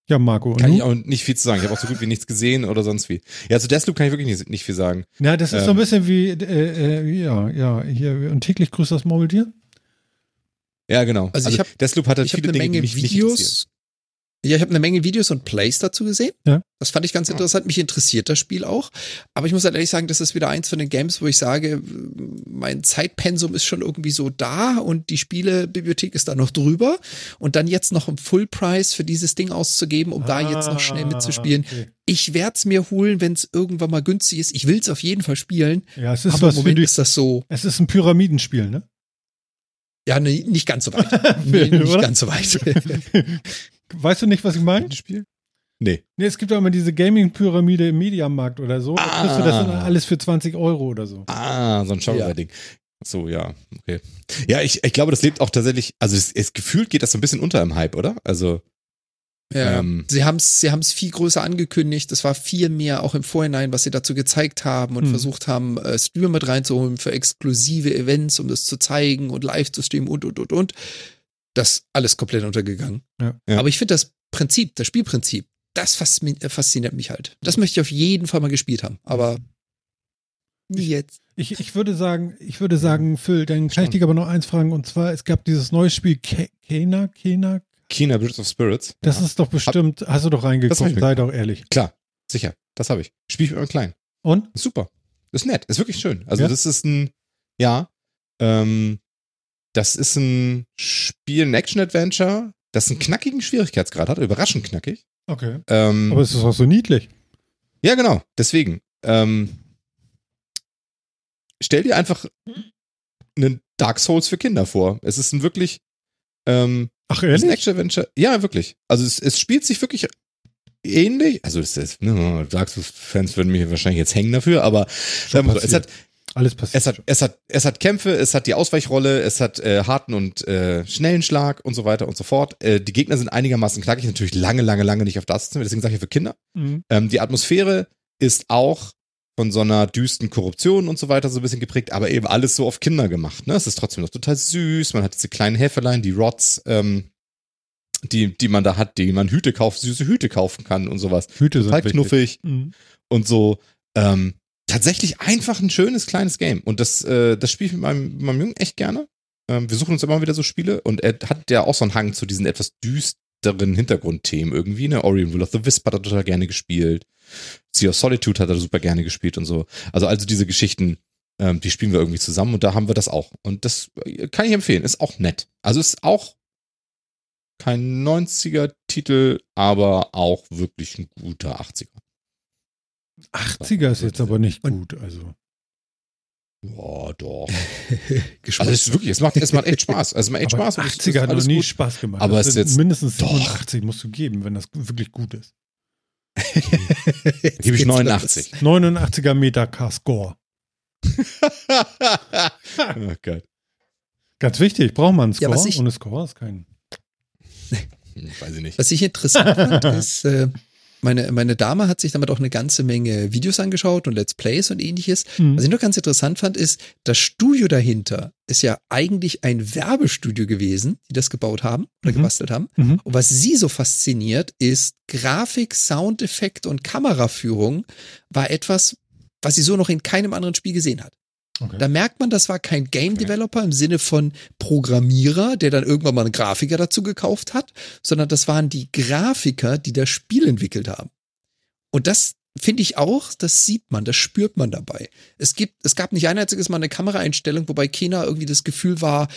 Ja, Marco. Kann ich auch nicht viel zu sagen. Ich habe auch so gut wie nichts gesehen oder sonst wie. Ja, zu Deathloop kann ich wirklich nicht, nicht viel sagen. Ja, das ist ähm, so ein ähm. bisschen wie, äh, äh, ja, ja, hier, und täglich grüßt das Maultier. Ja, genau. Also, also ich habe Deathloop hat halt ich viele eine Dinge, Menge Videos ja, ich habe eine Menge Videos und Plays dazu gesehen. Ja. Das fand ich ganz interessant. Mich interessiert das Spiel auch. Aber ich muss halt ehrlich sagen, das ist wieder eins von den Games, wo ich sage, mein Zeitpensum ist schon irgendwie so da und die Spielebibliothek ist da noch drüber. Und dann jetzt noch im Full Price für dieses Ding auszugeben, um ah, da jetzt noch schnell mitzuspielen. Okay. Ich werde es mir holen, wenn es irgendwann mal günstig ist. Ich will es auf jeden Fall spielen. Ja, es ist aber was im Moment die, ist das so. Es ist ein Pyramidenspiel, ne? Ja, nee, nicht ganz so weit. nee, nicht ganz so weit. Weißt du nicht, was ich meine? Spiel? Nee. Nee, es gibt auch immer diese Gaming-Pyramide im Mediamarkt oder so. Ah. Da kriegst du das ah. alles für 20 Euro oder so. Ah, so ein Shower-Ding. Ja. So, ja, okay. Ja, ich, ich glaube, das lebt auch tatsächlich, also es, es gefühlt geht das so ein bisschen unter im Hype, oder? Also. Ja, ähm, sie haben es sie haben's viel größer angekündigt. Es war viel mehr auch im Vorhinein, was sie dazu gezeigt haben und hm. versucht haben, äh, Streamer mit reinzuholen für exklusive Events, um das zu zeigen und live zu streamen und, und, und, und das alles komplett untergegangen. Ja. Ja. Aber ich finde das Prinzip, das Spielprinzip, das fasziniert mich halt. Das möchte ich auf jeden Fall mal gespielt haben. Aber nie jetzt. Ich, ich würde sagen, ich würde sagen, Phil, dann kann ich dich aber noch eins fragen. Und zwar, es gab dieses neue Spiel Kena, Kena. Kena Bridge of Spirits. Das ja. ist doch bestimmt, hast du doch reingeguckt, sei doch ehrlich. Klar, sicher, das habe ich. Spiel ich mit meinem Kleinen. Und? Super. Ist nett, ist wirklich schön. Also das ist ein, ja, ähm, das ist ein Spiel, ein Action-Adventure, das einen knackigen Schwierigkeitsgrad hat, überraschend knackig. Okay. Ähm, Aber es ist auch so niedlich. Ja, genau. Deswegen. Ähm, stell dir einfach einen Dark Souls für Kinder vor. Es ist ein wirklich. Ähm, Ach, ehrlich? Ein Action-Adventure. Ja, wirklich. Also es, es spielt sich wirklich ähnlich. Also es ist, ne, Dark Souls-Fans würden mich wahrscheinlich jetzt hängen dafür, aber so, es hat alles passiert. Es hat, es hat, es hat Kämpfe, es hat die Ausweichrolle, es hat äh, harten und äh, schnellen Schlag und so weiter und so fort. Äh, die Gegner sind einigermaßen knackig, natürlich lange, lange, lange nicht auf das deswegen sage ich für Kinder. Mhm. Ähm, die Atmosphäre ist auch von so einer düsten Korruption und so weiter so ein bisschen geprägt, aber eben alles so auf Kinder gemacht. Ne? Es ist trotzdem noch total süß. Man hat diese kleinen Häferlein, die Rots, ähm, die, die man da hat, die man Hüte kauft, süße Hüte kaufen kann und sowas. Hüte total sind knuffig mhm. und so. Ähm, tatsächlich einfach ein schönes kleines Game. Und das, äh, das spiele ich mit meinem, mit meinem Jungen echt gerne. Ähm, wir suchen uns immer wieder so Spiele und er hat ja auch so einen Hang zu diesen etwas düsteren Hintergrundthemen irgendwie. Ne? Orion Will of the Wisp hat er total gerne gespielt. Sea of Solitude hat er super gerne gespielt und so. Also, also diese Geschichten, ähm, die spielen wir irgendwie zusammen und da haben wir das auch. Und das äh, kann ich empfehlen. Ist auch nett. Also ist auch kein 90er-Titel, aber auch wirklich ein guter 80er. 80er ist jetzt aber nicht gut, also. Boah, doch. also es ist wirklich, es macht, es macht echt Spaß. Also es macht echt aber Spaß. 80er hat noch nie gut. Spaß gemacht. Aber es ist jetzt mindestens 87 doch. musst du geben, wenn das wirklich gut ist. Gebe ich 89. 89er Metacast Score. oh Gott. Ganz wichtig, braucht man einen Score. Ja, ich, Ohne Score ist kein. Hm, weiß ich nicht. Was ich interessant fand, ist, äh, meine, meine Dame hat sich damit auch eine ganze Menge Videos angeschaut und Let's Plays und ähnliches. Mhm. Was ich noch ganz interessant fand, ist, das Studio dahinter ist ja eigentlich ein Werbestudio gewesen, die das gebaut haben oder mhm. gebastelt haben. Mhm. Und was sie so fasziniert, ist Grafik, Soundeffekt und Kameraführung war etwas, was sie so noch in keinem anderen Spiel gesehen hat. Okay. Da merkt man, das war kein Game Developer im Sinne von Programmierer, der dann irgendwann mal einen Grafiker dazu gekauft hat, sondern das waren die Grafiker, die das Spiel entwickelt haben. Und das finde ich auch, das sieht man, das spürt man dabei. Es gibt, es gab nicht ein einziges Mal eine Kameraeinstellung, wobei keiner irgendwie das Gefühl war,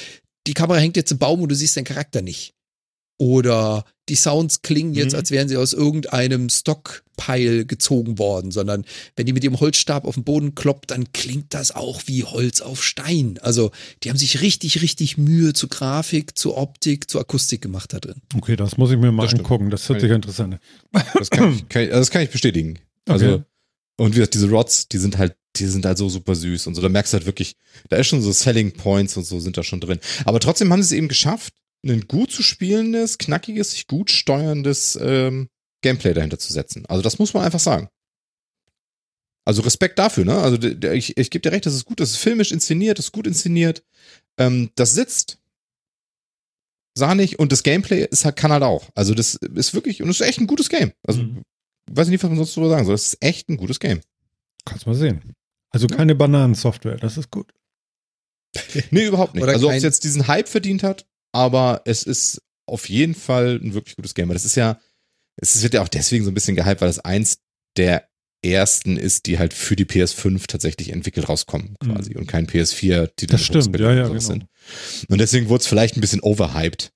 die Kamera hängt jetzt im Baum und du siehst den Charakter nicht. Oder die Sounds klingen jetzt, mhm. als wären sie aus irgendeinem Stockpile gezogen worden, sondern wenn die mit ihrem Holzstab auf den Boden kloppt, dann klingt das auch wie Holz auf Stein. Also die haben sich richtig, richtig Mühe zu Grafik, zu Optik, zu Akustik gemacht da drin. Okay, das muss ich mir mal das angucken. Das hört sich interessant an. Das kann ich, kann ich, also das kann ich bestätigen. Also, okay. und wie gesagt, diese Rods, die sind halt die sind halt so super süß und so. Da merkst du halt wirklich, da ist schon so Selling Points und so sind da schon drin. Aber trotzdem haben sie es eben geschafft, ein gut zu spielendes, knackiges, sich gut steuerndes ähm, Gameplay dahinter zu setzen. Also das muss man einfach sagen. Also Respekt dafür, ne? Also ich, ich gebe dir recht, das ist gut, das ist filmisch inszeniert, das ist gut inszeniert. Ähm, das sitzt sahnig und das Gameplay ist halt, kann halt auch. Also das ist wirklich, und es ist echt ein gutes Game. Also mhm. weiß ich nicht, was man sonst darüber sagen soll. Das ist echt ein gutes Game. Kannst mal sehen. Also keine Bananensoftware, das ist gut. nee, überhaupt nicht. Oder also ob es jetzt diesen Hype verdient hat, aber es ist auf jeden Fall ein wirklich gutes Game. Das ist ja, es wird ja auch deswegen so ein bisschen gehypt, weil es eins der ersten ist, die halt für die PS5 tatsächlich entwickelt rauskommen, quasi, mhm. und kein PS4-Titel. Das stimmt, ja, ja, genau. sind. Und deswegen wurde es vielleicht ein bisschen overhyped,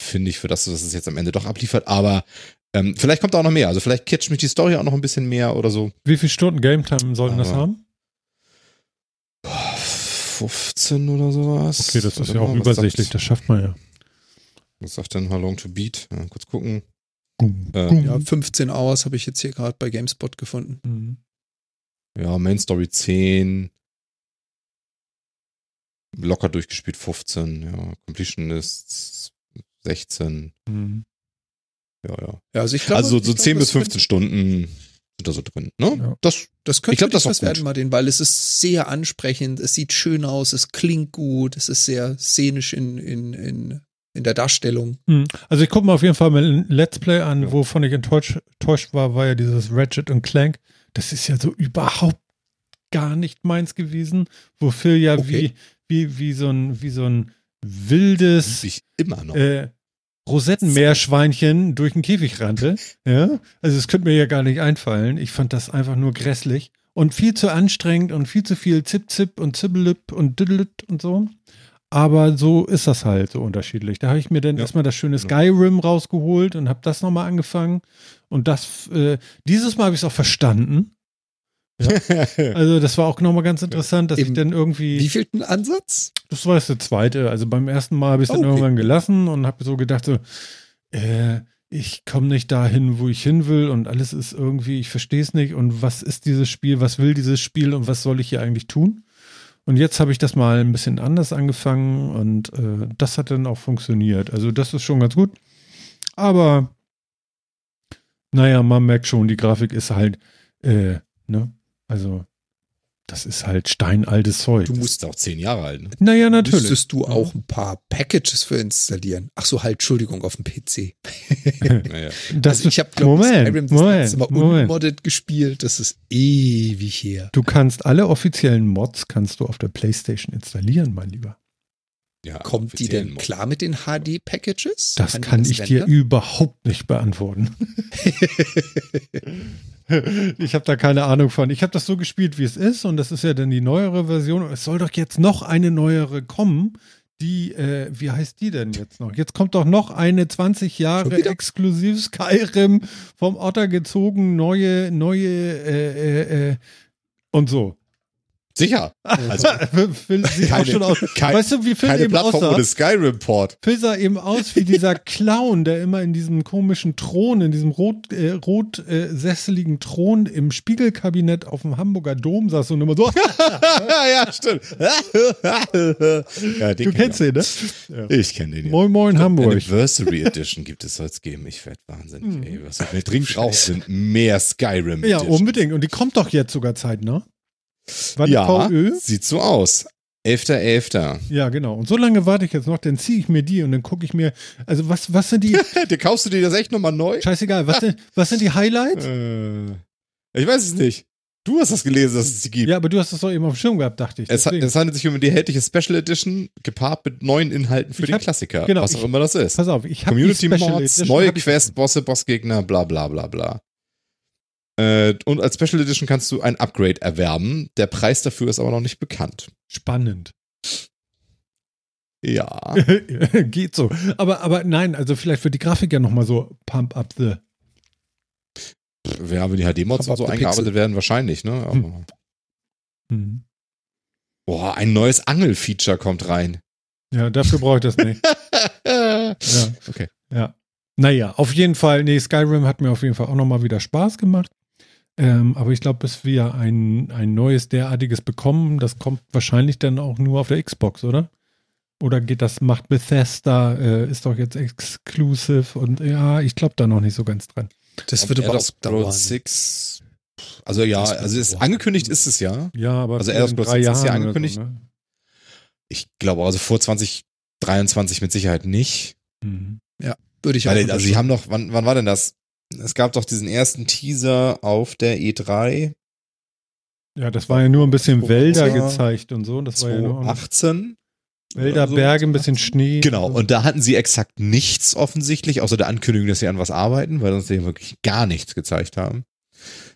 finde ich, für das, was es jetzt am Ende doch abliefert, aber ähm, vielleicht kommt da auch noch mehr. Also vielleicht catcht mich die Story auch noch ein bisschen mehr oder so. Wie viele Stunden Game Time sollten aber, das haben? 15 oder sowas. Okay, das ist ja auch übersichtlich, sagt, das schafft man ja. Was sagt denn How Long to Beat? Ja, kurz gucken. Äh, ja, 15 Hours habe ich jetzt hier gerade bei GameSpot gefunden. Mhm. Ja, Main Story 10. Locker durchgespielt 15. Ja, Completion ist 16. Mhm. Ja, ja. ja also, ich glaube, also so 10 bis 15 Stunden da so drin. Ne? Ja. Das, das könnte ich glaub, das was werden, Martin, weil es ist sehr ansprechend, es sieht schön aus, es klingt gut, es ist sehr szenisch in, in, in, in der Darstellung. Hm. Also ich gucke mir auf jeden Fall mal ein Let's Play an, ja. wovon ich enttäuscht, enttäuscht war, war ja dieses Ratchet und Clank. Das ist ja so überhaupt gar nicht meins gewesen, wo Phil ja okay. wie, wie, wie, so ein, wie so ein wildes ich immer noch. Äh, Rosettenmeerschweinchen durch den Käfig rannte. Ja, also es könnte mir ja gar nicht einfallen. Ich fand das einfach nur grässlich und viel zu anstrengend und viel zu viel Zip-Zip und Zibbelip und Diddlet und so. Aber so ist das halt so unterschiedlich. Da habe ich mir dann ja. erstmal das schöne Skyrim rausgeholt und habe das nochmal angefangen. Und das, äh, dieses Mal habe ich es auch verstanden. Ja. Also das war auch nochmal ganz interessant, dass Im, ich dann irgendwie. Wie vielten Ansatz? Das war jetzt der zweite. Also beim ersten Mal habe ich es okay. dann irgendwann gelassen und habe so gedacht, so, äh, ich komme nicht dahin, wo ich hin will und alles ist irgendwie, ich verstehe es nicht und was ist dieses Spiel, was will dieses Spiel und was soll ich hier eigentlich tun? Und jetzt habe ich das mal ein bisschen anders angefangen und äh, das hat dann auch funktioniert. Also das ist schon ganz gut. Aber naja, man merkt schon, die Grafik ist halt, äh, ne, also, das ist halt steinaltes Zeug. Du musst auch zehn Jahre alt. Ne? Naja, natürlich. Müsstest du auch ein paar Packages für installieren. Ach so, halt, Entschuldigung, auf dem PC. naja. das also ich habe, glaube Skyrim das Moment, immer Moment. unmodded gespielt. Das ist ewig her. Du kannst alle offiziellen Mods kannst du auf der Playstation installieren, mein Lieber. Ja, Kommt die denn klar mit den HD-Packages? Das kann, kann das ich dir überhaupt nicht beantworten. ich habe da keine Ahnung von. Ich habe das so gespielt, wie es ist, und das ist ja dann die neuere Version. Es soll doch jetzt noch eine neuere kommen. Die, äh, wie heißt die denn jetzt noch? Jetzt kommt doch noch eine 20 Jahre exklusiv Skyrim vom Otter gezogen, neue, neue, äh, äh, äh und so. Sicher. Also, Phil sieht keine, auch schon aus. Kein, weißt du, wie Phil keine eben Plattform aussah? ohne Skyrim-Port. Phil sah eben aus wie dieser Clown, der immer in diesem komischen Thron, in diesem rot, äh, rot äh, sesseligen Thron im Spiegelkabinett auf dem Hamburger Dom saß und immer so. ja, stimmt. ja, du kennst den, ne? Ja. Ich kenne den. Ja. Moin, moin, Hamburg. Anniversary Edition gibt es jetzt geben. Ich werde wahnsinnig. Hm. Ey, was wir dringend brauchen, sind mehr Skyrim. Ja, unbedingt. Und die kommt doch jetzt sogar Zeit, War ja, VÖ? sieht so aus. 11.11. .11. Ja, genau. Und so lange warte ich jetzt noch, dann ziehe ich mir die und dann gucke ich mir, also was, was sind die? der kaufst du dir das echt nochmal neu? Scheißegal, was, sind, was sind die Highlights? Äh, ich weiß es nicht. Du hast das gelesen, dass es sie gibt. Ja, aber du hast das doch eben auf dem Schirm gehabt, dachte ich. Es, es handelt sich um die erhältliche Special Edition, gepaart mit neuen Inhalten für ich den hab, Klassiker. Genau, was auch ich, immer das ist. Pass auf, ich habe Community Mods, neue Quests, Bosse, Bossgegner, bla bla bla bla. Äh, und als Special Edition kannst du ein Upgrade erwerben. Der Preis dafür ist aber noch nicht bekannt. Spannend. Ja. Geht so. Aber, aber nein, also vielleicht wird die Grafik ja nochmal so Pump up the. Ja, wenn die HD-Mods so eingearbeitet Pixel. werden, wahrscheinlich, ne? Hm. hm. Boah, ein neues Angel-Feature kommt rein. Ja, dafür brauche ich das nicht. ja. Okay. Ja. Naja, auf jeden Fall, nee, Skyrim hat mir auf jeden Fall auch nochmal wieder Spaß gemacht. Ähm, aber ich glaube, bis wir ein, ein neues derartiges bekommen, das kommt wahrscheinlich dann auch nur auf der Xbox, oder? Oder geht das, macht Bethesda, äh, ist doch jetzt exclusive und ja, ich glaube da noch nicht so ganz dran. Das wird aber auch dauern. 6, also ja, also ist, angekündigt ist es ja. Ja, aber also Elder Scrolls 6 ist ja angekündigt. So, ne? Ich glaube also vor 2023 mit Sicherheit nicht. Mhm. Ja, würde ich auch. Weil, also sie haben noch, wann, wann war denn das? Es gab doch diesen ersten Teaser auf der E3. Ja, das war ja nur ein bisschen Wälder gezeigt und so. Das 2018. Ja Wälder, so. Berge, ein bisschen Schnee. Genau, und da hatten sie exakt nichts offensichtlich, außer der Ankündigung, dass sie an was arbeiten, weil sonst sie wirklich gar nichts gezeigt haben.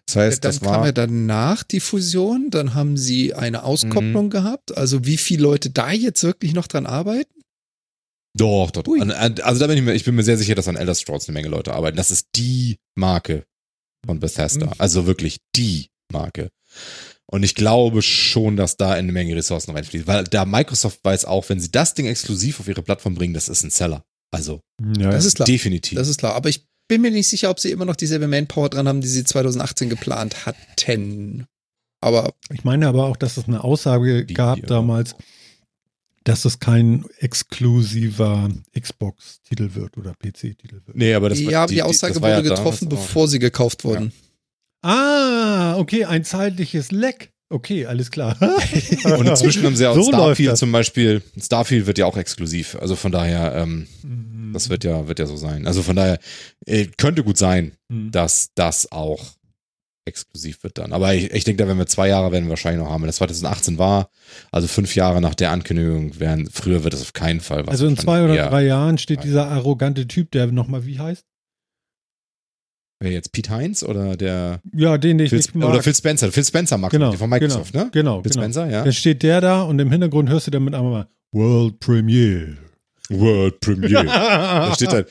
Das heißt, dann das war kam ja danach die Fusion, dann haben sie eine Auskopplung mhm. gehabt. Also wie viele Leute da jetzt wirklich noch dran arbeiten? Doch, doch. Ui. Also da bin ich mir, ich bin mir sehr sicher, dass an Elder Scrolls eine Menge Leute arbeiten. Das ist die Marke von Bethesda. Mhm. Also wirklich die Marke. Und ich glaube schon, dass da eine Menge Ressourcen reinfließen. Weil da Microsoft weiß auch, wenn sie das Ding exklusiv auf ihre Plattform bringen, das ist ein Seller. Also, ja, das ist klar. Definitiv. Das ist klar. Aber ich bin mir nicht sicher, ob sie immer noch dieselbe Manpower dran haben, die sie 2018 geplant hatten. Aber. Ich meine aber auch, dass es eine Aussage die, gab damals, dass es kein exklusiver Xbox-Titel wird oder PC-Titel wird. Nee, aber das Ja, aber die, die Aussage wurde ja getroffen, bevor sie gekauft wurden. Ja. Ah, okay, ein zeitliches Leck. Okay, alles klar. und inzwischen haben sie auch so Starfield zum Beispiel. Starfield wird ja auch exklusiv. Also von daher, ähm, mhm. das wird ja, wird ja so sein. Also von daher äh, könnte gut sein, mhm. dass das auch exklusiv wird dann. Aber ich, ich denke, da werden wir zwei Jahre werden wir wahrscheinlich noch haben. Wenn das 2018 war, also fünf Jahre nach der Ankündigung, werden, früher wird es auf keinen Fall. Was also in zwei oder drei Jahren steht dieser arrogante Typ, der nochmal wie heißt? Wer jetzt Pete Heinz oder der? Ja, den, den ich Phil, nicht mag. Oder Phil Spencer. Phil Spencer mag genau, von Microsoft, genau, ne? Genau, Phil genau. Spencer, ja. Da steht der da und im Hintergrund hörst du damit einmal World Premiere. World Premiere. da steht da,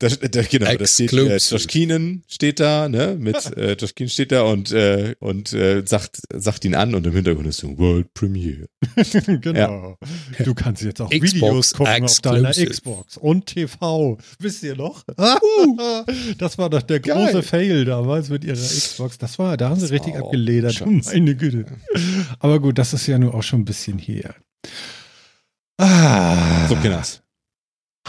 da, da genau, da steht äh, Josh Keenan steht da, ne, mit äh, Josh Keenan steht da und äh, und äh, sagt sagt ihn an und im Hintergrund ist so World Premiere. genau. Ja. Du kannst jetzt auch Xbox Videos gucken auf deiner Xbox und TV. Wisst ihr noch? das war doch der große Geil. Fail damals mit ihrer Xbox. Das war, da haben das sie richtig abgeledert. Meine Güte. Aber gut, das ist ja nur auch schon ein bisschen her. Ah. So, Kinders.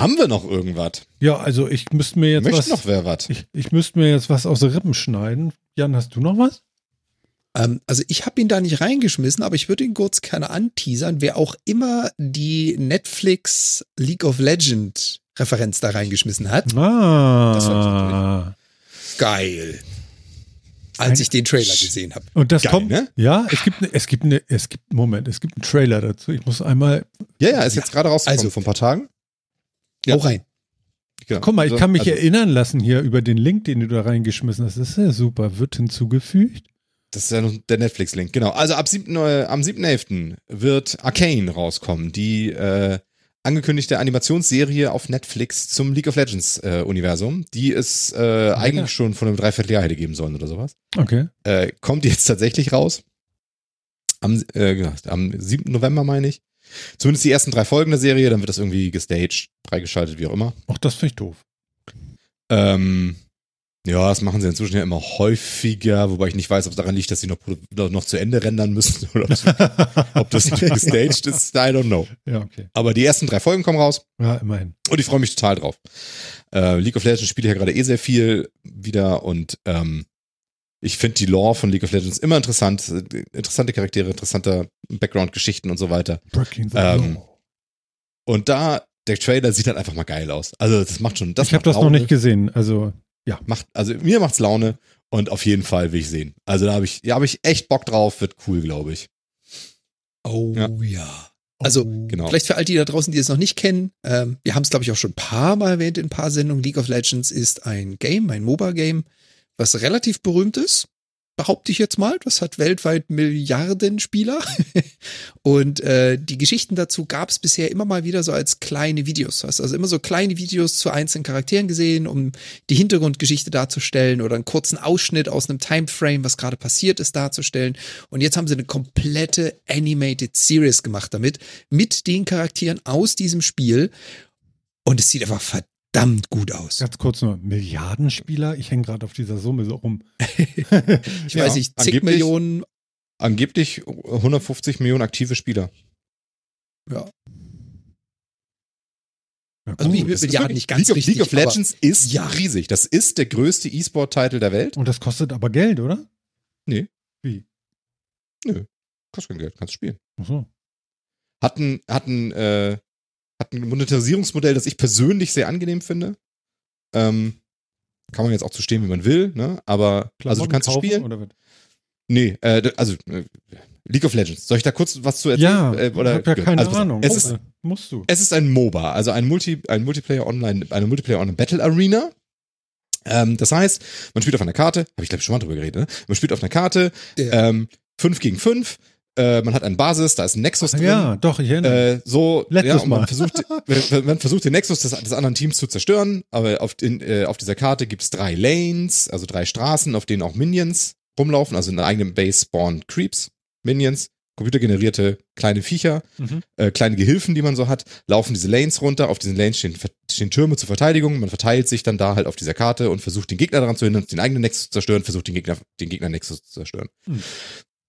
Haben wir noch irgendwas? Ja, also ich müsste mir jetzt Möchte was. noch wer was? Ich, ich müsste mir jetzt was aus den Rippen schneiden. Jan, hast du noch was? Ähm, also ich habe ihn da nicht reingeschmissen, aber ich würde ihn kurz gerne anteasern. Wer auch immer die Netflix League of Legend Referenz da reingeschmissen hat. Ah. Geil. Als ich den Trailer gesehen habe. Und das Geil, kommt, ne? Ja, es gibt, ne, es gibt eine, es gibt, Moment, es gibt einen Trailer dazu. Ich muss einmal. Ja, ja, ist jetzt gerade rausgekommen also, vor ein paar Tagen. Ja. Auch rein. Genau. Guck mal, ich kann mich also, erinnern lassen hier über den Link, den du da reingeschmissen hast. Das ist ja super. Wird hinzugefügt. Das ist ja der Netflix-Link, genau. Also ab 7, äh, am 7.11. wird Arcane rauskommen, die äh, angekündigte Animationsserie auf Netflix zum League of Legends äh, Universum, die es äh, ja. eigentlich schon von einem Dreivierteljahr hätte geben sollen oder sowas. Okay. Äh, kommt jetzt tatsächlich raus. Am, äh, am 7. November meine ich. Zumindest die ersten drei Folgen der Serie, dann wird das irgendwie gestaged, freigeschaltet, wie auch immer. Ach, das finde ich doof. Ähm, ja, das machen sie inzwischen ja immer häufiger, wobei ich nicht weiß, ob es daran liegt, dass sie noch, noch zu Ende rendern müssen oder ob das gestaged ist. I don't know. Ja, okay. Aber die ersten drei Folgen kommen raus. Ja, immerhin. Und ich freue mich total drauf. Äh, League of Legends spiele ich ja gerade eh sehr viel wieder und ähm, ich finde die Lore von League of Legends immer interessant. Interessante Charaktere, interessante Background-Geschichten und so weiter. Breaking the ähm, und da, der Trailer sieht halt einfach mal geil aus. Also das macht schon. Das ich habe das noch nicht gesehen. Also ja. Macht, also mir macht's Laune und auf jeden Fall will ich sehen. Also da habe ich, ja, habe ich echt Bock drauf, wird cool, glaube ich. Oh ja. ja. Also genau. vielleicht für all die da draußen, die es noch nicht kennen, ähm, wir haben es, glaube ich, auch schon ein paar Mal erwähnt in ein paar Sendungen. League of Legends ist ein Game, ein MOBA-Game, was relativ berühmt ist behaupte ich jetzt mal. Das hat weltweit Milliarden Spieler. Und äh, die Geschichten dazu gab es bisher immer mal wieder so als kleine Videos. Du hast also immer so kleine Videos zu einzelnen Charakteren gesehen, um die Hintergrundgeschichte darzustellen oder einen kurzen Ausschnitt aus einem Timeframe, was gerade passiert ist, darzustellen. Und jetzt haben sie eine komplette Animated Series gemacht damit, mit den Charakteren aus diesem Spiel. Und es sieht einfach verdammt verdammt gut aus. Ganz kurz nur, Milliardenspieler? Ich hänge gerade auf dieser Summe so rum. ich ja, weiß nicht, zig angeblich, Millionen. Angeblich 150 Millionen aktive Spieler. Ja. ja also ich will ja nicht ganz League, richtig, League of Legends ist ja. riesig. Das ist der größte E-Sport-Titel der Welt. Und das kostet aber Geld, oder? Nee. Wie? Nö. Kostet kein Geld, kannst spielen. Ach so. Hatten, hatten äh, hat ein Monetarisierungsmodell, das ich persönlich sehr angenehm finde. Ähm, kann man jetzt auch zu stehen, wie man will, ne? Aber Klamotten also du kannst kaufen, spielen. Oder Nee, äh, also äh, League of Legends. Soll ich da kurz was zu erzählen? Ja, äh, oder, ich habe ja keine also, Ahnung. Es ist, musst du. Es ist ein MOBA, also ein Multi, ein Multiplayer Online, eine Multiplayer Online Battle Arena. Ähm, das heißt, man spielt auf einer Karte, habe ich glaube schon mal drüber geredet, ne? Man spielt auf einer Karte, ja. ähm, 5 gegen 5 äh, man hat eine Basis, da ist ein Nexus drin. Ja, doch, ich erinnere. Äh, so, Letztes ja, und man versucht, man versucht den Nexus des, des anderen Teams zu zerstören, aber auf, in, äh, auf dieser Karte gibt es drei Lanes, also drei Straßen, auf denen auch Minions rumlaufen, also in der eigenen Base spawnen Creeps, Minions, computergenerierte kleine Viecher, mhm. äh, kleine Gehilfen, die man so hat, laufen diese Lanes runter. Auf diesen Lanes stehen, stehen Türme zur Verteidigung. Man verteilt sich dann da halt auf dieser Karte und versucht den Gegner daran zu hindern, den eigenen Nexus zu zerstören, versucht den Gegner, den Gegner Nexus zu zerstören. Mhm.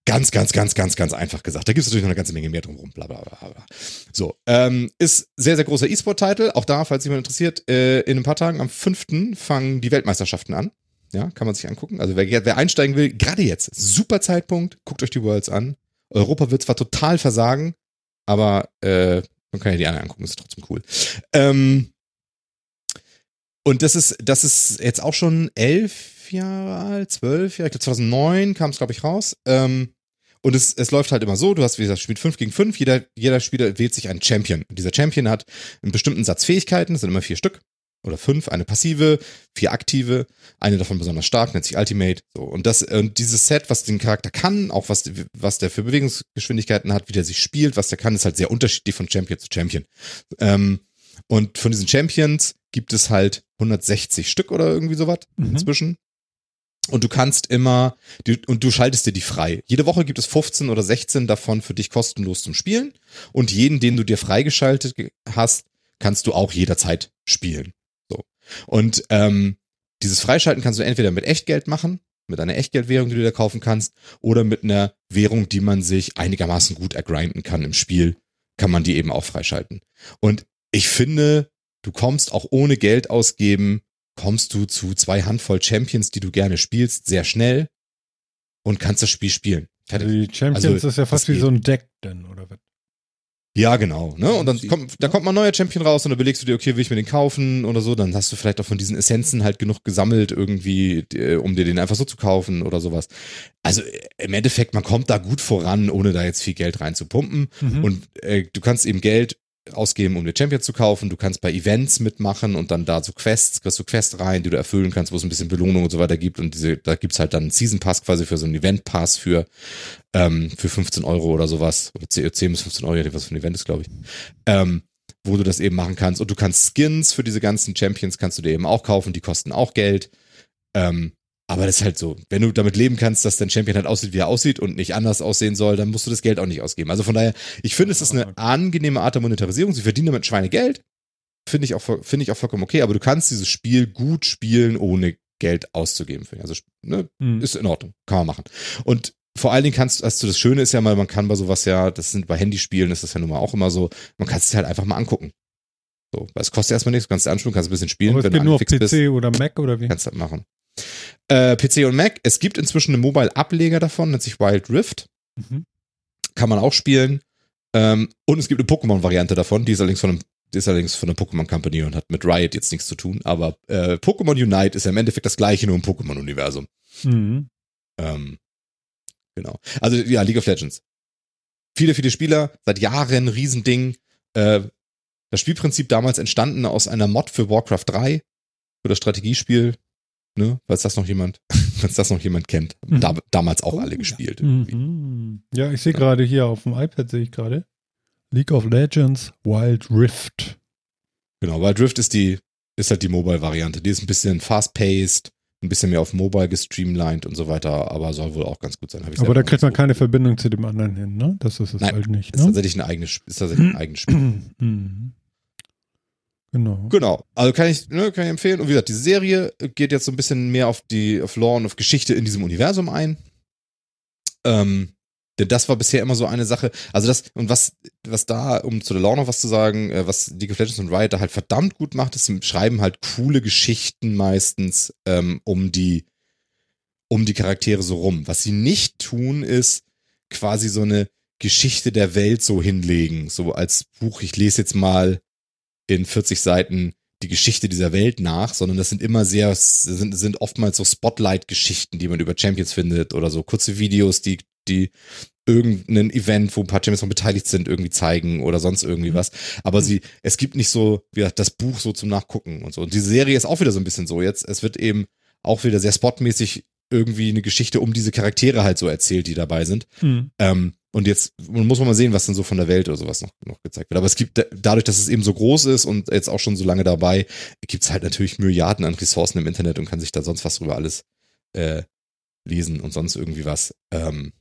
Ganz, ganz, ganz, ganz, ganz einfach gesagt. Da gibt es natürlich noch eine ganze Menge mehr drumherum. Bla, bla, bla, bla. So, ähm, ist sehr, sehr großer E-Sport-Titel. Auch da, falls jemand interessiert, äh, in ein paar Tagen am 5. fangen die Weltmeisterschaften an. Ja, kann man sich angucken. Also wer, wer einsteigen will, gerade jetzt, super Zeitpunkt, guckt euch die Worlds an. Europa wird zwar total versagen, aber äh, man kann ja die anderen angucken, ist trotzdem cool. Ähm, und das ist, das ist jetzt auch schon elf Jahre alt, zwölf Jahre, ich glaube 2009 kam es, glaube ich, raus. Ähm, und es, es läuft halt immer so, du hast, wie gesagt, spielt 5 gegen 5, jeder, jeder Spieler wählt sich einen Champion. Und dieser Champion hat einen bestimmten Satz Fähigkeiten, das sind immer vier Stück oder fünf, eine passive, vier aktive, eine davon besonders stark, nennt sich Ultimate. So, und das, und dieses Set, was den Charakter kann, auch was, was der für Bewegungsgeschwindigkeiten hat, wie der sich spielt, was der kann, ist halt sehr unterschiedlich von Champion zu Champion. Ähm, und von diesen Champions gibt es halt 160 Stück oder irgendwie sowas mhm. inzwischen. Und du kannst immer, und du schaltest dir die frei. Jede Woche gibt es 15 oder 16 davon für dich kostenlos zum Spielen. Und jeden, den du dir freigeschaltet hast, kannst du auch jederzeit spielen. So. Und ähm, dieses Freischalten kannst du entweder mit Echtgeld machen, mit einer Echtgeldwährung, die du dir kaufen kannst, oder mit einer Währung, die man sich einigermaßen gut ergrinden kann im Spiel, kann man die eben auch freischalten. Und ich finde, du kommst auch ohne Geld ausgeben kommst du zu zwei Handvoll Champions, die du gerne spielst, sehr schnell und kannst das Spiel spielen. Also die Champions also, ist ja fast wie so ein Deck denn, oder was? Ja, genau. Ne? Und dann kommt, da kommt mal ein neuer Champion raus und dann überlegst du dir, okay, will ich mir den kaufen oder so, dann hast du vielleicht auch von diesen Essenzen halt genug gesammelt irgendwie, um dir den einfach so zu kaufen oder sowas. Also im Endeffekt, man kommt da gut voran, ohne da jetzt viel Geld reinzupumpen. Mhm. Und äh, du kannst eben Geld ausgeben, um dir Champions zu kaufen. Du kannst bei Events mitmachen und dann da so Quests, kriegst du Quests rein, die du erfüllen kannst, wo es ein bisschen Belohnung und so weiter gibt. Und diese, da gibt's halt dann einen Season Pass quasi für so einen Event Pass für, ähm, für 15 Euro oder sowas. Oder 10 bis 15 Euro, was für ein Event ist, glaube ich. Ähm, wo du das eben machen kannst. Und du kannst Skins für diese ganzen Champions kannst du dir eben auch kaufen, die kosten auch Geld. Ähm, Aber das ist halt so. Wenn du damit leben kannst, dass dein Champion halt aussieht, wie er aussieht und nicht anders aussehen soll, dann musst du das Geld auch nicht ausgeben. Also von daher, ich finde, es ist eine angenehme Art der Monetarisierung. Sie verdienen damit Schweinegeld. Finde ich auch, finde ich auch vollkommen okay. Aber du kannst dieses Spiel gut spielen, ohne Geld auszugeben. Also, ne, mhm. ist in Ordnung. Kann man machen. Und vor allen Dingen kannst, also das Schöne ist ja mal, man kann bei sowas ja, das sind bei Handyspielen, ist das ja nun mal auch immer so, man kann es halt einfach mal angucken. So, weil es kostet erstmal nichts, du kannst es anschauen, kannst ein bisschen spielen. Aber es geht nur auf PC bist, oder Mac oder wie? Kannst du das machen. Äh, PC und Mac. Es gibt inzwischen einen Mobile-Ableger davon, nennt sich Wild Rift. Mhm. Kann man auch spielen. Ähm, und es gibt eine Pokémon-Variante davon, die ist allerdings von einem ist allerdings von der Pokémon Company und hat mit Riot jetzt nichts zu tun. Aber äh, Pokémon Unite ist ja im Endeffekt das gleiche, nur im Pokémon-Universum. Mhm. Ähm, genau. Also ja, League of Legends. Viele, viele Spieler, seit Jahren Riesending. Äh, das Spielprinzip damals entstanden aus einer Mod für Warcraft 3, für das Strategiespiel, ne, falls das noch jemand, falls das noch jemand kennt. Mhm. Da, damals auch oh, alle gespielt. Mhm. Ja, ich sehe ja. gerade hier auf dem iPad sehe ich gerade League of Legends Wild Rift. Genau, Wild Rift ist die ist halt die Mobile-Variante. Die ist ein bisschen fast-paced, ein bisschen mehr auf Mobile gestreamlined und so weiter, aber soll wohl auch ganz gut sein. aber da kriegt man keine Verbindung zu dem anderen hin, ne? Das ist es Nein, halt nicht. Ne? Ist tatsächlich ein eigenes, ist tatsächlich ein eigenes Spiel. Genau. Genau. Also kann ich, ne, kann ich empfehlen. Und wie gesagt, die Serie geht jetzt so ein bisschen mehr auf die, auf Lore und auf Geschichte in diesem Universum ein. Ähm, denn das war bisher immer so eine Sache. Also das, und was, was da, um zu der Lore noch was zu sagen, äh, was League of Legends und Riot da halt verdammt gut macht, ist, sie schreiben halt coole Geschichten meistens ähm, um die, um die Charaktere so rum. Was sie nicht tun, ist quasi so eine Geschichte der Welt so hinlegen. So als Buch, ich lese jetzt mal in 40 Seiten die Geschichte dieser Welt nach, sondern das sind immer sehr, sind, sind oftmals so Spotlight-Geschichten, die man über Champions findet oder so kurze Videos, die, die irgendein Event, wo ein paar Champions noch beteiligt sind, irgendwie zeigen oder sonst irgendwie mhm. was. Aber mhm. sie, es gibt nicht so, wie gesagt, das Buch so zum Nachgucken und so. Und die Serie ist auch wieder so ein bisschen so jetzt. Es wird eben auch wieder sehr spotmäßig irgendwie eine Geschichte um diese Charaktere halt so erzählt, die dabei sind. Mhm. Ähm, und jetzt muss man mal sehen, was dann so von der Welt oder sowas noch, noch gezeigt wird. Aber es gibt, dadurch, dass es eben so groß ist und jetzt auch schon so lange dabei, gibt es halt natürlich Milliarden an Ressourcen im Internet und kann sich da sonst was drüber alles äh, lesen und sonst irgendwie was. Ähm,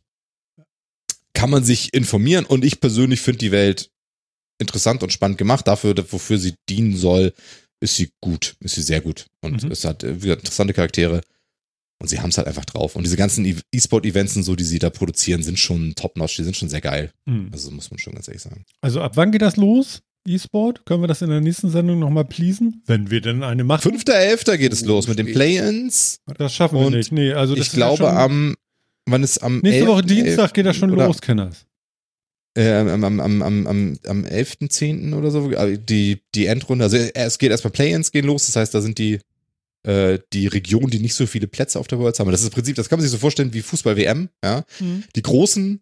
kann man sich informieren und ich persönlich finde die Welt interessant und spannend gemacht. Dafür, wofür sie dienen soll, ist sie gut, ist sie sehr gut. Und mhm. es hat äh, interessante Charaktere. Und sie haben es halt einfach drauf. Und diese ganzen e- E-Sport-Events und so, die sie da produzieren, sind schon top-notch, die sind schon sehr geil. Mhm. Also muss man schon ganz ehrlich sagen. Also ab wann geht das los? E-Sport? Können wir das in der nächsten Sendung nochmal pleasen? Wenn wir denn eine machen. 5.11. geht es oh, los mit den Play-Ins. Das schaffen wir nicht. Nee, also ich glaube ja am, wann ist am Nächste 11, Woche Dienstag 11, geht das schon los, Kenners. Äh, am, am, am, am, am, am 11.10. oder so, äh, die, die Endrunde, also es geht erstmal Play-Ins gehen los, das heißt, da sind die äh, die Region, die nicht so viele Plätze auf der World haben. Das ist im Prinzip, das kann man sich so vorstellen wie Fußball-WM, ja. Mhm. Die großen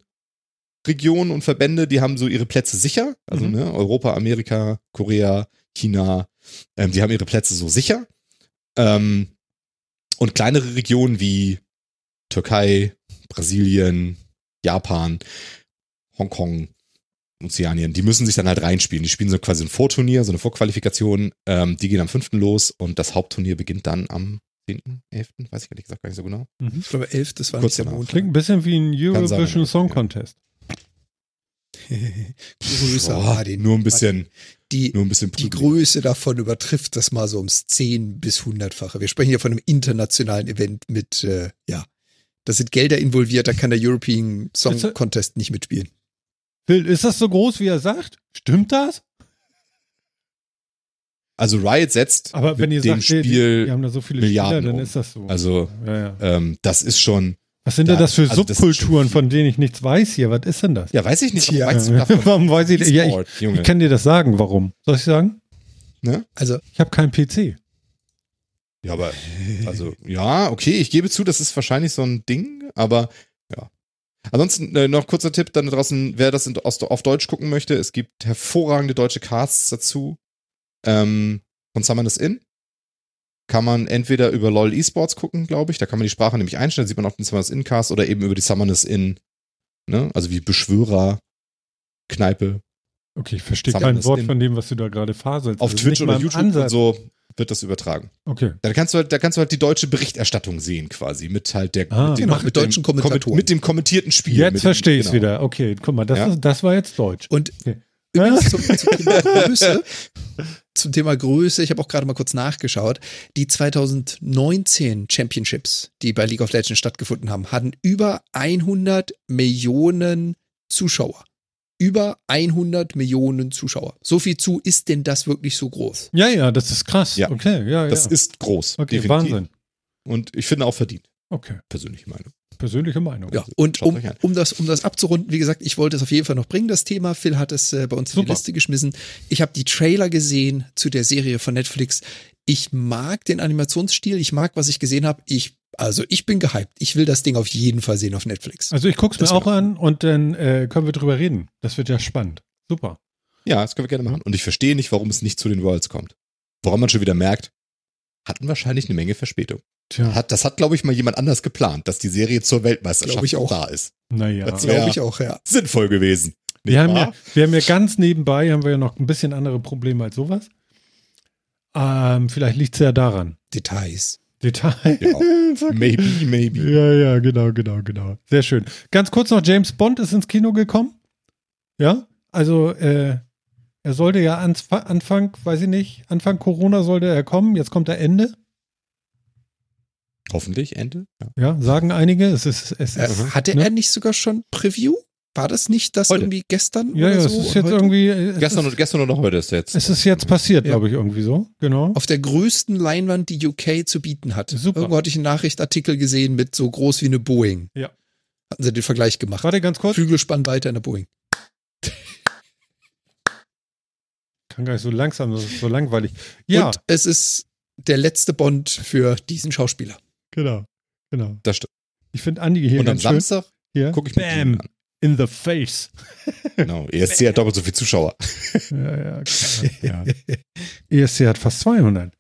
Regionen und Verbände, die haben so ihre Plätze sicher. Also mhm. ne, Europa, Amerika, Korea, China, ähm, die haben ihre Plätze so sicher. Ähm, und kleinere Regionen wie Türkei, Brasilien, Japan, Hongkong, Ozeanien, die müssen sich dann halt reinspielen. Die spielen so quasi ein Vorturnier, so eine Vorqualifikation. Ähm, die gehen am 5. los und das Hauptturnier beginnt dann am 10., 11., weiß ich ehrlich gesagt gar nicht so genau. Mhm. Ich glaube 11. das war Kurz nicht der Montag. Klingt ein bisschen wie ein Eurovision Song Contest. Größe oh, nur ein bisschen. Die, nur ein bisschen die Größe davon übertrifft das mal so ums 10 bis 100-fache. Wir sprechen hier von einem internationalen Event mit, äh, ja, da sind Gelder involviert, da kann der European Song Contest nicht mitspielen. Phil, ist das so groß, wie er sagt? Stimmt das? Also Riot setzt Aber wenn ihr dem sagt, Spiel die, haben da so viele Milliarden Spieler, dann ist das so. Also ja, ja. Ähm, das ist schon. Was sind da, denn das für also Subkulturen, von denen ich nichts weiß hier? Was ist denn das? Ja, weiß ich nicht. Ja. warum weiß ich, ja, ich, ich kann dir das sagen. Warum? Soll ich sagen? Ne? Also ich habe keinen PC. Ja, aber also ja, okay, ich gebe zu, das ist wahrscheinlich so ein Ding, aber. Ansonsten äh, noch kurzer Tipp dann draußen, wer das in, aus, auf Deutsch gucken möchte, es gibt hervorragende deutsche Casts dazu. Ähm, von Summoners In. Kann man entweder über LOL Esports gucken, glaube ich. Da kann man die Sprache nämlich einstellen, sieht man auch den Summoners In Cast oder eben über die Summoners In, ne? Also wie Beschwörer, Kneipe. Okay, ich verstehe kein Wort in. von dem, was du da gerade faselst. Auf also Twitch oder YouTube und so wird das übertragen. Okay. Da kannst du halt, da kannst du halt die deutsche Berichterstattung sehen, quasi, mit halt der ah, mit, dem, mit, mit deutschen Kommentatoren. Mit dem kommentierten Spiel. Jetzt verstehe ich es genau. wieder. Okay, guck mal, das, ja? ist, das war jetzt Deutsch. Und okay. übrigens zum, zum, Thema Größe, zum Thema Größe, ich habe auch gerade mal kurz nachgeschaut, die 2019 Championships, die bei League of Legends stattgefunden haben, hatten über 100 Millionen Zuschauer über 100 Millionen Zuschauer. So viel zu, ist denn das wirklich so groß? Ja, ja, das ist krass. Ja. Okay, ja, ja. Das ist groß. Okay, definitiv. Wahnsinn. Und ich finde auch verdient. Okay. Persönliche Meinung. Persönliche Meinung. Ja, und um, um, das, um das abzurunden, wie gesagt, ich wollte es auf jeden Fall noch bringen, das Thema. Phil hat es äh, bei uns Super. in die Liste geschmissen. Ich habe die Trailer gesehen zu der Serie von Netflix. Ich mag den Animationsstil, ich mag, was ich gesehen habe. Ich also ich bin gehypt. Ich will das Ding auf jeden Fall sehen auf Netflix. Also ich gucke es mir auch an und dann äh, können wir drüber reden. Das wird ja spannend. Super. Ja, das können wir gerne machen. Und ich verstehe nicht, warum es nicht zu den Worlds kommt. Woran man schon wieder merkt, hatten wahrscheinlich eine Menge Verspätung. Tja. Hat, das hat, glaube ich, mal jemand anders geplant, dass die Serie zur Weltmeisterschaft ich auch. da ist. Naja, das glaube ich auch, ja. Sinnvoll gewesen. Wir haben, ja, wir haben ja ganz nebenbei, haben wir ja noch ein bisschen andere Probleme als sowas. Ähm, vielleicht liegt es ja daran. Details. Detail. Ja. maybe, maybe. Ja, ja, genau, genau, genau. Sehr schön. Ganz kurz noch, James Bond ist ins Kino gekommen. Ja, also äh, er sollte ja Anfang, weiß ich nicht, Anfang Corona sollte er kommen. Jetzt kommt er Ende. Hoffentlich Ende. Ja, ja sagen einige. Es ist, es äh, ist, hatte ne? er nicht sogar schon Preview? War das nicht das heute. irgendwie gestern ja, oder ja, so? Ja, es ist jetzt heute? irgendwie. Gestern, ist, gestern oder heute ist jetzt. Es ist jetzt passiert, ja. glaube ich, irgendwie so. Genau. Auf der größten Leinwand, die UK zu bieten hat. Super. Irgendwo hatte ich einen Nachrichtartikel gesehen mit so groß wie eine Boeing. Ja. Hatten sie den Vergleich gemacht. Warte ganz kurz. Flügelspannweite in der Boeing. Kann gar nicht so langsam, das ist so langweilig. Ja. Und es ist der letzte Bond für diesen Schauspieler. Genau. Genau. Das stimmt. Ich finde Andi hier. Und am Samstag gucke ich Bam. An in the face. Genau, ESC hat doppelt so viele Zuschauer. Ja, ja, klar, ja. ESC hat fast 200.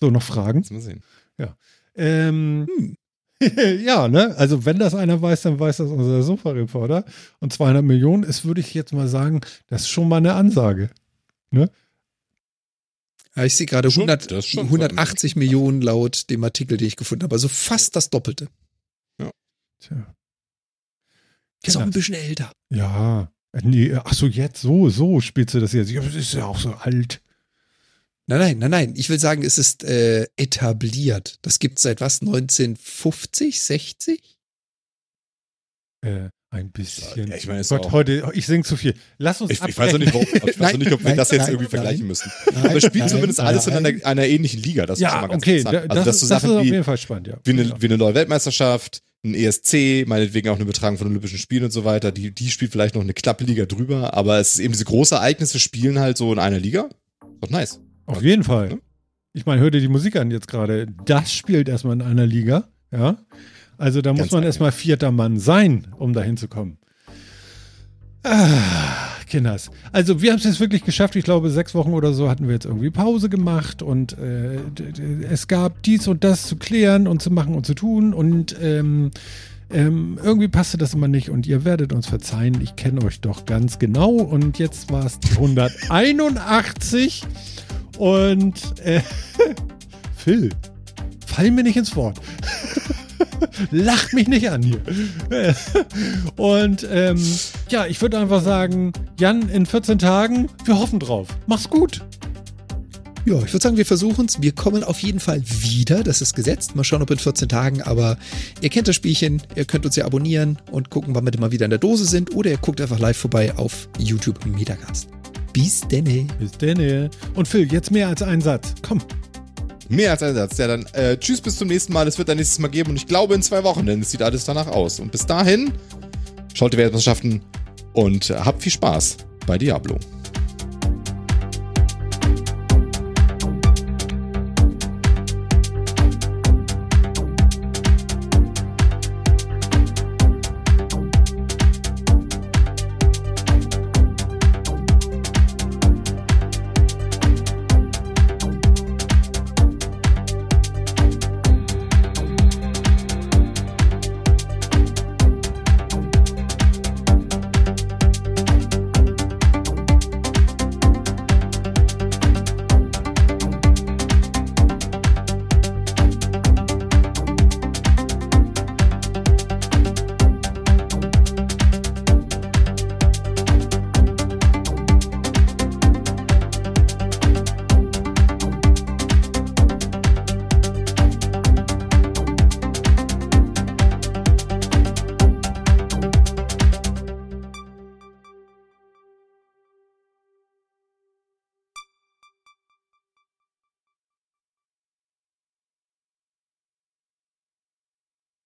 So, noch Fragen? mal sehen. Ja. Ähm, hm. ja, ne? Also, wenn das einer weiß, dann weiß das unser Sofa-Reporter. Und 200 Millionen ist, würde ich jetzt mal sagen, das ist schon mal eine Ansage. Ne? Ja, ich sehe gerade 100, 180 Millionen laut dem Artikel, den ich gefunden habe. Also fast das Doppelte. Ja. Tja. Ist auch ein bisschen älter. Ja. Nee, ach so, jetzt so, so spielst du das jetzt. Ja, das ist ja auch so alt. Nein, nein, nein, nein. Ich will sagen, es ist äh, etabliert. Das gibt es seit was? 1950, 60? Äh, ein bisschen. Ja, ich meine, Gott, heute, ich singe zu viel. Lass uns Ich, ich weiß auch nicht, warum, ich weiß nicht, ob wir nein, das jetzt nein, irgendwie nein, vergleichen müssen. Aber es spielt zumindest alles in einer, einer, ähnlichen Liga. Das ja, ist mal ganz okay, interessant. Also, das, ist, das ist auf jeden Fall spannend, ja. Wie eine, wie eine neue Weltmeisterschaft, ein ESC, meinetwegen auch eine Übertragung von Olympischen Spielen und so weiter. Die, die spielt vielleicht noch eine knappe Liga drüber, aber es ist eben diese große Ereignisse spielen halt so in einer Liga. Doch nice. Auf jeden Fall. Ich meine, hör dir die Musik an jetzt gerade. Das spielt erstmal in einer Liga, ja. Also da Ganz muss man erstmal vierter Mann sein, um da hinzukommen. Ah, Kinders. Also wir haben es jetzt wirklich geschafft. Ich glaube, sechs Wochen oder so hatten wir jetzt irgendwie Pause gemacht und äh, es gab dies und das zu klären und zu machen und zu tun und ähm, ähm, irgendwie passte das immer nicht und ihr werdet uns verzeihen. Ich kenne euch doch ganz genau und jetzt war es 181 und äh, Phil, fall mir nicht ins Wort. Lacht mich nicht an hier. Und ähm, ja, ich würde einfach sagen, Jan, in 14 Tagen, wir hoffen drauf. Mach's gut. Ja, ich würde sagen, wir versuchen es. Wir kommen auf jeden Fall wieder. Das ist gesetzt. Mal schauen, ob in 14 Tagen. Aber ihr kennt das Spielchen. Ihr könnt uns ja abonnieren und gucken, wann wir mal wieder in der Dose sind. Oder ihr guckt einfach live vorbei auf YouTube Metagast. Bis denne. Bis denne. Und Phil, jetzt mehr als einen Satz. Komm. Mehr als ein Satz. Ja, dann äh, tschüss, bis zum nächsten Mal. Es wird ein nächstes Mal geben und ich glaube in zwei Wochen, denn es sieht alles danach aus. Und bis dahin, schaut die Weltmeisterschaften und habt viel Spaß bei Diablo.